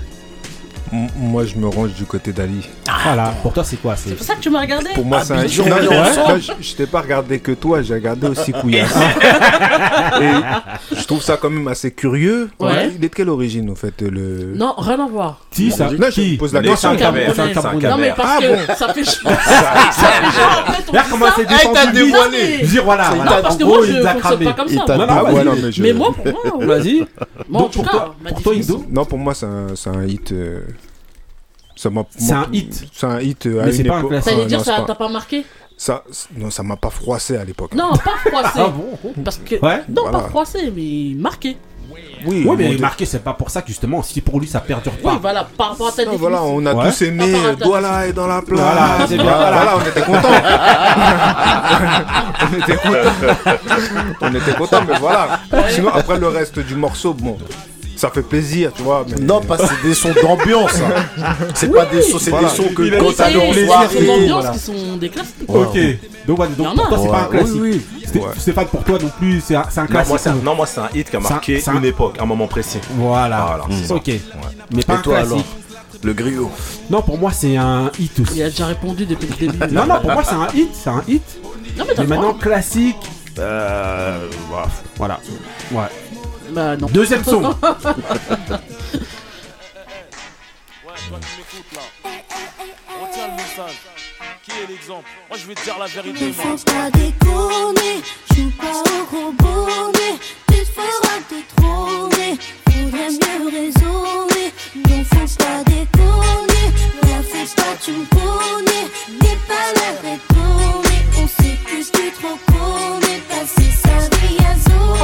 Moi, je me range du côté d'Ali. Voilà, pour toi, c'est quoi? C'est pour ça que tu m'as regardé Pour moi, Ah, c'est un Non, non, non, je, t'ai pas regardé que toi, j'ai regardé aussi Couillasse. (laughs) Et je trouve ça quand même assez curieux. Ouais. Il est de quelle origine, au fait le... Non, rien à voir. Qui ça? Non, je pose la question. Non, mais parce Ah que ça fait (laughs) chaud. ça fait. En comment c'est défendu. dévoilé. Dire voilà, C'est voilà. Non, parce En que moi, il je fonctionne pas comme Il ça. Ah mais je... Mais moi, pour moi. Vas-y. En pour toi, Indo Non, pour moi, c'est un, c'est un hit... Ça m'a- C'est un hit. C'est un hit euh, à Mais une c'est pas un époque- classique. Ça veut dire non, ça t'a pas marqué ça, non, ça m'a pas froissé à l'époque. Non, pas froissé. (laughs) Ah bon Parce que. Ouais. Non, Voilà. pas froissé, mais marqué. Oui, Ouais, mais marqué, c'est pas pour ça que justement, si pour lui ça perdure Oui, pas. voilà, par rapport à ta Non, définition. voilà, on a Ouais. tous aimé Douala est dans la place. Voilà, c'est bien, Voilà, voilà. voilà, on était contents. (laughs) on était contents. (laughs) on était contents, mais voilà. Sinon, après le reste du morceau, bon, ça fait plaisir, tu vois. Mais... Non, parce que c'est des sons d'ambiance. hein. C'est pas des sons, c'est Voilà. des sons que Il quand t'as C'est dans des sons d'ambiance voilà. qui sont des classiques. Ok. Donc, Il donc pour toi, c'est pas un classique. oui, Ouais. Stéphane, pour toi non plus, c'est un, c'est classique. moi, c'est un, non, moi, c'est un hit qui a C'est un- marqué c'est un- une époque, un moment précis. Voilà. Voilà, c'est ça. Ok. Mais pas Et un toi classique. alors? Le griot. Non, pour moi, c'est un hit Il aussi. a déjà répondu depuis le début. Non, non, pour moi, c'est un hit. C'est un hit. Non, mais Mais le maintenant, classique. Euh. Voilà. Ouais. Bah non. Deuxième son. (laughs) Qui est l'exemple Moi je vais te dire la vérité. Ne faut pas déconner, joue pas au gros bonnet, tu te feras détrôner, faudrait mieux raisonner. Non, faut pas déconner, la fais pas, tu me connais, n'aie pas l'air étonné, on sait plus tu trop connais, passer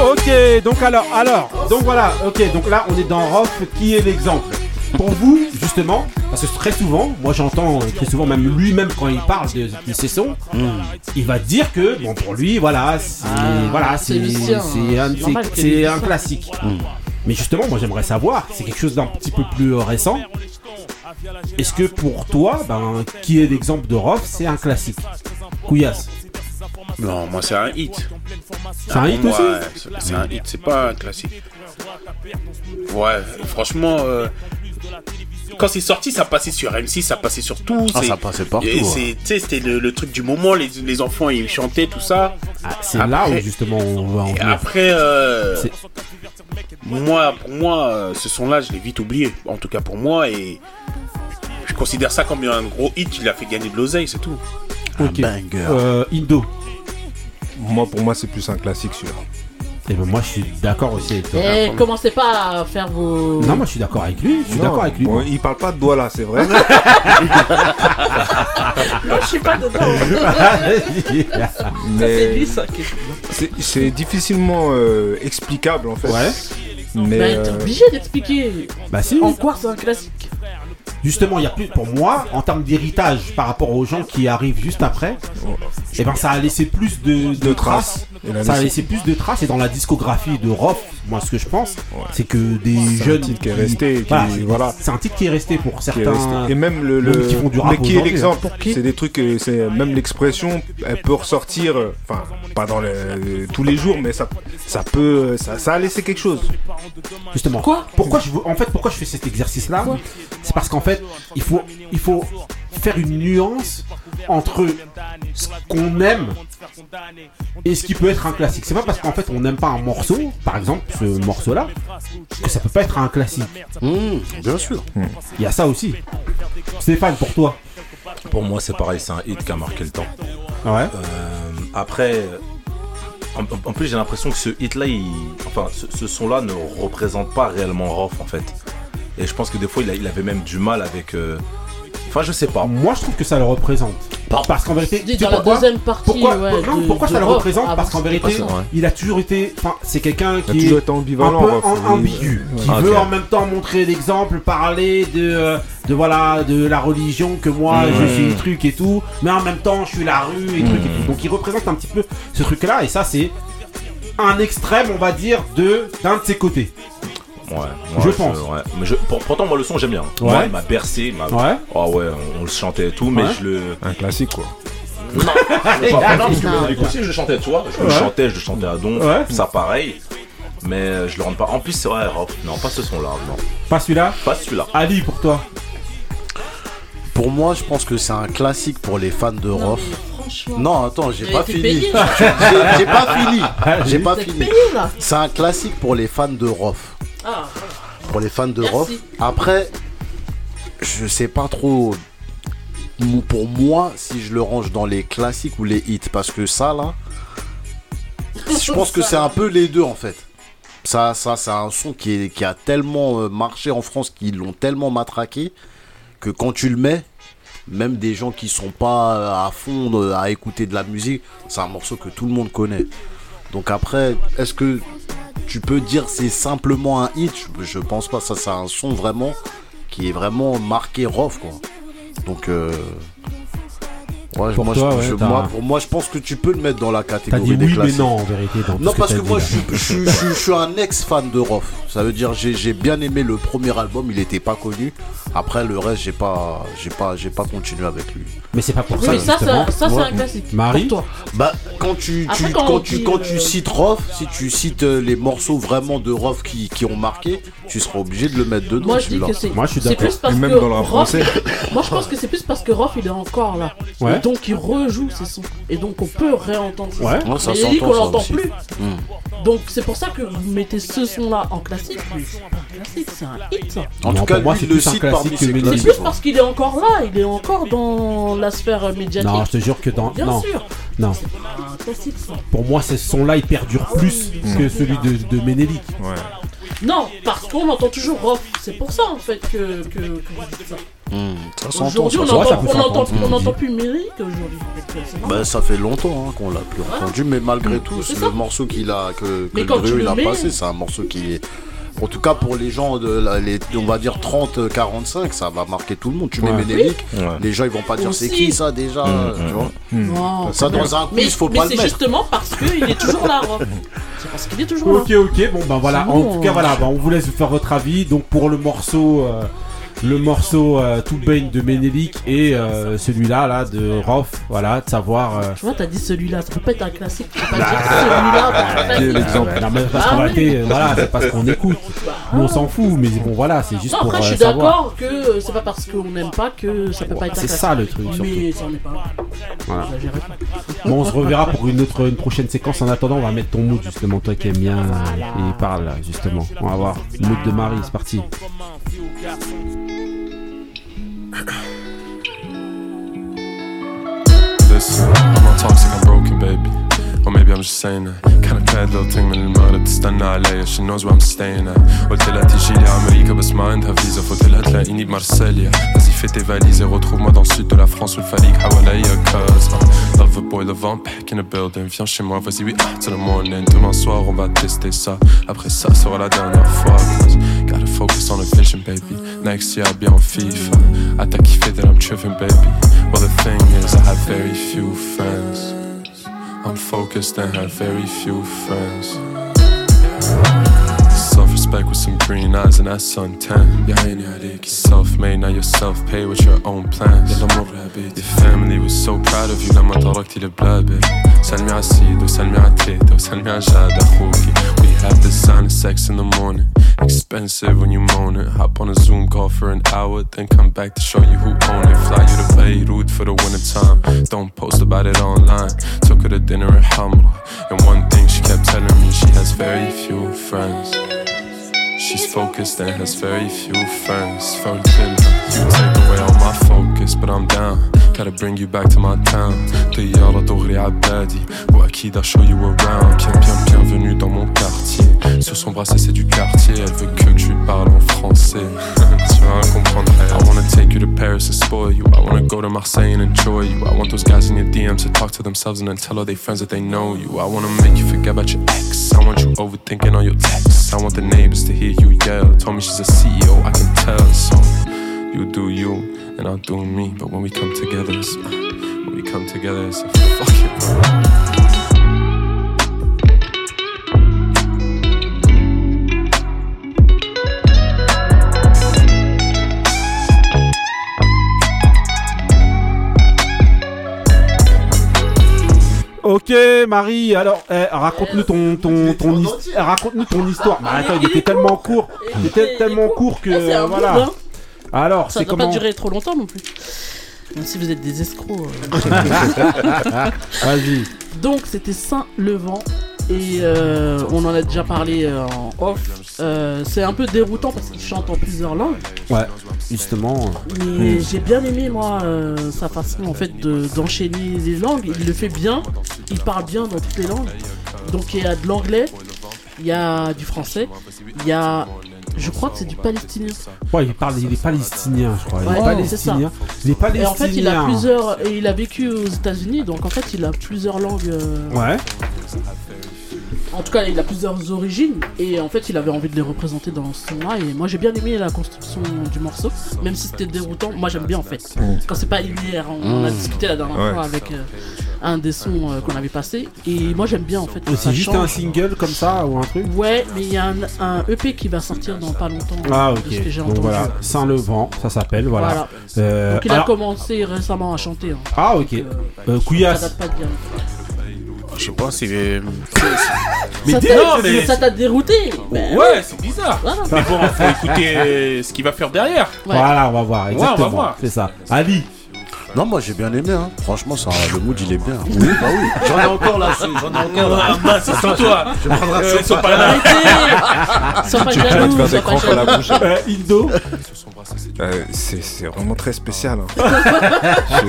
Ok, donc alors, alors, donc voilà, ok, donc là on est dans Rof, qui est l'exemple. Pour vous, justement, parce que très souvent, moi j'entends très souvent, même lui-même quand il parle de, de ses sons, il va dire que, bon pour lui, voilà, c'est Ah, voilà, c'est un, un dise ça. Mais justement, moi j'aimerais savoir, c'est quelque chose d'un petit peu plus euh, récent. Est-ce que pour toi, ben, qui est l'exemple de Rof, c'est un classique? Couillasse. Non, moi c'est un hit. C'est un hit moi, aussi? ouais, c'est- un hit, c'est pas un classique. Ouais, franchement, euh, quand c'est sorti, ça passait sur M6, ça passait sur tout. Ah, c'est- ça passait partout, et ouais. sais, C'était le, le truc du moment, les, les enfants ils chantaient, tout ça. Ah, C'est là où justement on va en Et venir. après, euh, moi, pour moi, euh, ce son-là, je l'ai vite oublié. En tout cas pour moi, et je considère ça comme un gros hit. Il a fait gagner de l'oseille, c'est tout. Ok. banger. Euh, Indo. Moi, pour moi, c'est plus un classique, celui-là. Et ben moi je suis d'accord aussi avec toi. Eh, commencez pas à faire vos. Non, moi je suis d'accord avec lui. Je suis Non, d'accord avec lui. bon, il parle pas de Douala, c'est vrai. (laughs) Non, je suis pas dedans. Ça, (laughs) mais c'est lui, ça. qui- c'est- c'est difficilement euh, explicable, en fait. Ouais. Mais Bah, euh, t'es obligé d'expliquer. Bah si. En quoi c'est un classique? Justement, il y a plus pour moi en termes d'héritage par rapport aux gens qui arrivent juste après. Et ben ça a laissé plus de, de De traces. Ça a laissé- plus de traces et dans la discographie de Rof, moi ce que je pense, c'est que des C'est un jeunes titre qui est resté, qui- voilà, c'est- voilà. c'est un titre qui est resté pour certains. resté. Et même le, qui font du rap mais qui est aujourd'hui, l'exemple. hein. C'est des trucs, euh, c'est même l'expression, elle peut ressortir, euh, enfin pas dans les, tous les jours, mais ça, ça peut, ça, ça a laissé quelque chose. Justement. Quoi? Pourquoi je en fait, pourquoi je fais cet exercice-là? C'est parce qu'en fait, il faut, il faut faire une nuance entre ce qu'on aime et ce qui peut être un classique. C'est pas parce qu'en fait on n'aime pas un morceau, par exemple ce morceau-là, que ça peut pas être un classique. Mmh, bien sûr. Il y a ça aussi. Stéphane, pour toi. Pour moi, c'est pareil, c'est un hit qui a marqué le temps. Ouais. Euh, après, en, en plus, j'ai l'impression que ce hit-là, il- enfin, ce, ce son-là ne représente pas réellement Rof, en fait. Et je pense que des fois, il, a- il avait même du mal avec. euh, Enfin, je sais pas. Moi, je trouve que ça le représente. Parce qu'en vérité, tu sais la pourquoi deuxième partie, pourquoi, ouais, non, de- pourquoi de ça le rock, représente Parce qu'en vérité, il a toujours été. Enfin, c'est quelqu'un qui est été ambivalent, un peu ambigu, qui Ah, veut en même temps montrer l'exemple, parler de, euh, de voilà, de la religion que moi je suis le truc et tout, mais en même temps je suis la rue et truc et tout. Donc il représente un petit peu ce truc-là et ça c'est un extrême, on va dire, de d'un de ses côtés. Ouais, Je ouais, pense. ouais. Mais je, pour- pourtant, moi, le son, j'aime bien. Ouais. Moi, il m'a bercé. m'a- Ouais. Oh ouais, on, on le chantait et tout, mais je le. Un classique, quoi. Non, (laughs) pas- pas- non, parce que aussi, je le chantais, tu vois. Je le chantais, je le chantais à don. Ouais. Ça, pareil. Mais euh, je le rends pas. En plus, c'est vrai, Rof. Non, pas ce son-là. Non, Pas celui-là pas celui-là. Ali pour toi Pour moi, je pense que c'est un classique pour les fans de Rof. Non, attends, j'ai pas fini. (laughs) J'ai pas fini. J'ai pas fini. C'est un classique pour les fans de Rof. Ah, Pour les fans de. Après, je sais pas trop. Pour moi, si je le range dans les classiques ou les hits, parce que ça là, (laughs) je pense que c'est un peu les deux en fait. Ça, ça, c'est un son qui, est- qui a tellement euh, marché en France, qu'ils l'ont tellement matraqué, que quand tu le mets, même des gens qui sont pas euh, à fond euh, à écouter de la musique, c'est un morceau que tout le monde connaît. Donc après, est-ce que tu peux dire c'est simplement un hit? Je, pense pas. Ça, c'est un son vraiment qui est vraiment marqué rough quoi. Donc euh, ouais, Pour moi, toi, je, ouais, je- t'as- moi, pour moi, je pense que tu peux le mettre dans la catégorie dit des oui mais classiques. non en vérité. Dans Non, ce parce que moi, je suis, je, suis- je suis- je suis un ex-fan de Rof. Ça veut dire, j'ai j'ai bien aimé le premier album, il était pas connu. Après, le reste, j'ai pas, j'ai pas, j'ai pas continué avec lui. Mais c'est pas pour oui, ça mais ça, ça, ça, c'est un classique. Marie Pour toi. Bah, quand tu, Après, quand tu, dit, quand euh, tu cites Rof, si tu cites euh, les morceaux vraiment de Rof qui, qui ont marqué, tu seras obligé de le mettre dedans. Moi, je dis que c'est. Moi, je suis d'accord. plus parce Et même que dans le rap Rof- français. (laughs) Moi, je pense que c'est plus parce que Rof, il est encore là. Ouais. Donc, il rejoue ses sons. Et donc, on peut réentendre ses Ouais. sons. Ouais, ça Mais il dit s'entend, qu'on l'entend plus. Hmm. Donc, c'est pour ça que vous mettez ce son-là en classique. Mais c'est pas un classique, c'est un hit. ça. En Non, tout cas, pour moi, c'est le parmi. C'est plus parce qu'il est encore là. Il est encore dans la sphère médiatique. Non, je te jure que dans Bien non sûr. non. Pour moi, ce son-là, il perdure plus que celui de, de Ménélique. Ouais. Non, parce qu'on entend toujours Rof. C'est pour ça, en fait, que, que, que vous dites ça. Aujourd'hui, on n'entend plus Méric aujourd'hui. C'est. Bah, ça fait longtemps hein, qu'on l'a plus entendu, mais malgré tout, C'est le morceau qu'il a, que, que le Griot, il a mets- passé, c'est un morceau qui est. En tout cas, pour les gens de la- les, on va dire 30-45, ça va marquer tout le monde. Tu mets Ouais. Ménélique, Ouais. les gens ils vont pas dire c'est qui ça déjà, Mmh, tu vois. Non, Ça dans un mais, quiz, faut mais pas le c'est mettre. justement parce qu'il est toujours là. C'est parce qu'il est toujours là. Ok, ok, bon ben voilà. En tout cas, euh, voilà, bah, on vous laisse faire votre avis. Donc pour le morceau, euh, le morceau euh, Tout Baigne de Ménélique et euh, celui-là là de Rof, voilà, de savoir. euh, Tu vois, t'as dit celui-là, ça peut pas être un classique. Tu peux pas celui-là. non, mais parce Ah oui. voilà, c'est parce qu'on écoute. Nous on s'en fout, mais bon voilà, c'est juste Non, pour après, je euh, suis savoir. d'accord que c'est pas parce qu'on n'aime pas que ça peut pas être un C'est classique. ça le truc surtout. Mais ça en est pas. Voilà. Bon, on se reverra pour une autre, une prochaine séquence. En attendant, on va mettre ton mood justement, toi qui aimes bien et il parle là, justement. On va voir. Mood de Marie, c'est parti. Listen, I'm not toxic, I'm broken, baby. Or maybe I'm just saying that. Kinda bad little thing من المغرب تستنى عليا she knows where I'm staying at قلت لها تيجيلي أمريكا بس ما عندها فيزا فقلت لها تلاقيني بمارسيليا Vas-y fais tes valises et retrouve-moi dans le sud de la France où le falique حواليا cause uh, Love a boy, le vent back in the building Viens chez moi, vas-y oui, ah, till the morning Demain soir on va tester ça Après ça sera la dernière fois cause Gotta focus on the vision baby Next year I'll be on FIFA Ah t'as kiffé that I'm tripping baby Well the thing is I have very few friends I'm focused and have very few friends. Self respect with some green eyes and that's suntan. يا عيني عليك. Self made, now you're self paid with your own plans. يلا مر يا بيت. Your family was so proud of you لما تركتي البلاد baby. سلمي على السيد وسلمي على تيتا وسلمي على جاد أخوكي. We have this sign of sex in the morning. Expensive when you moan it. Hop on a Zoom call for an hour, then come back to show you who own it. Fly you to Beirut for the winter time. Don't post about it online. Took her to dinner at Hamra. And one thing she kept telling me, she has very few friends. She's focused and has very few friends. Phone killer, you take away all my focus, but I'm down. Gotta bring you back to my town. طيارة دغري عبادي وأكيد I'll show you around. Bien, bien, bienvenue dans mon quartier. Sur son bracelet, c'est du quartier. Elle veut que, que je lui parle en français. (laughs) I wanna take you to Paris and spoil you. I wanna go to Marseille and enjoy you. I want those guys in your DMs to talk to themselves and then tell all their friends that they know you. I wanna make you forget about your ex. I want you overthinking all your texts. I want the neighbors to hear you yell. Told me she's a CEO, I can tell. So you do you, and I'll do me. But when we come together, it's, when we come together, it's a fucking. Ok, Marie, alors, eh, raconte-nous ton, ton, ton, his- eh, raconte-nous ton histoire. Attends, il était tellement court, il était tellement court que, Ah, voilà. hein. Alors, Ça c'est comment pas durer trop longtemps non plus. Même si vous êtes des escrocs. euh. (laughs) Vas-y. Donc c'était Saint-Levant et euh, on en a déjà parlé euh, en off. Euh, c'est un peu déroutant parce qu'il chante en plusieurs langues. Ouais, justement. Mais j'ai bien aimé moi sa façon en fait de- d'enchaîner les langues. Il le fait bien, il parle bien dans toutes les langues. Donc il y a de l'anglais, il y a du français, il y a, je crois que c'est du palestinien. Ouais, il parle, il est palestinien, je crois. Il est Ouais, c'est ça. palestinien. Il est palestinien. Et en fait, il a plusieurs. Et il a vécu aux États-Unis, donc en fait, il a plusieurs langues. Ouais. En tout cas, il a plusieurs origines. Et en fait, il avait envie de les représenter dans ce son-là. Et moi, j'ai bien aimé la construction du morceau, même si c'était déroutant. Moi, j'aime bien en fait. Mm. Quand c'est pas linéaire, on, on a Mm. discuté la dernière Ouais. fois avec euh, un des sons euh, qu'on avait passé. Et moi, j'aime bien en fait. C'est juste change. un single comme ça ou un truc Ouais, mais il y a un, un EP qui va sortir dans pas longtemps. Ah de ce que ok, donc entendu. voilà, Saint-Levant, ça s'appelle, voilà. Voilà. Euh, Donc il a commencé récemment à chanter. hein. Ah ok, euh, Couillasse. Je sais pas, c'est. euh, ça t'a- non, mais- ça t'a dérouté Ben Ouais, c'est bizarre. Voilà. Mais bon, faut écouter ce qu'il va faire derrière. Voilà, on va voir, Ouais, on va exactement. voir. C'est ça. Ali. Non, moi j'ai bien aimé, hein. franchement, ça, le mood il est bien. Oui, bah oui, j'en ai encore là, j'en ai encore là. Ah, bah, c'est sur toi. Je un Euh, shot. ils sont pas là. Arrêtez Sois (laughs) pas Tu vas te jaloux, faire des pas crampes à la jaloux. bouche. Euh, Ildo. Euh, c'est c'est vraiment très spécial. hein. (laughs)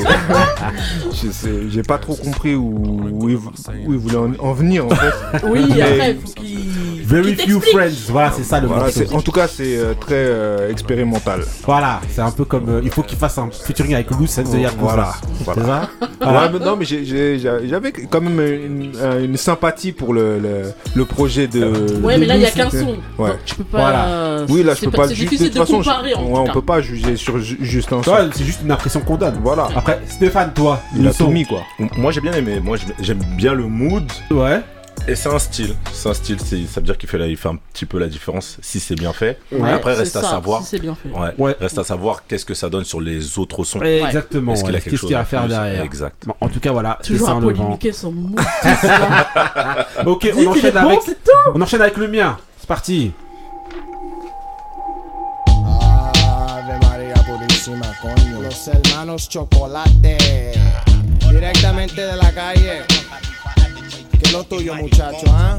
Je- je sais- J'ai pas trop compris où, où, il, vou- où il voulait en, en venir en fait. Oui, Mais- après, il faut qu'il. Very few friends, voilà, c'est ça le Voilà, en tout cas, c'est euh, très euh, expérimental. Voilà, c'est un peu comme. euh, il faut qu'il fasse un featuring avec Loose and the. Voilà, voilà. C'est ça Ouais, Voilà. mais non, mais j'avais quand même une, euh, une sympathie pour le, le, le projet de. Ouais, de mais là, il y a qu'un son. Ouais. Donc, tu peux pas. Oui, là, je peux pas- pas c'est ju- difficile toute de façon, comparer, en ouais, tout on peut pas juger sur ju- juste un son. Toi, c'est juste une impression qu'on donne. Voilà. Après, Stéphane, toi, Il le a son. tout mis quoi. Moi j'ai bien aimé, moi j'ai- j'aime bien le mood. Ouais. Et c'est un style, c'est un style, c'est- ça veut dire qu'il fait, la- il fait un petit peu la différence si c'est bien fait. Ouais, Après c'est reste à ça, savoir, si c'est bien fait. Ouais, Ouais. reste à savoir qu'est-ce que ça donne sur les autres sons. Ouais, Exactement. Est-ce qu'il ouais. a quelque Qu'est-ce chose qu'il y a à en faire derrière Exact. Bon, en tout cas, voilà. c'est Toujours à polémiquer son mot. (laughs) Ok, on enchaîne bon, avec. c'est tout. On enchaîne avec le mien. C'est parti. Los hermanos Chocolate. Directamente de la calle. ¿Qué es lo tuyo, muchacho, ah?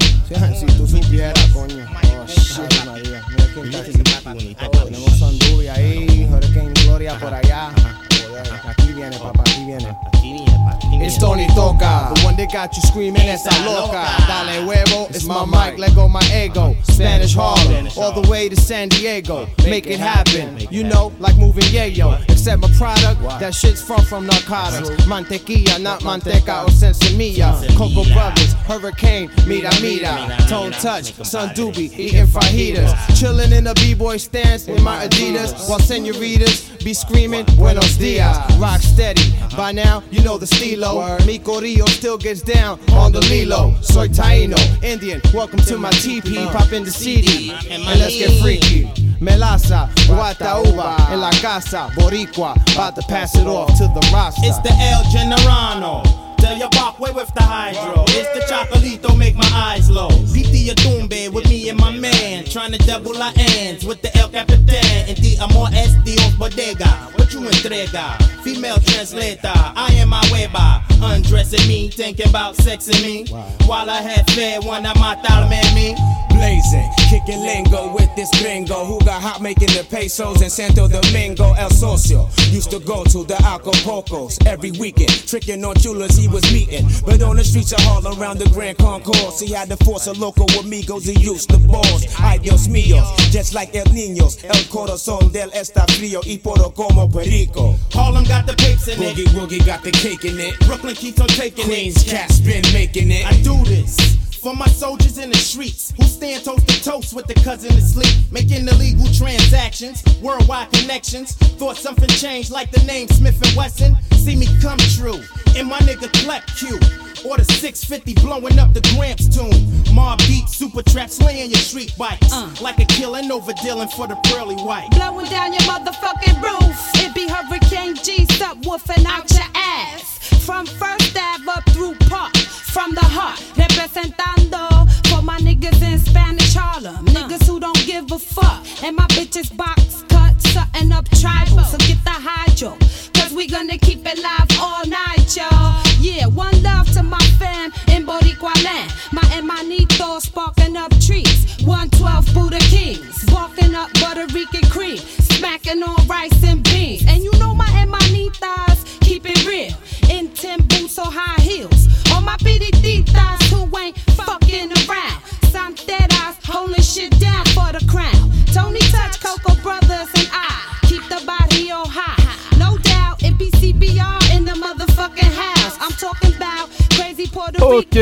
Si tú supieras, coño. Oh, shit, María. Mira quién está aquí. Tenemos Sandubi ahí, Gloria por allá. Aquí viene, papá, aquí viene. It's Tony Toca, the one that got you screaming, esa loca. Dale huevo, it's my mic, let go my ego. Spanish Harlem, all the way to San Diego. Make it happen, you know, like moving yayo. Except my product, that shit's far from narcotics. Mantequilla, not manteca or sensimilla. Coco Brothers, Hurricane, mira mira. Tone touch, Sun Doobie, eating fajitas. Chilling in a b-boy stance in my Adidas, while senoritas be screaming, Buenos dias. Rock steady, by now you know the stilo. Mi Corillo still gets down on the Lilo. Soy Taino, Indian, welcome to my TP. Uh, Pop in the CD, and let's get freaky. Melaza, Guata Uva, en la casa, Boricua, about to pass it off to the roster. It's the El Generano. Tell your way with the hydro. It's the chocolito, make my eyes low. Piti Atumbe with me and my man. Trying to double our ends with the El Capitan. And the Amor es Dios Bodega. What tu entrega? Female translator, I am my weba. Undressing me, thinking about sexing me. While I had fed one of my me. Blazing, kicking lingo with this gringo who got hot making the pesos in Santo Domingo, El Socio. Used to go to the Acapulcos every weekend, tricking on chulas he was meeting. But on the streets of Harlem around the Grand Concourse, he had to force a local amigos he used to boss. Ay Dios míos, just like El Niños, El Corazón del Está Frío y Poro como Perico. Harlem got the pics in it. Boogie Woogie got the cake in it. Brooklyn keeps on taking Queens it. cats been making it. I do this for my soldiers in the streets who stand toast to toast with the cousin asleep, making illegal transactions, worldwide connections. Thought something changed like the name Smith and Wesson. See me come true in my nigga Clep Q. Or the 650 blowing up the Gramps tune. Mob beat, super trap, slaying your street bikes. Uh. Like a killing over dealing for the pearly white. Blowing down your motherfucking roof. It be Hurricane G stop subwoofing out your ass. From First Ave up through Park. From the heart, for my niggas in Spanish Harlem. Niggas who don't give a fuck. And my bitches box cut, something up tribal. So get the hydro. Cause we gonna keep it live all night, y'all. Yeah, one love to my fam in Boricua land. My hermanito sparking up trees. 112 Buddha Kings. Walking up Puerto Rican cream. Smacking on rice and beans. And you know my hermanitas keep it real. In ten boots or high heels. All my pididitas who ain't fucking around. Santeras holding shit down for the crown. Tony Touch, Coco Brothers, and I keep the barrio high. No doubt, it be CBR in the motherfucking house. I'm talking about crazy Puerto Ok,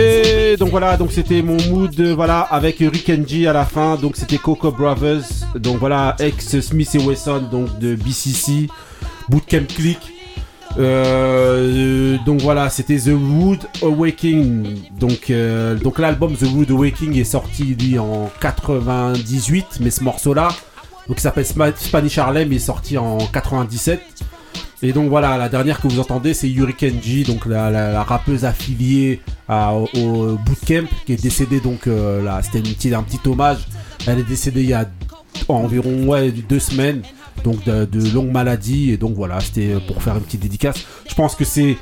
donc voilà, donc c'était mon mood, voilà, avec Rick and G à la fin, donc c'était Coco Brothers, donc voilà, ex Smith et Wesson, donc de BCC, Bootcamp Click. Euh, donc voilà, c'était The Wood Awakening. Donc, euh, donc l'album The Wood Awakening est sorti en 98, mais ce morceau-là, donc il s'appelle Spanish Harlem, est sorti en 97. Et donc voilà, la dernière que vous entendez, c'est Yuri Kenji, donc la, rappeuse affiliée au, au Bootcamp, qui est décédée donc euh, là, c'était un petit hommage. Elle est décédée il y a environ ouais, deux semaines, donc de, de longue maladie, et donc voilà, c'était pour faire une petite dédicace. Je pense que c'est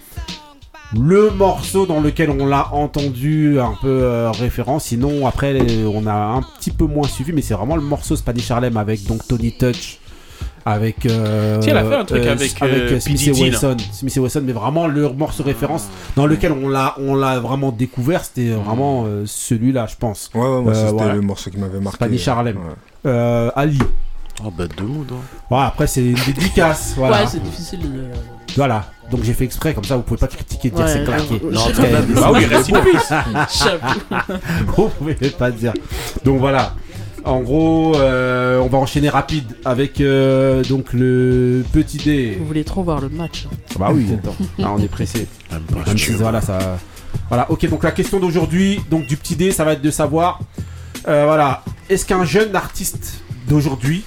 le morceau dans lequel on l'a entendu un peu euh, référence. Sinon, après, on a un petit peu moins suivi, mais c'est vraiment le morceau Spanish Harlem avec donc Tony Touch. Avec, euh, Si, elle a fait un truc avec, euh, Smith et. Wesson, Smith et Wesson, mais vraiment le morceau référence dans lequel on l'a, on l'a vraiment découvert, c'était vraiment euh, celui-là, je pense. Ouais, ouais, Euh, c'était voilà. le morceau qui m'avait marqué. Spanish Harlem. Ouais. Euh, Ali. Oh, bête de mood. hein. Voilà, après c'est une dédicace. (laughs) Voilà. Ouais, c'est difficile de. Voilà. Donc j'ai fait exprès, comme ça vous pouvez pas critiquer, dire Ouais, c'est claqué. Non, Bah oui, reste (laughs) vous pouvez pas dire. Donc voilà. En gros, euh, on va enchaîner rapide avec euh, donc le petit dé. Vous voulez trop voir le match. hein. Ah Bah oui, attends. Là, on est pressé. Même si, voilà, ça. Voilà, ok, donc la question d'aujourd'hui, donc du petit dé, ça va être de savoir, euh, voilà, est-ce qu'un jeune artiste d'aujourd'hui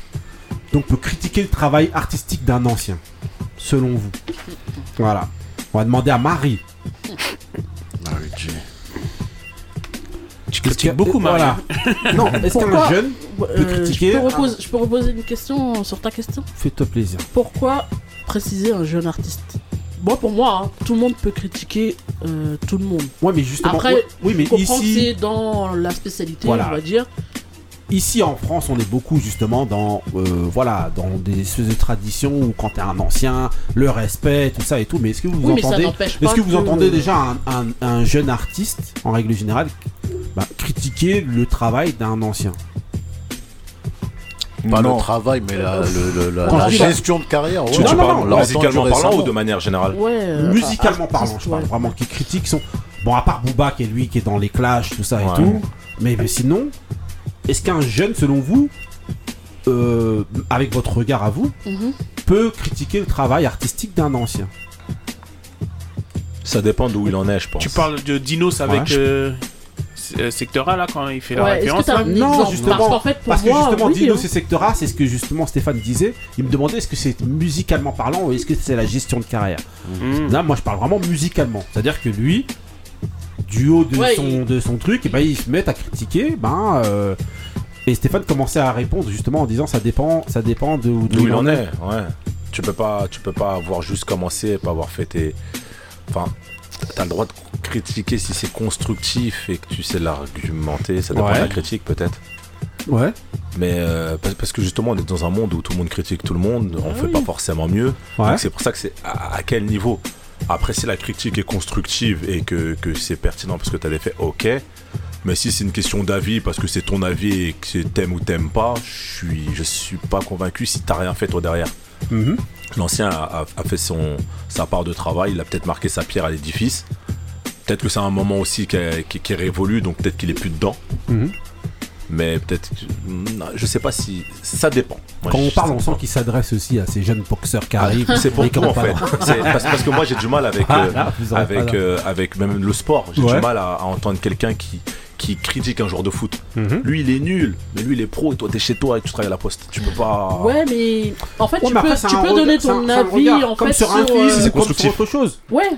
donc peut critiquer le travail artistique d'un ancien, selon vous Voilà. On va demander à Marie. Marie J. Tu critiques beaucoup, Marie. Voilà. (laughs) non, est-ce qu'un jeune peut Euh, critiquer je, peux reposer, je peux reposer une question sur ta question? Fais-toi plaisir. Pourquoi préciser un jeune artiste? Moi, pour moi, hein, tout le monde peut critiquer euh, tout le monde. Ouais, mais justement, Après, ouais, oui, mais ici- que c'est dans la spécialité, Voilà. on va dire. Ici en France, on est beaucoup justement dans, euh, voilà, dans des espèces de traditions où quand t'es un ancien, le respect, tout ça et tout. Mais est-ce que vous Oui, entendez, est-ce que vous que- entendez déjà un, un- un jeune artiste, en règle générale, bah, critiquer le travail d'un ancien? Pas Non. le travail, mais la, le- le- gestion de carrière. Tu, ouais. tu non, parles non, musicalement parlant ou de manière générale? Ouais. euh, Musicalement artiste, parlant, je parle ouais. vraiment qui critiquent sont bon à part Booba qui est lui qui est dans les clashs tout ça et tout. Mais, mais sinon, est-ce qu'un jeune selon vous, euh, avec votre regard à vous, Mhm. peut critiquer le travail artistique d'un ancien? Ça dépend d'où il en est, je pense. Tu parles de Dinos avec Ouais, je- euh, euh, Secteur A là quand il fait la Ouais, référence là Non, justement, Parce qu'en fait, pour parce que justement, oui, Dino, hein. c'est secteur A, c'est ce que justement Stéphane disait. Il me demandait est-ce que c'est musicalement parlant ou est-ce que c'est la gestion de carrière? Mhm. Là, moi, je parle vraiment musicalement. C'est-à-dire que lui, du haut de, Ouais, son, il- de son truc, et ben, il se met à critiquer. Ben, euh, et Stéphane commençait à répondre justement en disant ça dépend, ça dépend de D'où il en est, ouais. tu peux pas, tu peux pas avoir juste commencé et pas avoir fait tes. Enfin, t'as le droit de critiquer si c'est constructif et que tu sais l'argumenter. Ça dépend Ouais. de la critique peut-être. Ouais. Mais euh, parce parce que justement, on est dans un monde où tout le monde critique tout le monde, on fait pas forcément mieux. Ouais. Donc c'est pour ça que c'est à, à quel niveau? Après, si la critique est constructive et que, que c'est pertinent parce que tu avais fait, ok. Mais si c'est une question d'avis parce que c'est ton avis et que t'aimes ou t'aimes pas, je suis, je suis pas convaincu si t'as rien fait toi derrière. Mhm. L'ancien a, a- a fait son, sa part de travail, il a peut-être marqué sa pierre à l'édifice. Peut-être que c'est un moment aussi qui, a- qui- est révolu, donc peut-être qu'il est plus dedans. Mhm. Mais peut-être, que- non, je sais pas si ça dépend. Moi, Quand on parle, on sent qu'il s'adresse aussi à ces jeunes boxeurs qui arrivent. C'est pour tout en fait. C'est parce, parce que moi j'ai du mal avec, euh, vous aurez pas avec, euh, avec même le sport. J'ai Ouais. du mal à, à entendre quelqu'un qui, qui critique un joueur de foot. Mhm. Lui il est nul, mais lui il est pro et toi t'es chez toi et tu travailles à la poste. Tu peux pas. Ouais, mais en fait, Ouais, tu mais peux, après, c'est tu peux donner c'est ton c'est avis en comme fait sur un film, euh, c'est comme sur constructif. autre chose. Ouais.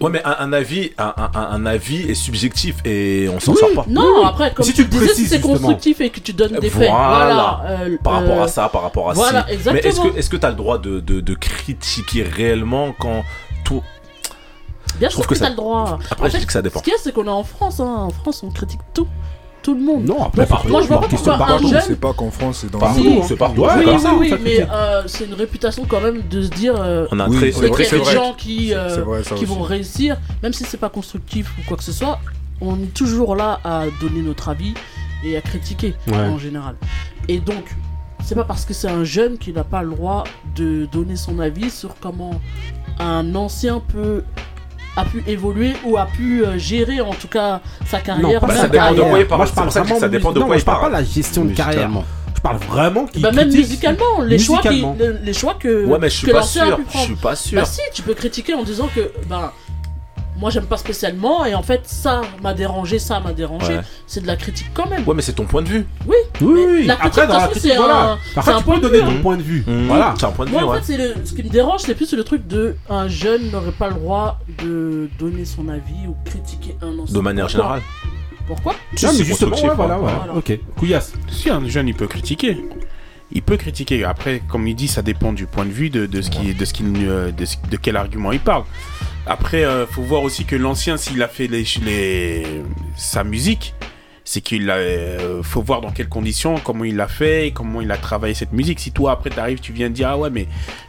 Ouais, mais un, un avis, un, un- un avis est subjectif et on s'en Oui, sort pas. Non, après, comme Si tu, tu disais, si c'est constructif et que tu donnes des faits. Voilà. Voilà. euh, par rapport euh, à ça, par rapport à Voilà, ci. exactement. Mais est-ce que est-ce que t'as le droit de, de, de critiquer réellement quand tout. Bien Je sûr trouve que, que ça- t'as le droit. Après, En je dis que ça dépend. Ce qu'il y a, c'est qu'on est en France. hein. En France, on critique tout. Tout le monde. Non, après, partout, moi, je vois pas pourquoi un Partout, jeune. c'est pas qu'en France, c'est dans Partout, le monde. c'est partout. Oui, c'est oui, ça. mais euh, c'est une réputation quand même de se dire. euh, On a Oui, très- c'est des gens qui, euh, vrai, qui vont réussir, même si c'est pas constructif ou quoi que ce soit, on est toujours là à donner notre avis et à critiquer Ouais. en général. Et donc, c'est pas parce que c'est un jeune qu'il n'a pas le droit de donner son avis sur comment un ancien peut a pu évoluer ou a pu euh, gérer en tout cas sa carrière. pas Bah, ça dépend de quoi il parle. Moi, je C'est parle vraiment ça dépend de non, quoi moi, il je parle pas parle. de la gestion de carrière. Je parle vraiment qu'il Bah, même musicalement, les choix, qui, les, les choix que, Ouais, mais je suis pas sûr. pu Je prendre. suis pas sûr. Bah si, tu peux critiquer en disant que ben moi j'aime pas spécialement et en fait ça m'a dérangé, ça m'a dérangé. Ouais. C'est de la critique quand même. Ouais, mais c'est ton point de vue. Oui. Oui, oui. La critique, Après, de dans la critique, c'est voilà. un, Après, tu point peux de donner vue. ton hein. point de vue. Mmh. Voilà. C'est un point de vue, Moi en ouais. fait c'est le ce qui me dérange c'est plus le truc de un jeune n'aurait pas le droit de donner son avis ou critiquer un ancien. De manière Pourquoi générale. Pourquoi Si, Non, c'est mais justement, ouais, voilà, ouais. voilà. Voilà. Ok. Couillasse. Si un jeune il peut critiquer. Il peut critiquer. Après, comme il dit, ça dépend du point de vue de, de ce qui, de ce qu'il, euh, de, ce- de quel argument il parle. Après, euh, faut voir aussi que l'ancien, s'il a fait les, les, sa musique, c'est qu'il a, euh, faut voir dans quelles conditions, comment il l'a fait, comment il a travaillé cette musique. Si toi après t'arrives, tu viens dire ah ouais mais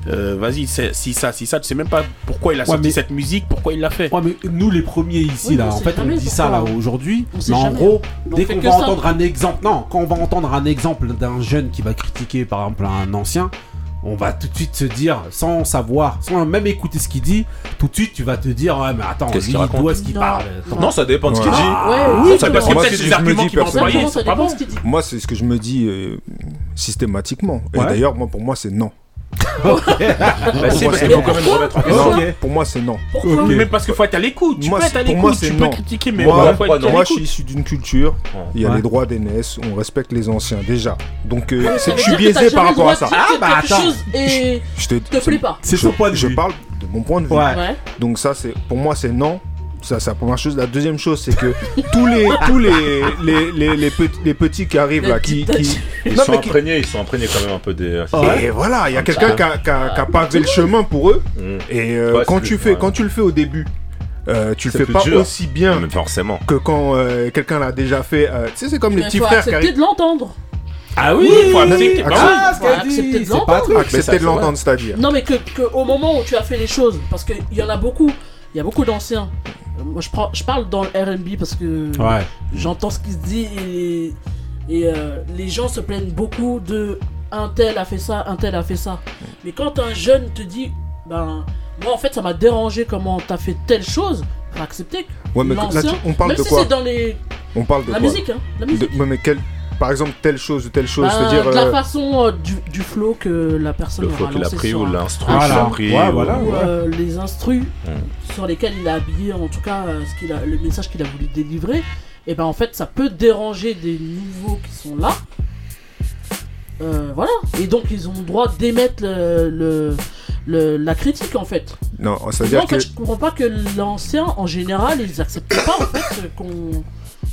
euh, vas-y si ça, si ça, tu sais même pas pourquoi il a Ouais, sorti mais- cette musique, pourquoi il l'a fait. Ouais, mais nous les premiers ici, Oui, là, on en fait, on dit ça là aujourd'hui. Mais en jamais. gros, On dès qu'on va ça. entendre un exemple, non, quand on va entendre un exemple d'un jeune qui va critiquer par exemple un ancien, on va tout de suite se dire, sans savoir, sans même écouter ce qu'il dit, tout de suite tu vas te dire, ouais, mais attends, Qu'est-ce qu'il raconte d'où est-ce qu'il parle Attends. Non, ça dépend de ce qu'il dit. Ouais, oui, exactement. Ça parce que Moi, c'est arguments. Moi, c'est ce que je me dis euh, systématiquement. Et Ouais. d'ailleurs, moi, pour moi, c'est non. (laughs) Bah si, parce qu'il faut quand même remettre en question. Non, Ok. Pour moi, c'est non. Pourquoi Ok. Même parce qu'il faut être à l'écoute. Tu Moi, peux c'est- être à pour l'écoute, moi, c'est tu peux non. critiquer, mais moi, ouais, faut être à moi, je suis l'écoute. issu d'une culture. Il y a Ouais. les droits d'aînesse, on respecte les anciens déjà. Donc, euh, c'est- je suis biaisé par rapport à ça. Ah, bah, attends. chose et Je te, te plaît pas. C'est je- son point de Je vue. parle de mon point de vue. Ouais. Ouais. Donc ça, c'est pour moi, c'est non. Ça, c'est la première chose. La deuxième chose, c'est que (laughs) tous les tous les les, les, les petits, les petits qui arrivent là, qui, Ils Non, sont mais qui- imprégnés, ils sont imprégnés quand même un peu des. et voilà, il y a Un quelqu'un qui a, qui a- qui a pavé le chemin pour eux. Mm. Et euh, Ouais, quand tu fais ouais. quand tu le fais au début, euh, tu le fais pas dur. aussi bien Mais forcément. que quand euh, quelqu'un l'a déjà fait. euh, tu sais, c'est comme les petits frères qui accepter arrivent. de l'entendre. Ah oui, Oui, faut accepter. Ah, Bah Ah, ce Faut de c'est pas un l'entendre. Accepter de l'entendre, c'est-à-dire. Non, mais que, que au moment où tu as fait les choses, parce qu'il y en a beaucoup, il y a beaucoup d'anciens. Moi, je, prends, je parle dans le RB parce que Ouais. j'entends ce qui se dit et, et euh, les gens se plaignent beaucoup de un tel a fait ça, un tel a fait ça. Mais quand un jeune te dit, ben, moi en fait ça m'a dérangé comment t'as fait telle chose, faut accepter. que Ouais, mais là, on parle même de si quoi c'est dans les, On parle de la quoi musique, hein, la De- musique. ouais, mais quel- Par exemple, telle chose ou telle chose, c'est-à-dire. de la euh, façon euh, du, du flow que la personne Le flow qu'il a pris sur ou l'instru qu'il a pris. Ouais, ou- voilà. ou euh, les instrus Mm. sur lesquels il a habillé en tout cas euh, ce qu'il a, le message qu'il a voulu délivrer et ben en fait ça peut déranger des nouveaux qui sont là Euh, voilà et donc ils ont le droit d'émettre le, le- le- la critique en fait Non, moi c'est-à-dire en fait que. je comprends pas que l'ancien en général ils acceptent pas en fait qu'on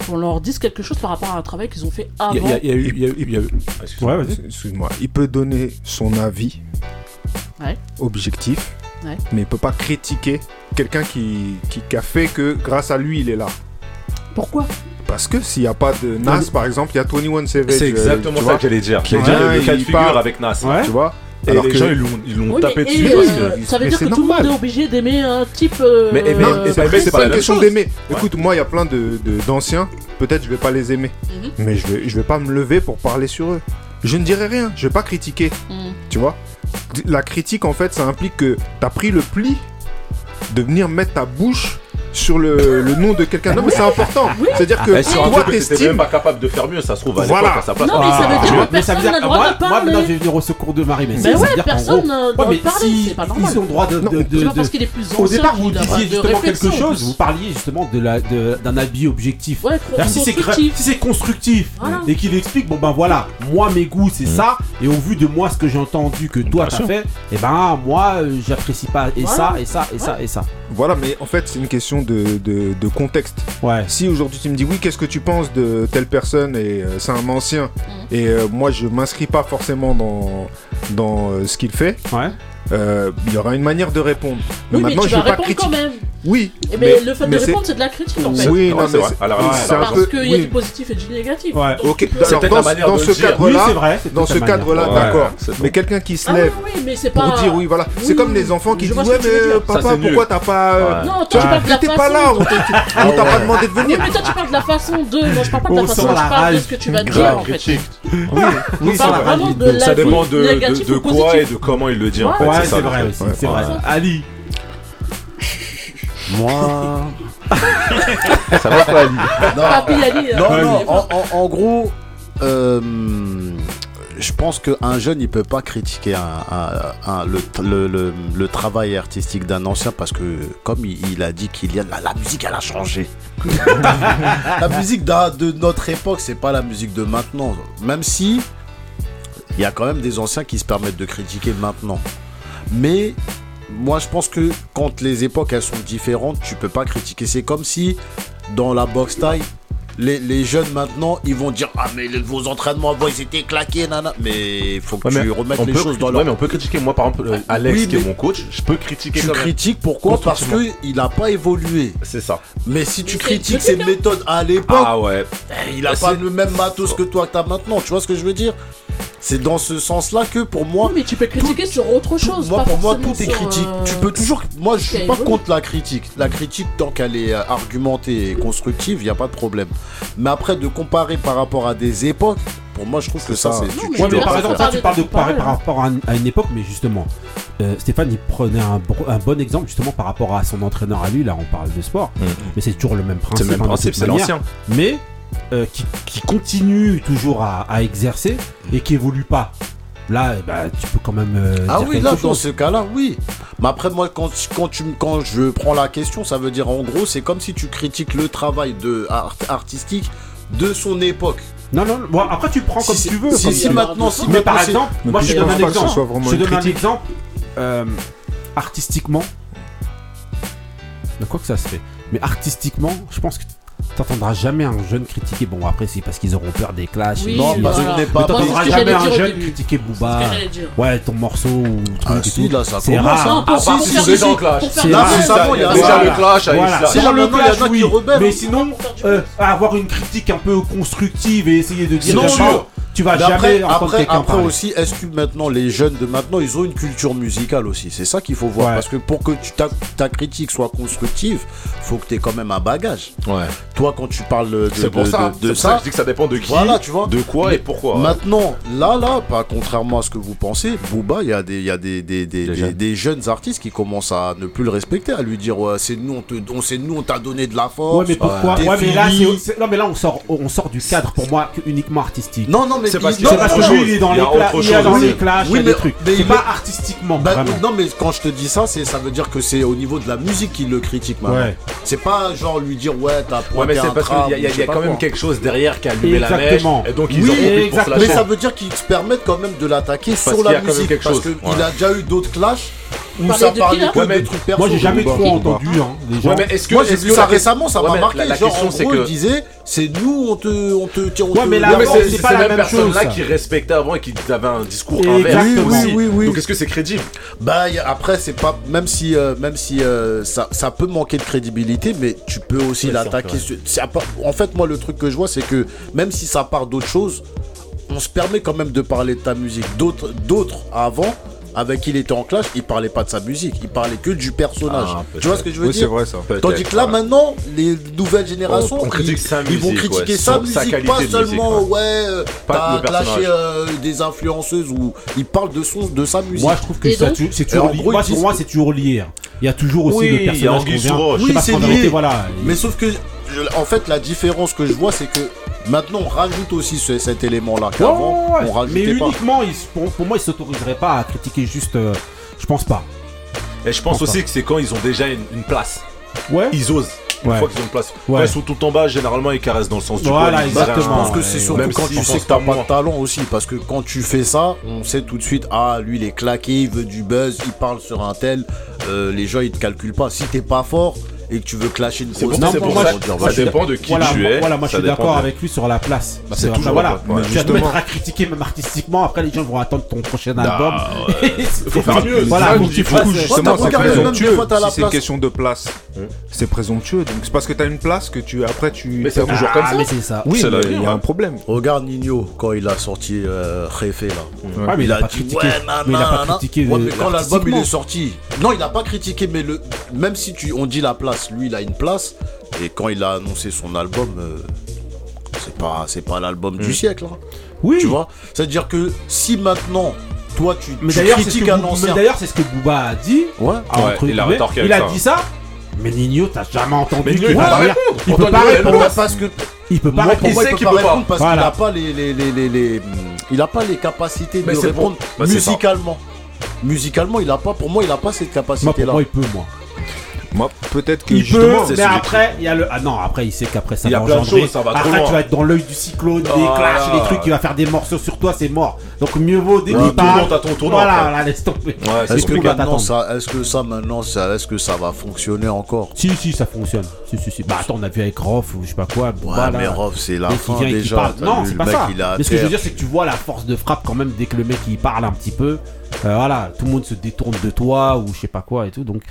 qu'on leur dise quelque chose par rapport à un travail qu'ils ont fait avant Il y a- il y a eu- il y a eu- il y a eu- Excuse-moi, Ouais. Il peut donner son avis Ouais. objectif, Ouais. mais il peut pas critiquer quelqu'un qui, qui, qui a fait que grâce à lui il est là. Pourquoi? Parce que s'il n'y a pas de Nas, par exemple, il y a 21 Savage. C'est euh, exactement ça vois, que j'allais dire. qui J'allais dire vient, le cas de figure avec Nas. Tu vois? Et Alors les que- gens, ils l'ont ils l'ont Oui, tapé mais- dessus et, parce euh, que. Ça veut Mais dire c'est que tout le monde est obligé d'aimer un type. euh, Mais aimer- Non, et c'est aimer, c'est pas une question chose. d'aimer. Écoute, moi, il y a plein de de- d'anciens. Peut-être je vais pas les aimer, Mhm. mais je vais, je vais pas me lever pour parler sur eux. Je ne dirai rien. Je vais pas critiquer. Mhm. Tu vois? La critique, en fait, ça implique que tu as pris le pli de venir mettre ta bouche sur le, le nom de quelqu'un. Non, mais c'est important. C'est-à-dire que Eh, sur un toi, t'estimes. même pas capable de faire mieux, ça se trouve à Voilà. à sa place. Non, mais ça veut dire Ah, que mais ça personne veut dire n'a que le droit moi, de moi, parler. maintenant, je vais venir au secours de Marie. Mais Ben ça veut ouais, personne n'a le Ouais, droit mais de parler, si c'est pas normal. Ils ont le droit de. C'est pas de- parce qu'il est plus Au ancien départ, vous disiez de justement quelque chose. Vous parliez justement d'un avis objectif. Si c'est constructif. si c'est constructif Voilà. et qu'il explique, bon ben voilà, moi mes goûts c'est ça, et au vu de moi ce que j'ai entendu que toi t'as fait, et ben moi euh, j'apprécie pas et ça et ça et ça et ça. Voilà, mais en fait, c'est une question de, de, de contexte. Ouais. Si aujourd'hui tu me dis oui, qu'est-ce que tu penses de telle personne et euh, c'est un ancien et euh, moi je m'inscris pas forcément dans, dans euh, ce qu'il fait, Ouais. Euh, il y aura une manière de répondre. Mais Oui, mais maintenant tu je vas vais pas quand critiquer. même. Oui, Et mais le fait de répondre, c'est de la critique en fait. Oui, non, c'est mais vrai. rigueur, c'est un Parce peu. qu'il y a oui. du positif et du négatif. Ouais. Donc, Ok, alors peut-être dans, la manière dans de ce cadre-là, Oui, c'est vrai, c'est dans ce cadre-là, Ouais, d'accord. Mais quelqu'un qui se Ah lève oui, mais c'est pour dire oui, voilà. C'est comme les enfants qui disent ouais, mais papa, pourquoi t'as pas. euh. Non, toi tu parles de la façon. pas là, on t'a pas demandé de venir. mais toi tu parles de la façon de. Moi je parle pas de la On façon, sent je la parle de rage. ce que tu vas Grave dire en fait. critique. Oui, On oui, ça dépend de, quoi et de comment il le dit en fait. Ouais, c'est vrai aussi, Ouais. c'est vrai. Ali. (laughs) Moi. Ça va pas, Ali Papi Ali. Non, euh, non, en, fort. en- en gros, euh, je pense qu'un jeune, il peut pas critiquer un- un- un- le, le- le- le travail artistique d'un ancien parce que, comme il, il a dit qu'il y a la, la musique, elle a changé. (laughs) la musique de notre époque, c'est pas la musique de maintenant. Même si il y a quand même des anciens qui se permettent de critiquer maintenant. Mais moi, je pense que quand les époques elles sont différentes, tu peux pas critiquer. C'est comme si dans la boxe taille, les, les jeunes maintenant, ils vont dire ah mais les- vos entraînements avant ils étaient claqués, nana. Mais il faut que Ouais, tu remettes les peut, choses dans ouais, leur. mais on peut critiquer. Moi, par exemple, euh, Alex, Oui, qui est mon coach, je peux critiquer Tu quand même. critiques pourquoi? Parce Constructivement. que il a pas évolué. C'est ça. Mais si tu critiques critique, ses méthodes à l'époque, Ah ouais. eh, il a Bah, pas c'est- le même matos que toi que t'as maintenant. Tu vois ce que je veux dire? C'est dans ce sens-là que pour moi, Oui, mais tu peux critiquer sur autre chose. moi pas pour moi tout est critique. euh, Tu peux toujours. Moi je suis pas évolué. contre la critique. La critique tant qu'elle est euh, argumentée et constructive, il y a pas de problème. Mais après de comparer par rapport à des époques, pour moi je trouve que ça, ça. c'est. Ouais, mais par exemple, ça, tu parles de comparer par rapport à, un- à une époque, mais justement, euh, Stéphane, il prenait un, bon exemple justement par rapport à son entraîneur à lui. Là, on parle de sport, Mhm. mais c'est toujours le même principe. C'est le même hein, principe, c'est l'ancien. Mais euh, qui, qui continue toujours à, à exercer et qui évolue pas. Là, ben, tu peux quand même. euh, Ah dire oui, là, dans ce cas-là, oui. Mais après, moi, quand, quand, tu, quand je prends la question, ça veut dire en gros, c'est comme si tu critiques le travail de, art- artistique de son époque. Non, non, bon, après tu prends Si- comme tu veux. si- comme si maintenant- si mais par exemple, moi je je donne un exemple. Je donne un exemple. euh, artistiquement, de quoi que ça se fait. Mais artistiquement, je pense que t'entendras jamais un jeune critiquer. Bon, après, c'est parce qu'ils auront peur des clashs. Oui, et Non, tout. parce voilà. que je n'ai Mais pas. T'entendras jamais un jeune critiquer Booba. Ouais, ton morceau ou Ah truc et si, tout. là, ça C'est commence. rare. Non, pour, À part pour si faire c'est dans clash. Là, récemment, il y a Déjà ça. le clash, avec Là, dans le maintenant, il y en a clash, qui oui. Mais sinon, euh, avoir une critique un peu constructive et essayer de dire Non, sûr. Tu vas Mais jamais après, entendre après, quelqu'un après parler. aussi, est-ce que maintenant les jeunes de maintenant, ils ont une culture musicale aussi? C'est ça qu'il faut voir. Ouais. Parce que pour que tu- ta, ta critique soit constructive, faut que tu aies quand même un bagage. Ouais. Toi, quand tu parles de, C'est pour de- ça. de- de C'est pour ça ça, je dis que ça dépend de qui, Voilà, tu vois. de quoi et pourquoi. Maintenant, là, là, pas contrairement à ce que vous pensez, Booba, il y a des, il y a des, des, des, Des des- jeunes. des jeunes artistes qui commencent à ne plus le respecter, à lui dire ouais, c'est nous, on te, on, c'est nous, on t'a donné de la force. Ouais, mais pourquoi? Ouais, mais là, c'est- c'est- non, mais là, on sort, on sort du cadre pour moi que uniquement artistique. Non, non, mais C'est parce que- parce lui, il est dans il y les il est dans chose. les clashs, Oui, il y a mais- des trucs. mais C'est il pas artistiquement, Bah, vraiment. non, mais quand je te dis ça, c'est ça veut dire que c'est au niveau de la musique qu'il le critique maintenant. Ouais. C'est pas genre lui dire ouais, t'as Ouais, mais c'est un parce qu'il y a, il y a- quand même quelque chose derrière qui a allumé la mèche. Exactement. Et donc ils Oui, ont pour. Mais ça veut dire qu'ils se permettent quand même de l'attaquer sur la musique. parce qu'il a déjà eu d'autres clashs où ça parle hein. ouais, de Moi, j'ai jamais trop entendu. Hein, gens. Est-ce que, Moi, est-ce que, que ça récemment, ça m'a marqué la, la genre, question, c'est que. disait, c'est nous, on te, on te tire Ouais, mais là, c'est, pas la même personne là qui respectait avant et qui avait un discours inverse aussi. Donc, est-ce que c'est crédible? Bah, après, c'est pas. Même si, euh, même si euh, ça peut manquer de crédibilité, mais tu peux aussi l'attaquer. En fait, moi, le truc que je vois, c'est que même si ça part d'autre chose, on se permet quand même de parler de ta musique. D'autres avant avec qui il était en clash, il parlait pas de sa musique, il parlait que du personnage. Tu vois ce que je veux oui, dire vrai, ça. Tandis que là, maintenant, les nouvelles générations, ils, sa musique, vont critiquer sa, musique, pas seulement, ouais, euh, t'as clashé euh, des influenceuses ou ils parlent de, son, de sa musique. Moi, je trouve que c'est toujours lié. Moi, pour moi, c'est toujours lié. Il y a toujours aussi le personnage. Oui, c'est lié. Mais sauf que, en fait, la différence que je vois, c'est que Maintenant, on rajoute aussi cet élément-là qu'avant, on Mais uniquement, pour, moi, ils ne s'autoriseraient pas à critiquer juste. Euh, je pense pas. Et je pense, aussi que c'est quand ils ont déjà une, place. Ouais. Ils osent. Une fois qu'ils ont une place. Ouais. Ils sont tout en bas, généralement ils caressent dans le sens du voilà. Exactement. Je pense que c'est surtout Même quand tu sais que t'as pas de talent aussi, parce que quand tu fais ça, on sait tout de suite, ah lui il est claqué, il veut du buzz, il parle sur un tel, euh, les gens ils te calculent pas. Si t'es pas fort, et que tu veux clasher une grosse non, pour moi, ça, ça dépend de qui tu es. Voilà, moi je suis d'accord avec lui sur la place. Bah, c'est toujours voilà. Tu vas te mettre à critiquer même artistiquement. Après, les gens vont attendre ton prochain bah, album. (laughs) Faut faire mieux. Voilà, c'est présomptueux. Si c'est une question de place, hein c'est présomptueux. Donc c'est parce que t'as une place que tu après tu. Mais c'est toujours comme ah, ça. Oui, il y a hein. un problème. Regarde Nino quand il a sorti euh, Réfé là. Ah, il a critiqué. Mais il a pas critiqué. Euh, quand l'album il est sorti, non, il a pas critiqué. Mais le même si tu on dit la place lui il a une place. Et quand il a annoncé son album, euh, c'est pas, c'est pas l'album du mm. siècle. Hein. Oui. Tu vois? C'est-à-dire que si maintenant toi tu, mais critiques d'ailleurs, c'est ce que Booba a dit. Ouais. Il, a, dit ça. Mais Nino, t'as jamais entendu. Il, peut pas répondre. Parce que il peut pas répondre. Sait pas parce qu'il a pas les, mm, il a pas les capacités de répondre musicalement. Musicalement, il a pas. Pour moi, il a pas cette capacité-là. Moi, il. Moi. Peut-être que il peut, mais après, il y a le ah non, après il sait qu'après ça va ça va après, tu vas être dans l'œil du cyclone, des ah, clashs, des trucs, il va faire des morceaux sur toi, c'est mort. Donc mieux vaut dès qu'il part. ton tournant. Voilà, laisse tomber. Est-ce que, maintenant ça, est-ce que ça maintenant, ça, est-ce que ça va fonctionner encore Si, si, ça fonctionne. Si, si, si. Bah attends, on a vu avec Rof ou je sais pas quoi. Ouais, voilà. mais Rof, c'est la fin déjà. Non, c'est pas ça. Mais ce que je veux dire, c'est que tu vois la force de frappe quand même dès que le mec il parle un petit peu. Euh, voilà, tout le monde se détourne de toi ou je sais pas quoi et tout. Donc,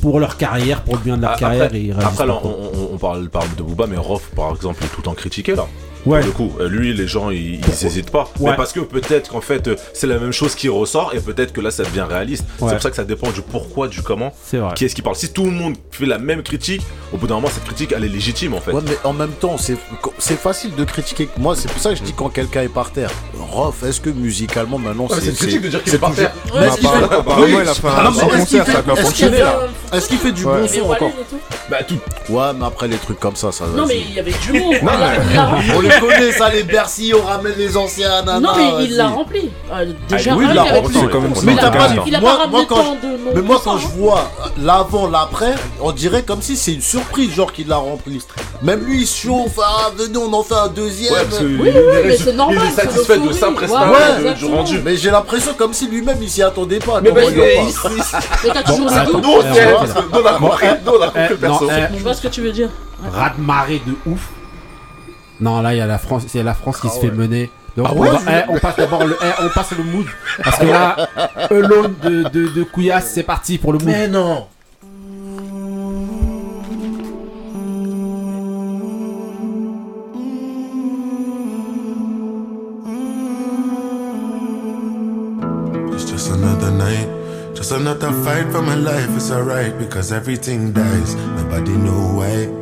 pour leur carrière, pour le bien de leur ah, carrière, et ils on, parle, de Booba, mais Rof, par exemple, est tout le temps critiqué là. Ouais. Pour le coup, euh, lui, les gens, ils n'hésitent pas. Ouais. Mais parce que peut-être qu'en fait, euh, c'est la même chose qui ressort et peut-être que là, ça devient réaliste. C'est pour ça que ça dépend du pourquoi, du comment, est vrai. qui est-ce qui parle. Si tout le monde fait la même critique, au bout d'un moment, cette critique, elle est légitime en fait. Ouais, mais en même temps, c'est facile de critiquer. Moi, c'est pour ça que je dis quand quelqu'un est par terre. Rof, est-ce que musicalement maintenant c'est. C'est critique de dire qu'il est, par terre. Bah, apparemment, il a fait un. Est-ce qu'il fait du bon son encore Bah, tout. Ouais, mais après, les trucs comme ça, ça. Non, mais il y avait du monde je connais ça, les Bercy, on ramène les anciens. Nana, non, mais il l'a rempli. Euh, ah, déjà, ah, oui, il l'a rempli. Mais t'as pas, il a pas ramené moi, quand, de Mais moi, quand je hein. vois l'avant, l'après, on dirait comme si c'est une surprise, genre qu'il l'a rempli. Même lui, il se chauffe. Ah, venez, on en fait un deuxième. oui, oui, mais c'est normal. Il est satisfait de sa prestation rendu. Mais j'ai l'impression comme si lui-même, il s'y attendait pas. Mais parce que. (laughs) toujours Nous, on a compris. Nous, on a compris. Je vois ce que tu veux dire. Rat de marée de ouf. Non, là, il y a la France, il y a la France qui se ah fait mener. Donc ah on, ouais, va, eh, on, passe d'abord le, eh, on passe le mood parce que ah là, Elon de de, de Couillasse, c'est parti pour le mood. Mais non. It's just another night. Just another fight for my life, it's alright because everything dies, nobody know why.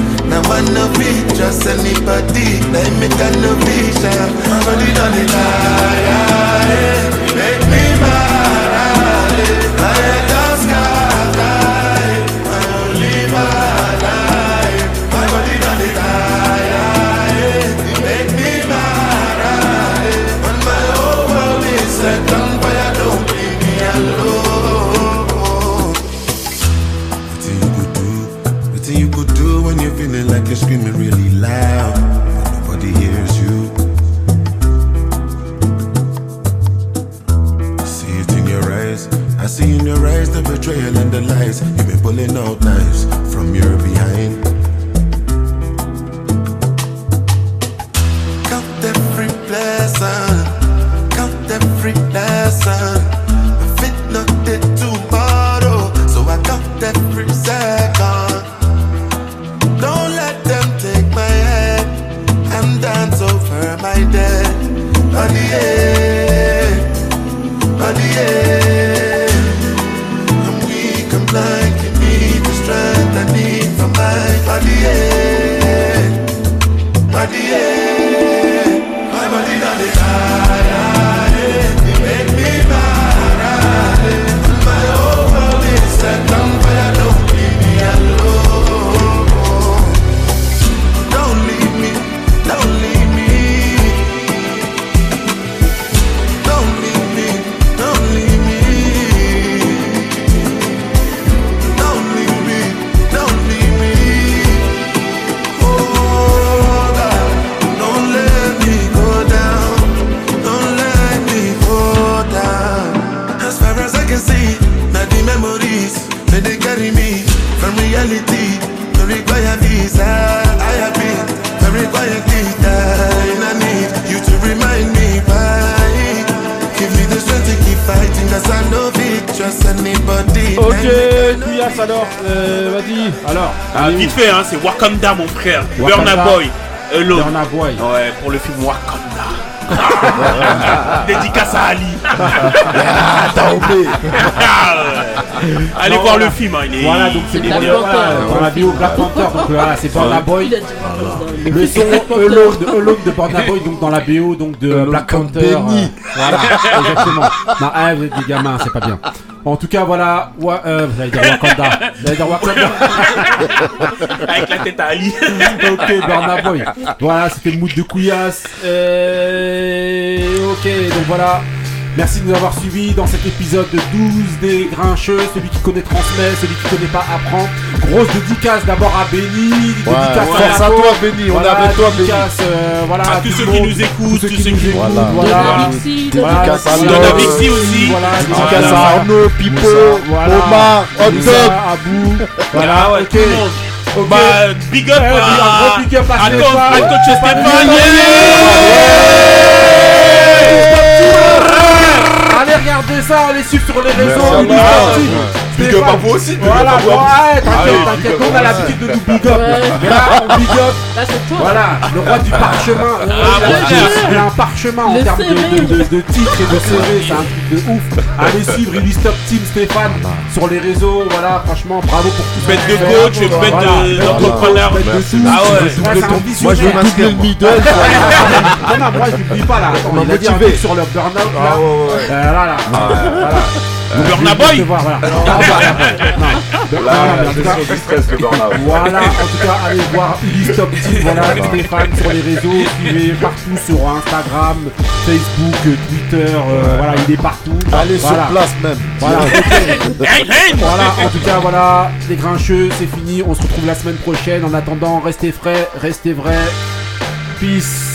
man no be just anybody. Let me turn no vision. Money don't die. screaming really loud, but nobody hears you. I see it in your eyes. I see in your eyes the betrayal and the lies. You've been pulling out knives. Frère. Burna Boy. Hello. Burna Boy. Ouais, pour le film Wakanda. (laughs) Dédicace à Ali. T'as oublié. Allez Non, voir voilà. le film, hein, il est. Voilà, donc c'est il est pour bien. dire, voilà, dans la bio Black Panther, donc euh, voilà, c'est Burna Boy. A dit- Le son Alone de, Burna Boy, donc dans la BO donc de Black Panther. Euh, voilà, (laughs) exactement. Non, ah, vous êtes des gamins, c'est pas bien. En tout cas, voilà, wa- euh, vous allez dire Wakanda. Vous allez dire Wakanda. (laughs) Avec la tête à Ali. (laughs) ok, Burna Boy. Voilà, c'était le mood de Couillasse. Euh, ok, donc voilà. Merci de nous avoir suivis dans cet épisode de 12 des Grincheux. Celui connaît transmet, celui qui connaît pas apprend. Grosse dédicace d'abord à Benny. Ouais, dédicace force à Yapo. toi, Benny, on est avec toi, Benny. euh, voilà, À tous ceux qui nous écoutent, tous ceux qui nous écoutent. Voilà. Voilà. Voilà. Dédicace à Voilà. Bixi aussi. Voilà, Dédicace voilà. à Arnaud, Pipo, Voilà. Omar, Hot Dog. Abou. Voilà, ouais, ok. tout le monde. Ok. Bah, big up Eh, à, un gros big up à à, Stéphane. à coach Stéphane. Allez regarder ça, allez suivre sur les réseaux. Big vous. up. À vous aussi, Voilà, bon, ouais, t'inquiète, t'inquiète, on a l'habitude de nous big up. Là, on big up. Là, c'est toi. Voilà, le roi du parchemin. Ah, il, a, un parchemin en Le termes de, titres et de CV, c'est un truc de ouf. Allez suivre Illy Stop Team Stéphane sur les réseaux. Voilà, franchement, bravo pour tout Bête de coach, bête d'entrepreneur. Bête de Merci. tout. Ah ouais. Ouais, c'est un Moi, je veux middle. (laughs) Non, non, moi je dis pas là. M'a motivé. truc sur le burn-out. Ah, ouais, ouais. Euh, là, là. Burna Boy. voir, voilà. (laughs) Non. Non. Là, du stress, voilà, en tout cas, allez voir Ulysse Top Team, voilà, Stéphane sur les réseaux, suivez partout sur Instagram, Facebook, Twitter, euh, voilà, il est partout. Allez sur Voilà. place même. Voilà, (laughs) voilà, en tout cas, voilà, les grincheux, c'est fini, on se retrouve la semaine prochaine. En attendant, restez frais, restez vrais. Peace.